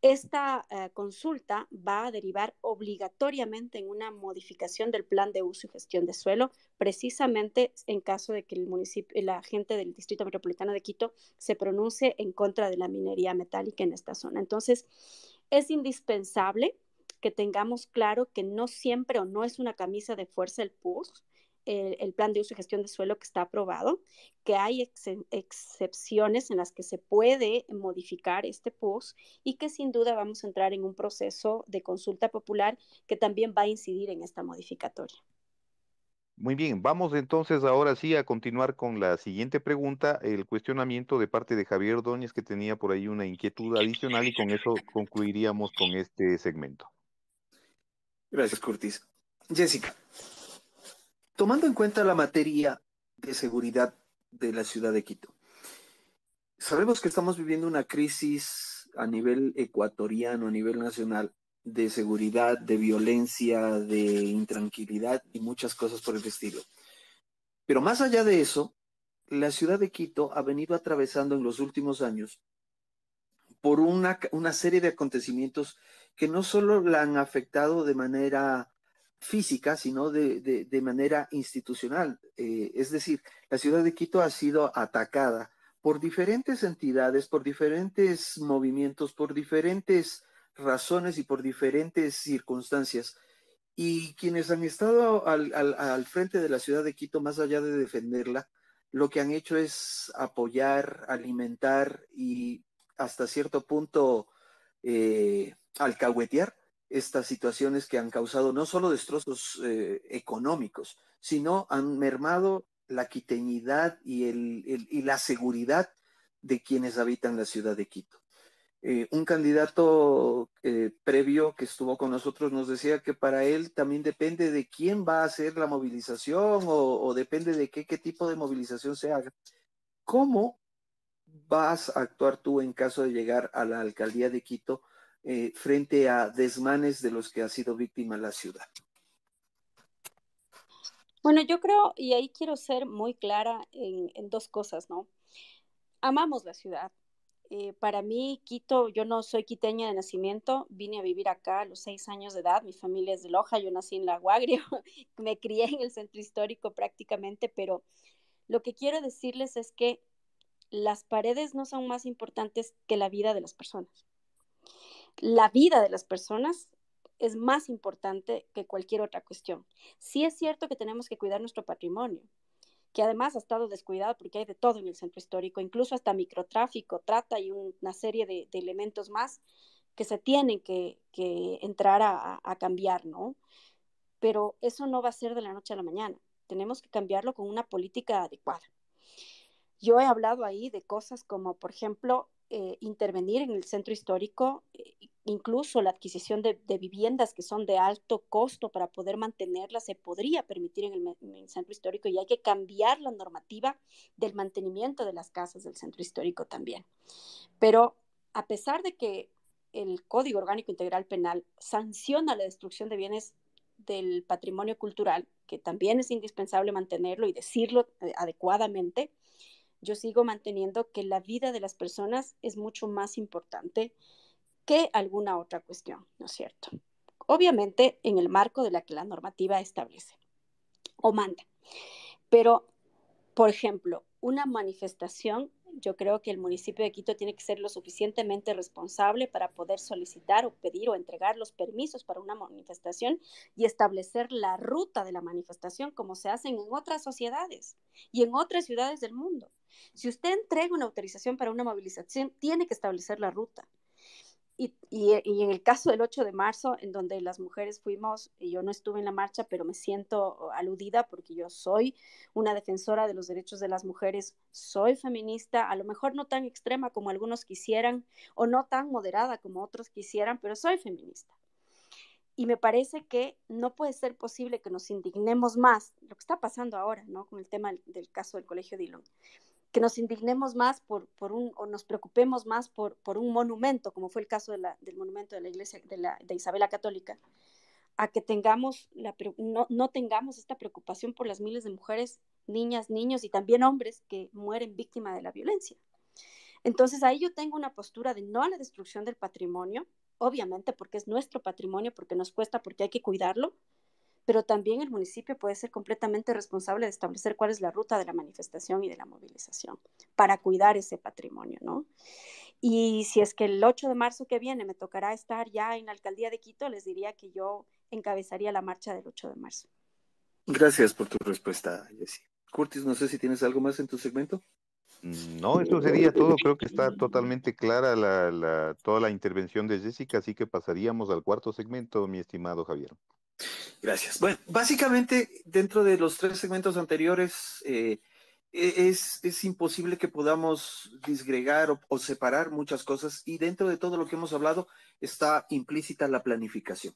Esta eh, consulta va a derivar obligatoriamente en una modificación del plan de uso y gestión de suelo, precisamente en caso de que el municipio, la gente del Distrito Metropolitano de Quito se pronuncie en contra de la minería metálica en esta zona. Entonces, es indispensable que tengamos claro que no siempre o no es una camisa de fuerza el PUS, el, plan de uso y gestión de suelo que está aprobado, que hay excepciones en las que se puede modificar este PUS y que sin duda vamos a entrar en un proceso de consulta popular que también va a incidir en esta modificatoria. Muy bien, vamos entonces ahora sí a continuar con la siguiente pregunta, el cuestionamiento de parte de Javier Doñez que tenía por ahí una inquietud adicional y con eso concluiríamos con este segmento. Gracias, Curtis. Jessica, tomando en cuenta la materia de seguridad de la ciudad de Quito, sabemos que estamos viviendo una crisis a nivel ecuatoriano, a nivel nacional, de seguridad, de violencia, de intranquilidad y muchas cosas por el estilo. Pero más allá de eso, la ciudad de Quito ha venido atravesando en los últimos años por una, una serie de acontecimientos que no solo la han afectado de manera física, sino de, manera institucional. Eh, es decir, la ciudad de Quito ha sido atacada por diferentes entidades, por diferentes movimientos, por diferentes razones y por diferentes circunstancias. Y quienes han estado al, al, frente de la ciudad de Quito, más allá de defenderla, lo que han hecho es apoyar, alimentar y hasta cierto punto eh, alcahuetear estas situaciones que han causado no solo destrozos eh, económicos, sino han mermado la quiteñidad y, el, y la seguridad de quienes habitan la ciudad de Quito. Eh, un candidato previo que estuvo con nosotros nos decía que para él también depende de quién va a hacer la movilización o, o depende de qué, qué tipo de movilización se haga. ¿Cómo vas a actuar tú en caso de llegar a la alcaldía de Quito eh, frente a desmanes de los que ha sido víctima la ciudad? Bueno, yo creo, y ahí quiero ser muy clara en, dos cosas, ¿no? Amamos la ciudad. Eh, para mí, Quito, yo no soy quiteña de nacimiento, vine a vivir acá a los seis años de edad, mi familia es de Loja, yo nací en La Guagrio, *laughs* me crié en el centro histórico prácticamente, pero lo que quiero decirles es que las paredes no son más importantes que la vida de las personas. La vida de las personas es más importante que cualquier otra cuestión. Sí es cierto que tenemos que cuidar nuestro patrimonio, que además ha estado descuidado porque hay de todo en el centro histórico, incluso hasta microtráfico, trata y una serie de, elementos más que se tienen que, entrar a, a cambiar, ¿no? Pero eso no va a ser de la noche a la mañana. Tenemos que cambiarlo con una política adecuada. Yo he hablado ahí de cosas como, por ejemplo, eh, intervenir en el centro histórico, eh, incluso la adquisición de, viviendas que son de alto costo para poder mantenerlas se podría permitir en el, centro histórico y hay que cambiar la normativa del mantenimiento de las casas del centro histórico también. Pero a pesar de que el Código Orgánico Integral Penal sanciona la destrucción de bienes del patrimonio cultural, que también es indispensable mantenerlo y decirlo eh, adecuadamente, yo sigo manteniendo que la vida de las personas es mucho más importante que alguna otra cuestión, ¿no es cierto? Obviamente en el marco de la que la normativa establece o manda. Pero, por ejemplo, una manifestación, yo creo que el municipio de Quito tiene que ser lo suficientemente responsable para poder solicitar o pedir o entregar los permisos para una manifestación y establecer la ruta de la manifestación como se hacen en otras sociedades y en otras ciudades del mundo. Si usted entrega una autorización para una movilización, tiene que establecer la ruta. Y, en el caso del 8 de marzo, en donde las mujeres fuimos, y yo no estuve en la marcha, pero me siento aludida porque yo soy una defensora de los derechos de las mujeres, soy feminista, a lo mejor no tan extrema como algunos quisieran, o no tan moderada como otros quisieran, pero soy feminista. Y me parece que no puede ser posible que nos indignemos más, lo que está pasando ahora, ¿no? Con el tema del caso del Colegio Dillon que nos indignemos más por, por un, o nos preocupemos más por, por un monumento, como fue el caso de del monumento de la iglesia de, la, de Isabela Católica, a que tengamos la, no, no tengamos esta preocupación por las miles de mujeres, niñas, niños y también hombres que mueren víctimas de la violencia. Entonces ahí yo tengo una postura de no a la destrucción del patrimonio, obviamente porque es nuestro patrimonio, porque nos cuesta, porque hay que cuidarlo, pero también el municipio puede ser completamente responsable de establecer cuál es la ruta de la manifestación y de la movilización para cuidar ese patrimonio, ¿no? Y si es que el 8 de marzo que viene me tocará estar ya en la alcaldía de Quito, les diría que yo encabezaría la marcha del 8 de marzo. Gracias por tu respuesta, Jessy. Curtis, no sé si tienes algo más en tu segmento. Mm, no, eso sería todo. Creo que está totalmente clara la, toda la intervención de Jessica, así que pasaríamos al cuarto segmento, mi estimado Javier. Gracias. Bueno, básicamente dentro de los tres segmentos anteriores eh, e-, es, es, imposible que podamos disgregar o, separar muchas cosas y dentro de todo lo que hemos hablado está implícita la planificación.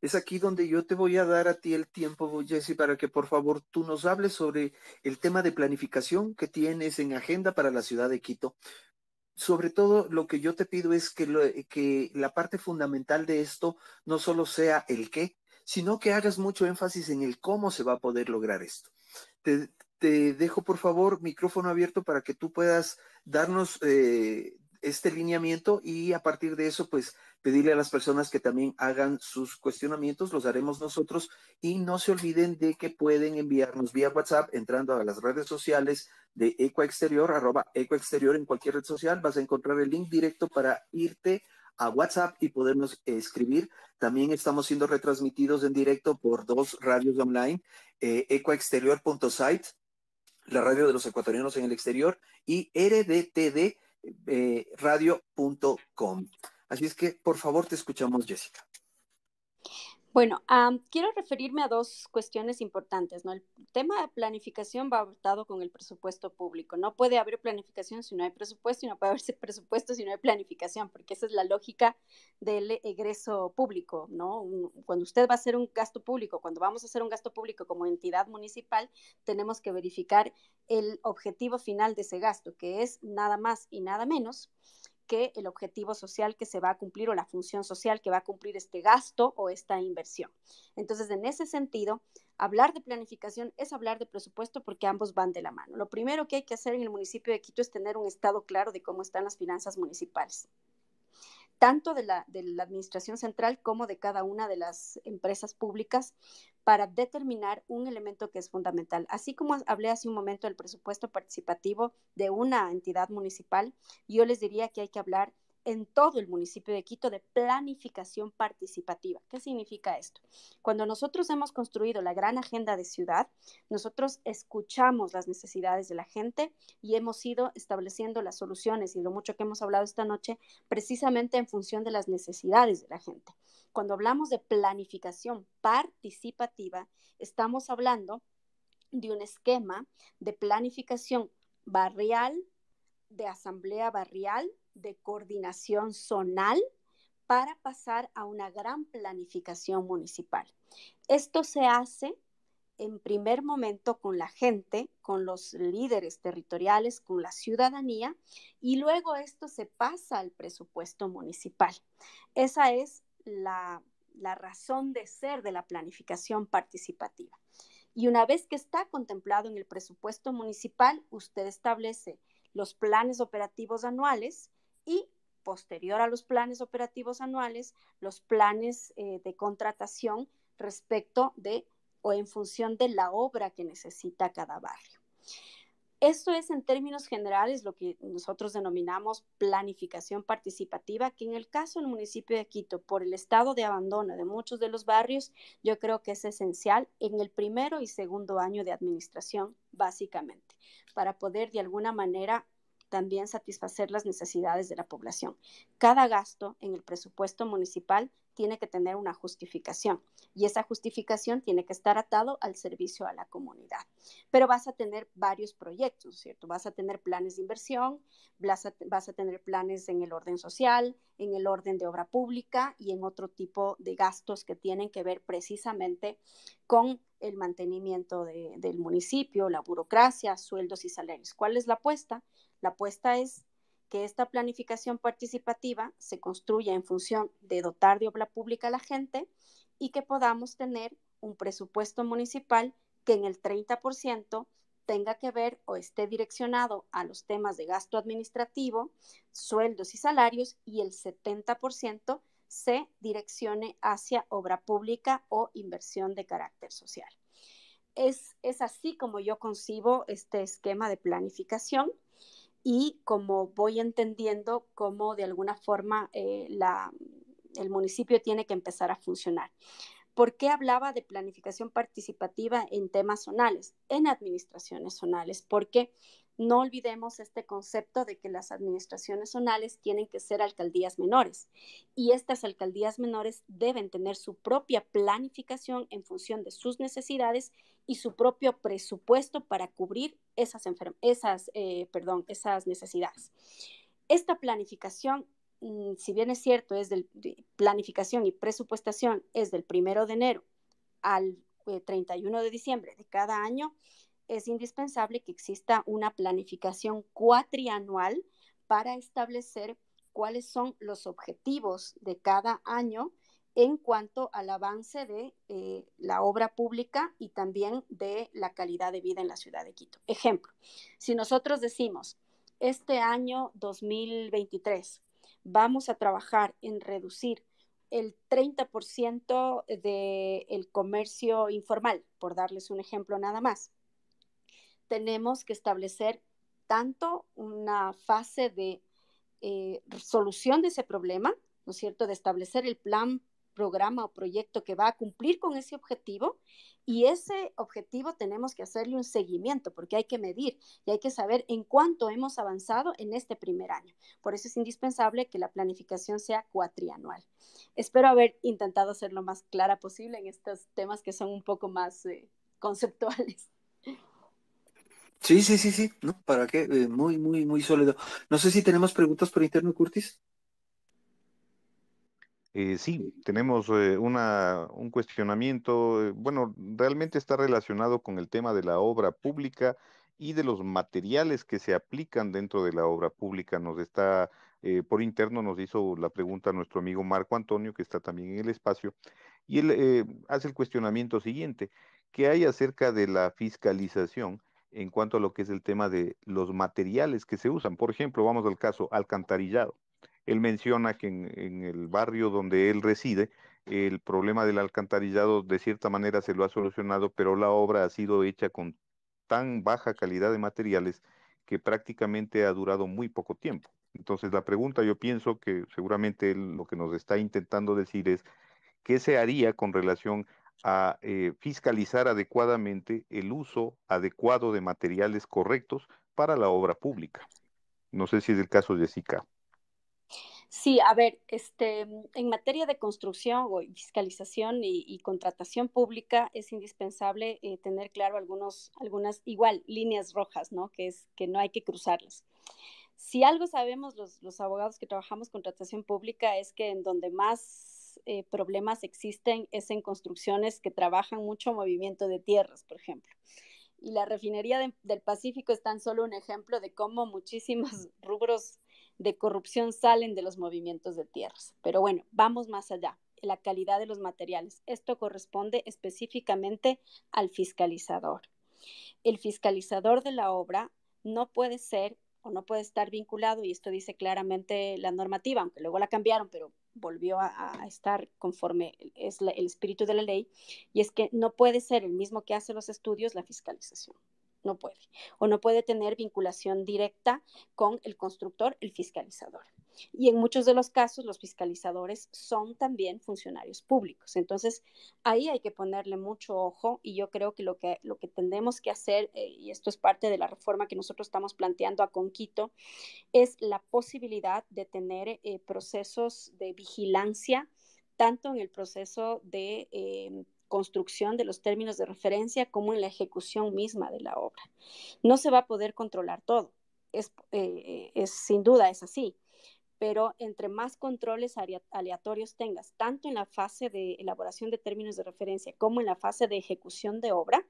Es aquí donde yo te voy a dar a ti el tiempo, Jesse, para que por favor tú nos hables sobre el tema de planificación que tienes en agenda para la ciudad de Quito. Sobre todo lo que yo te pido es que, que la parte fundamental de esto no solo sea el qué, sino que hagas mucho énfasis en el cómo se va a poder lograr esto. Te, dejo, por favor, micrófono abierto para que tú puedas darnos eh, este lineamiento y a partir de eso, pues pedirle a las personas que también hagan sus cuestionamientos, los haremos nosotros y no se olviden de que pueden enviarnos vía WhatsApp entrando a las redes sociales de Ecoexterior, arroba Ecoexterior en cualquier red social, vas a encontrar el link directo para irte a WhatsApp y podernos escribir. También estamos siendo retransmitidos en directo por dos radios online, eh, ecoexterior.site, la radio de los ecuatorianos en el exterior, y rdtd eh. Así es que, por favor, te escuchamos, Jessica. Bueno, quiero referirme a dos cuestiones importantes, ¿no? El tema de planificación va abordado con el presupuesto público. No puede haber planificación si no hay presupuesto y no puede haber *laughs* presupuesto si no hay planificación, porque esa es la lógica del egreso público, ¿no? Cuando usted va a hacer un gasto público, cuando vamos a hacer un gasto público como entidad municipal, tenemos que verificar el objetivo final de ese gasto, que es nada más y nada menos que el objetivo social que se va a cumplir o la función social que va a cumplir este gasto o esta inversión. Entonces, en ese sentido, hablar de planificación es hablar de presupuesto porque ambos van de la mano. Lo primero que hay que hacer en el municipio de Quito es tener un estado claro de cómo están las finanzas municipales tanto de la, de la, administración central como de cada una de las empresas públicas para determinar un elemento que es fundamental. Así como hablé hace un momento del presupuesto participativo de una entidad municipal, yo les diría que hay que hablar en todo el municipio de Quito de planificación participativa. ¿Qué significa esto? Cuando nosotros hemos construido la gran agenda de ciudad, nosotros escuchamos las necesidades de la gente y hemos ido estableciendo las soluciones y lo mucho que hemos hablado esta noche precisamente en función de las necesidades de la gente. Cuando hablamos de planificación participativa, estamos hablando de un esquema de planificación barrial, de asamblea barrial, de coordinación zonal, para pasar a una gran planificación municipal. Esto se hace en primer momento con la gente, con los líderes territoriales, con la ciudadanía, y luego esto se pasa al presupuesto municipal. Esa es la, razón de ser de la planificación participativa. Y una vez que está contemplado en el presupuesto municipal, usted establece los planes operativos anuales y posterior a los planes operativos anuales, los planes eh, de contratación respecto de o en función de la obra que necesita cada barrio. Esto es en términos generales lo que nosotros denominamos planificación participativa, que en el caso del municipio de Quito, por el estado de abandono de muchos de los barrios, yo creo que es esencial en el primero y segundo año de administración, básicamente, para poder de alguna manera también satisfacer las necesidades de la población. Cada gasto en el presupuesto municipal tiene que tener una justificación y esa justificación tiene que estar atado al servicio a la comunidad. Pero vas a tener varios proyectos, ¿cierto? Vas a tener planes de inversión, vas a, vas a tener planes en el orden social, en el orden de obra pública y en otro tipo de gastos que tienen que ver precisamente con el mantenimiento del municipio, la burocracia, sueldos y salarios. ¿Cuál es la apuesta? La apuesta es que esta planificación participativa se construya en función de dotar de obra pública a la gente y que podamos tener un presupuesto municipal que en el 30% tenga que ver o esté direccionado a los temas de gasto administrativo, sueldos y salarios y el 70% se direccione hacia obra pública o inversión de carácter social. Es, es así como yo concibo este esquema de planificación y como voy entendiendo cómo de alguna forma eh, el municipio tiene que empezar a funcionar. ¿Por qué hablaba de planificación participativa en temas zonales, en administraciones zonales? Porque no olvidemos este concepto de que las administraciones zonales tienen que ser alcaldías menores y estas alcaldías menores deben tener su propia planificación en función de sus necesidades y su propio presupuesto para cubrir esas, esas, eh, perdón, esas necesidades. Esta planificación, mm, si bien es cierto, es de planificación y presupuestación es del primero de enero al 31 eh, de diciembre de cada año, es indispensable que exista una planificación cuatrianual para establecer cuáles son los objetivos de cada año en cuanto al avance de eh, la obra pública y también de la calidad de vida en la ciudad de Quito. Ejemplo, si nosotros decimos, este año 2023 vamos a trabajar en reducir el 30% del comercio informal, por darles un ejemplo nada más, tenemos que establecer tanto una fase de eh, solución de ese problema, ¿no es cierto?, de establecer el plan programa o proyecto que va a cumplir con ese objetivo y ese objetivo tenemos que hacerle un seguimiento porque hay que medir y hay que saber en cuánto hemos avanzado en este primer año. Por eso es indispensable que la planificación sea cuatrianual. Espero haber intentado ser lo más clara posible en estos temas que son un poco más eh, conceptuales. Sí, sí, sí, sí, ¿no? ¿Para qué? Eh, muy, muy, muy sólido. No sé si tenemos preguntas por interno, Curtis. Eh, sí, tenemos eh, una, un cuestionamiento, eh, bueno, realmente está relacionado con el tema de la obra pública y de los materiales que se aplican dentro de la obra pública. Nos está, por interno nos hizo la pregunta nuestro amigo Marco Antonio, que está también en el espacio, y él hace el cuestionamiento siguiente, ¿qué hay acerca de la fiscalización en cuanto a lo que es el tema de los materiales que se usan? Por ejemplo, vamos al caso alcantarillado él menciona que en, el barrio donde él reside, el problema del alcantarillado de cierta manera se lo ha solucionado, pero la obra ha sido hecha con tan baja calidad de materiales que prácticamente ha durado muy poco tiempo. Entonces la pregunta yo pienso que seguramente lo que nos está intentando decir es qué se haría con relación a eh, fiscalizar adecuadamente el uso adecuado de materiales correctos para la obra pública. No sé si es el caso de Jessica. Sí, a ver, este, en materia de construcción o fiscalización y, contratación pública es indispensable eh, tener claro algunos, algunas igual líneas rojas, ¿no? Que es que no hay que cruzarlas. Si algo sabemos los, los abogados que trabajamos contratación pública es que en donde más eh, problemas existen es en construcciones que trabajan mucho movimiento de tierras, por ejemplo y la refinería del Pacífico es tan solo un ejemplo de cómo muchísimos *laughs* rubros de corrupción salen de los movimientos de tierras. Pero bueno, vamos más allá, la calidad de los materiales. Esto corresponde específicamente al fiscalizador. El fiscalizador de la obra no puede ser o no puede estar vinculado, y esto dice claramente la normativa, aunque luego la cambiaron, pero volvió a, estar conforme es el espíritu de la ley, y es que no puede ser el mismo que hace los estudios la fiscalización no puede. O no puede tener vinculación directa con el constructor, el fiscalizador. Y en muchos de los casos los fiscalizadores son también funcionarios públicos. Entonces, ahí hay que ponerle mucho ojo y yo creo que lo que, lo que que hacer, eh, y esto es parte de la reforma que nosotros estamos planteando a Conquito, es la posibilidad de tener eh, procesos de vigilancia tanto en el proceso de eh, construcción de los términos de referencia como en la ejecución misma de la obra. No se va a poder controlar todo, es, es sin duda es así, pero entre más controles aleatorios tengas, tanto en la fase de elaboración de términos de referencia como en la fase de ejecución de obra,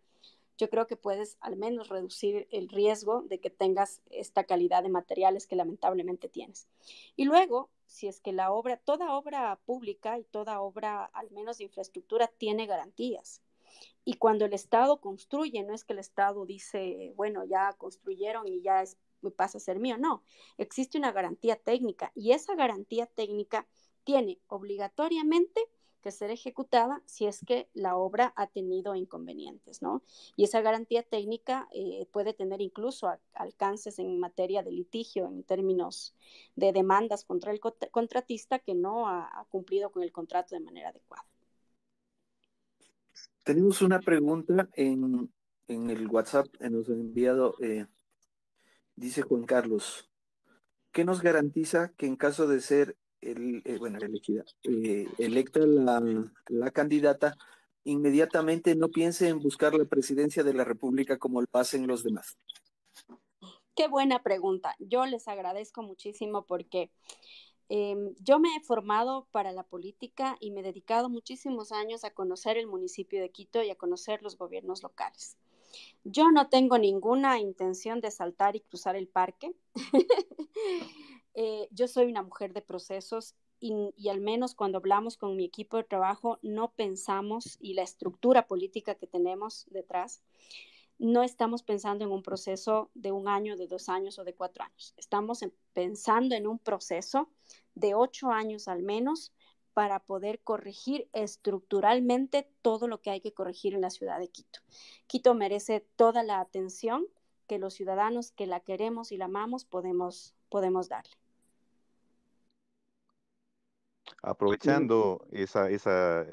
yo creo que puedes al menos reducir el riesgo de que tengas esta calidad de materiales que lamentablemente tienes. Y luego, si es que la obra, toda obra pública y toda obra, al menos de infraestructura, tiene garantías. Y cuando el Estado construye, no es que el Estado dice, bueno, ya construyeron y ya es, pasa a ser mío, no, existe una garantía técnica y esa garantía técnica tiene obligatoriamente que ser ejecutada si es que la obra ha tenido inconvenientes, ¿no? Y esa garantía técnica eh, puede tener incluso alcances en materia de litigio en términos de demandas contra el contratista que no ha, cumplido con el contrato de manera adecuada. Tenemos una pregunta en, el WhatsApp nos ha enviado, eh, dice Juan Carlos, ¿qué nos garantiza que en caso de ser el, eh, bueno, elegida, eh, electa la, candidata, inmediatamente no piense en buscar la presidencia de la República como lo hacen los demás? Qué buena pregunta. Yo les agradezco muchísimo porque em, yo me he formado para la política y me he dedicado muchísimos años a conocer el municipio de Quito y a conocer los gobiernos locales. Yo no tengo ninguna intención de saltar y cruzar el parque. *laughs* Eh, yo soy una mujer de procesos y, al menos cuando hablamos con mi equipo de trabajo no pensamos y la estructura política que tenemos detrás, no estamos pensando en un proceso de un año, de dos años o de cuatro años. Estamos pensando en un proceso de ocho años al menos para poder corregir estructuralmente todo lo que hay que corregir en la ciudad de Quito. Quito merece toda la atención que los ciudadanos que la queremos y la amamos podemos, podemos darle. Aprovechando esa, esa,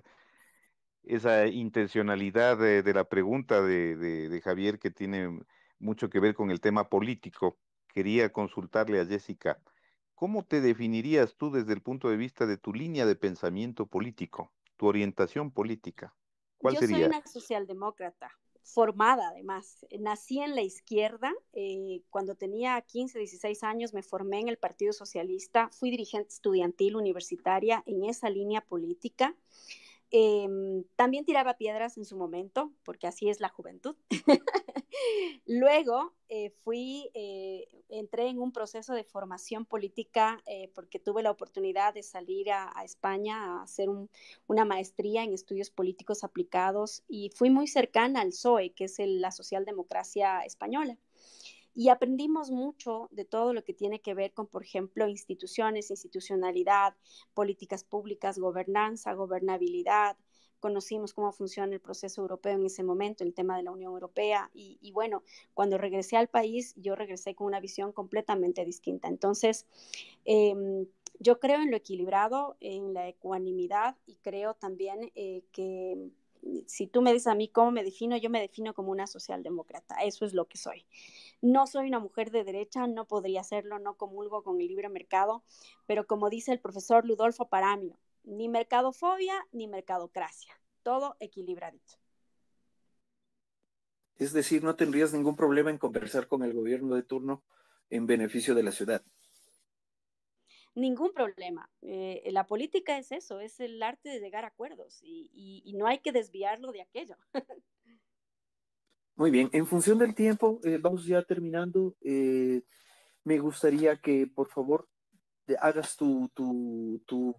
esa intencionalidad de, la pregunta de, Javier que tiene mucho que ver con el tema político, quería consultarle a Jessica, ¿cómo te definirías tú desde el punto de vista de tu línea de pensamiento político, tu orientación política? ¿Cuál Yo soy una socialdemócrata formada además. Nací en la izquierda, eh, cuando tenía 15, 16 años me formé en el Partido Socialista, fui dirigente estudiantil universitaria en esa línea política. Em, también tiraba piedras en su momento, porque así es la juventud. *laughs* Luego eh, fui, eh, entré en un proceso de formación política eh, porque tuve la oportunidad de salir a, España a hacer una maestría en estudios políticos aplicados y fui muy cercana al PSOE, que es la socialdemocracia española y aprendimos mucho de todo lo que tiene que ver con, por ejemplo, instituciones, institucionalidad, políticas públicas, gobernanza, gobernabilidad. Conocimos cómo funciona el proceso europeo en ese momento, el tema de la Unión Europea. Y, bueno, cuando regresé al país, yo regresé con una visión completamente distinta. Entonces, em, yo creo en lo equilibrado, en la ecuanimidad y creo también eh, que si tú me dices a mí cómo me defino, yo me defino como una socialdemócrata, eso es lo que soy. No soy una mujer de derecha, no podría serlo, no comulgo con el libre mercado, pero como dice el profesor Ludolfo Paramio, ni mercadofobia ni mercadocracia, todo equilibradito. Es decir, no tendrías ningún problema en conversar con el gobierno de turno en beneficio de la ciudad. Ningún problema. Eh, la política es eso, es el arte de llegar a acuerdos y, no hay que desviarlo de aquello. Muy bien, en función del tiempo, eh, vamos ya terminando. Eh, me gustaría que por favor hagas tu, tu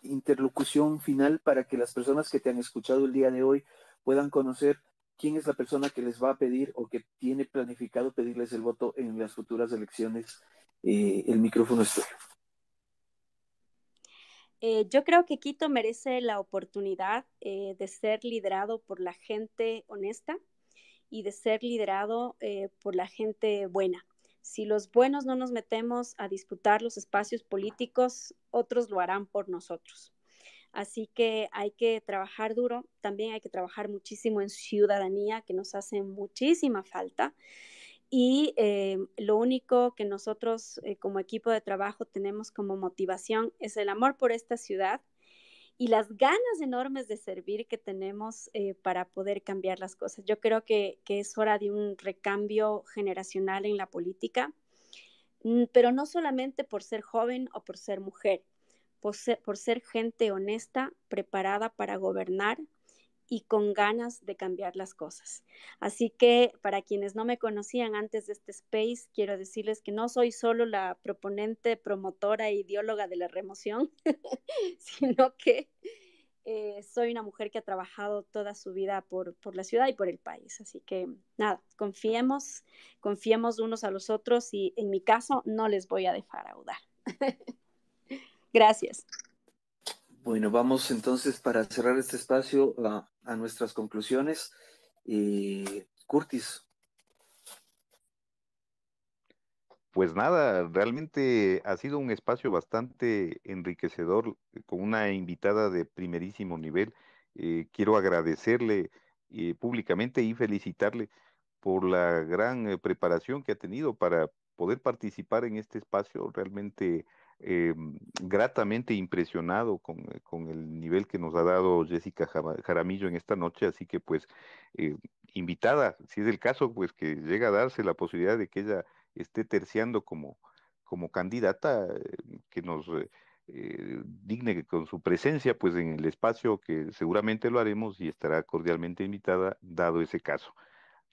interlocución final para que las personas que te han escuchado el día de hoy puedan conocer quién es la persona que les va a pedir o que tiene planificado pedirles el voto en las futuras elecciones. el micrófono es tuyo. Eh, yo creo que Quito merece la oportunidad eh, de ser liderado por la gente honesta y de ser liderado eh, por la gente buena. Si los buenos no nos metemos a disputar los espacios políticos, otros lo harán por nosotros. Así que hay que trabajar duro, también hay que trabajar muchísimo en ciudadanía, que nos hace muchísima falta. Y eh, lo único que nosotros eh, como equipo de trabajo tenemos como motivación es el amor por esta ciudad y las ganas enormes de servir que tenemos eh, para poder cambiar las cosas. Yo creo que, es hora de un recambio generacional en la política, mm, pero no solamente por ser joven o por ser mujer, por ser gente honesta, preparada para gobernar y con ganas de cambiar las cosas. Así que para quienes no me conocían antes de este space, quiero decirles que no soy solo la proponente, promotora e ideóloga de la remoción, *laughs* sino que eh, soy una mujer que ha trabajado toda su vida por, por, la ciudad y por el país. Así que nada, confiemos, confiemos unos a los otros y en mi caso no les voy a defraudar. *laughs* Gracias. Bueno, vamos entonces para cerrar este espacio a, nuestras conclusiones. Eh, Curtis. Pues nada, realmente ha sido un espacio bastante enriquecedor eh, con una invitada de primerísimo nivel. Eh, quiero agradecerle públicamente y felicitarle por la gran preparación que ha tenido para poder participar en este espacio. Realmente eh, gratamente impresionado eh, con, el nivel que nos ha dado Jessica Jaramillo en esta noche, así que pues eh, invitada, si es el caso, pues que llega a darse la posibilidad de que ella esté terciando como, como candidata, que nos digne con su presencia pues en el espacio que seguramente lo haremos y estará cordialmente invitada dado ese caso.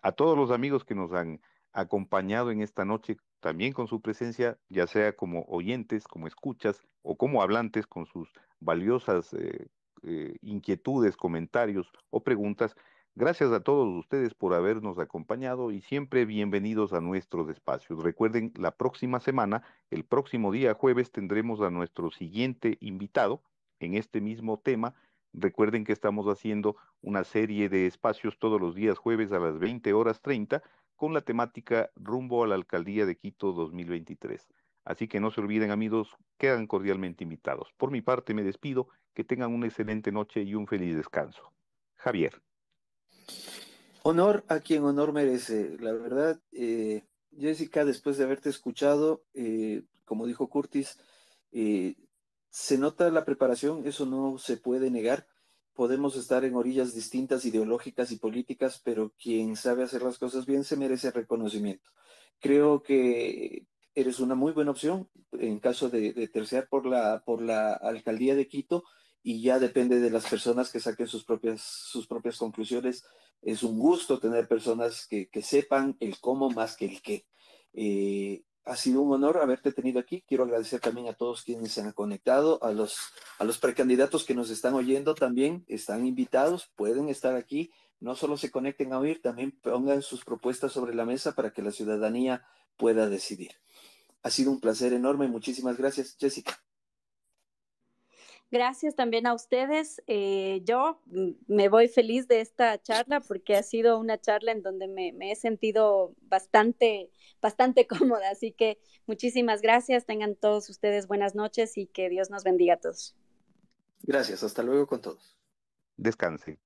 A todos los amigos que nos han acompañado en esta noche también con su presencia, ya sea como oyentes, como escuchas o como hablantes con sus valiosas eh, eh, inquietudes, comentarios o preguntas. Gracias a todos ustedes por habernos acompañado y siempre bienvenidos a nuestros espacios. Recuerden, la próxima semana, el próximo día jueves, tendremos a nuestro siguiente invitado en este mismo tema. Recuerden que estamos haciendo una serie de espacios todos los días jueves a las 20 horas 30 con la temática Rumbo a la Alcaldía de Quito 2023. Así que no se olviden amigos, quedan cordialmente invitados. Por mi parte me despido, que tengan una excelente noche y un feliz descanso. Javier. Honor a quien honor merece. La verdad, eh, Jessica, después de haberte escuchado, eh, como dijo Curtis, eh, se nota la preparación, eso no se puede negar podemos estar en orillas distintas ideológicas y políticas, pero quien sabe hacer las cosas bien se merece reconocimiento. Creo que eres una muy buena opción en caso de, terciar por la, por la alcaldía de Quito y ya depende de las personas que saquen sus propias, sus propias conclusiones. Es un gusto tener personas que, sepan el cómo más que el qué. Eh, ha sido un honor haberte tenido aquí. Quiero agradecer también a todos quienes se han conectado, a los, a los precandidatos que nos están oyendo también, están invitados, pueden estar aquí. No solo se conecten a oír, también pongan sus propuestas sobre la mesa para que la ciudadanía pueda decidir. Ha sido un placer enorme. Muchísimas gracias, Jessica. Gracias también a ustedes. Eh, yo me voy feliz de esta charla porque ha sido una charla en donde me, me, he sentido bastante, bastante *laughs* cómoda. Así que muchísimas gracias. Tengan todos ustedes buenas noches y que Dios nos bendiga a todos. Gracias. Hasta luego con todos. Descanse.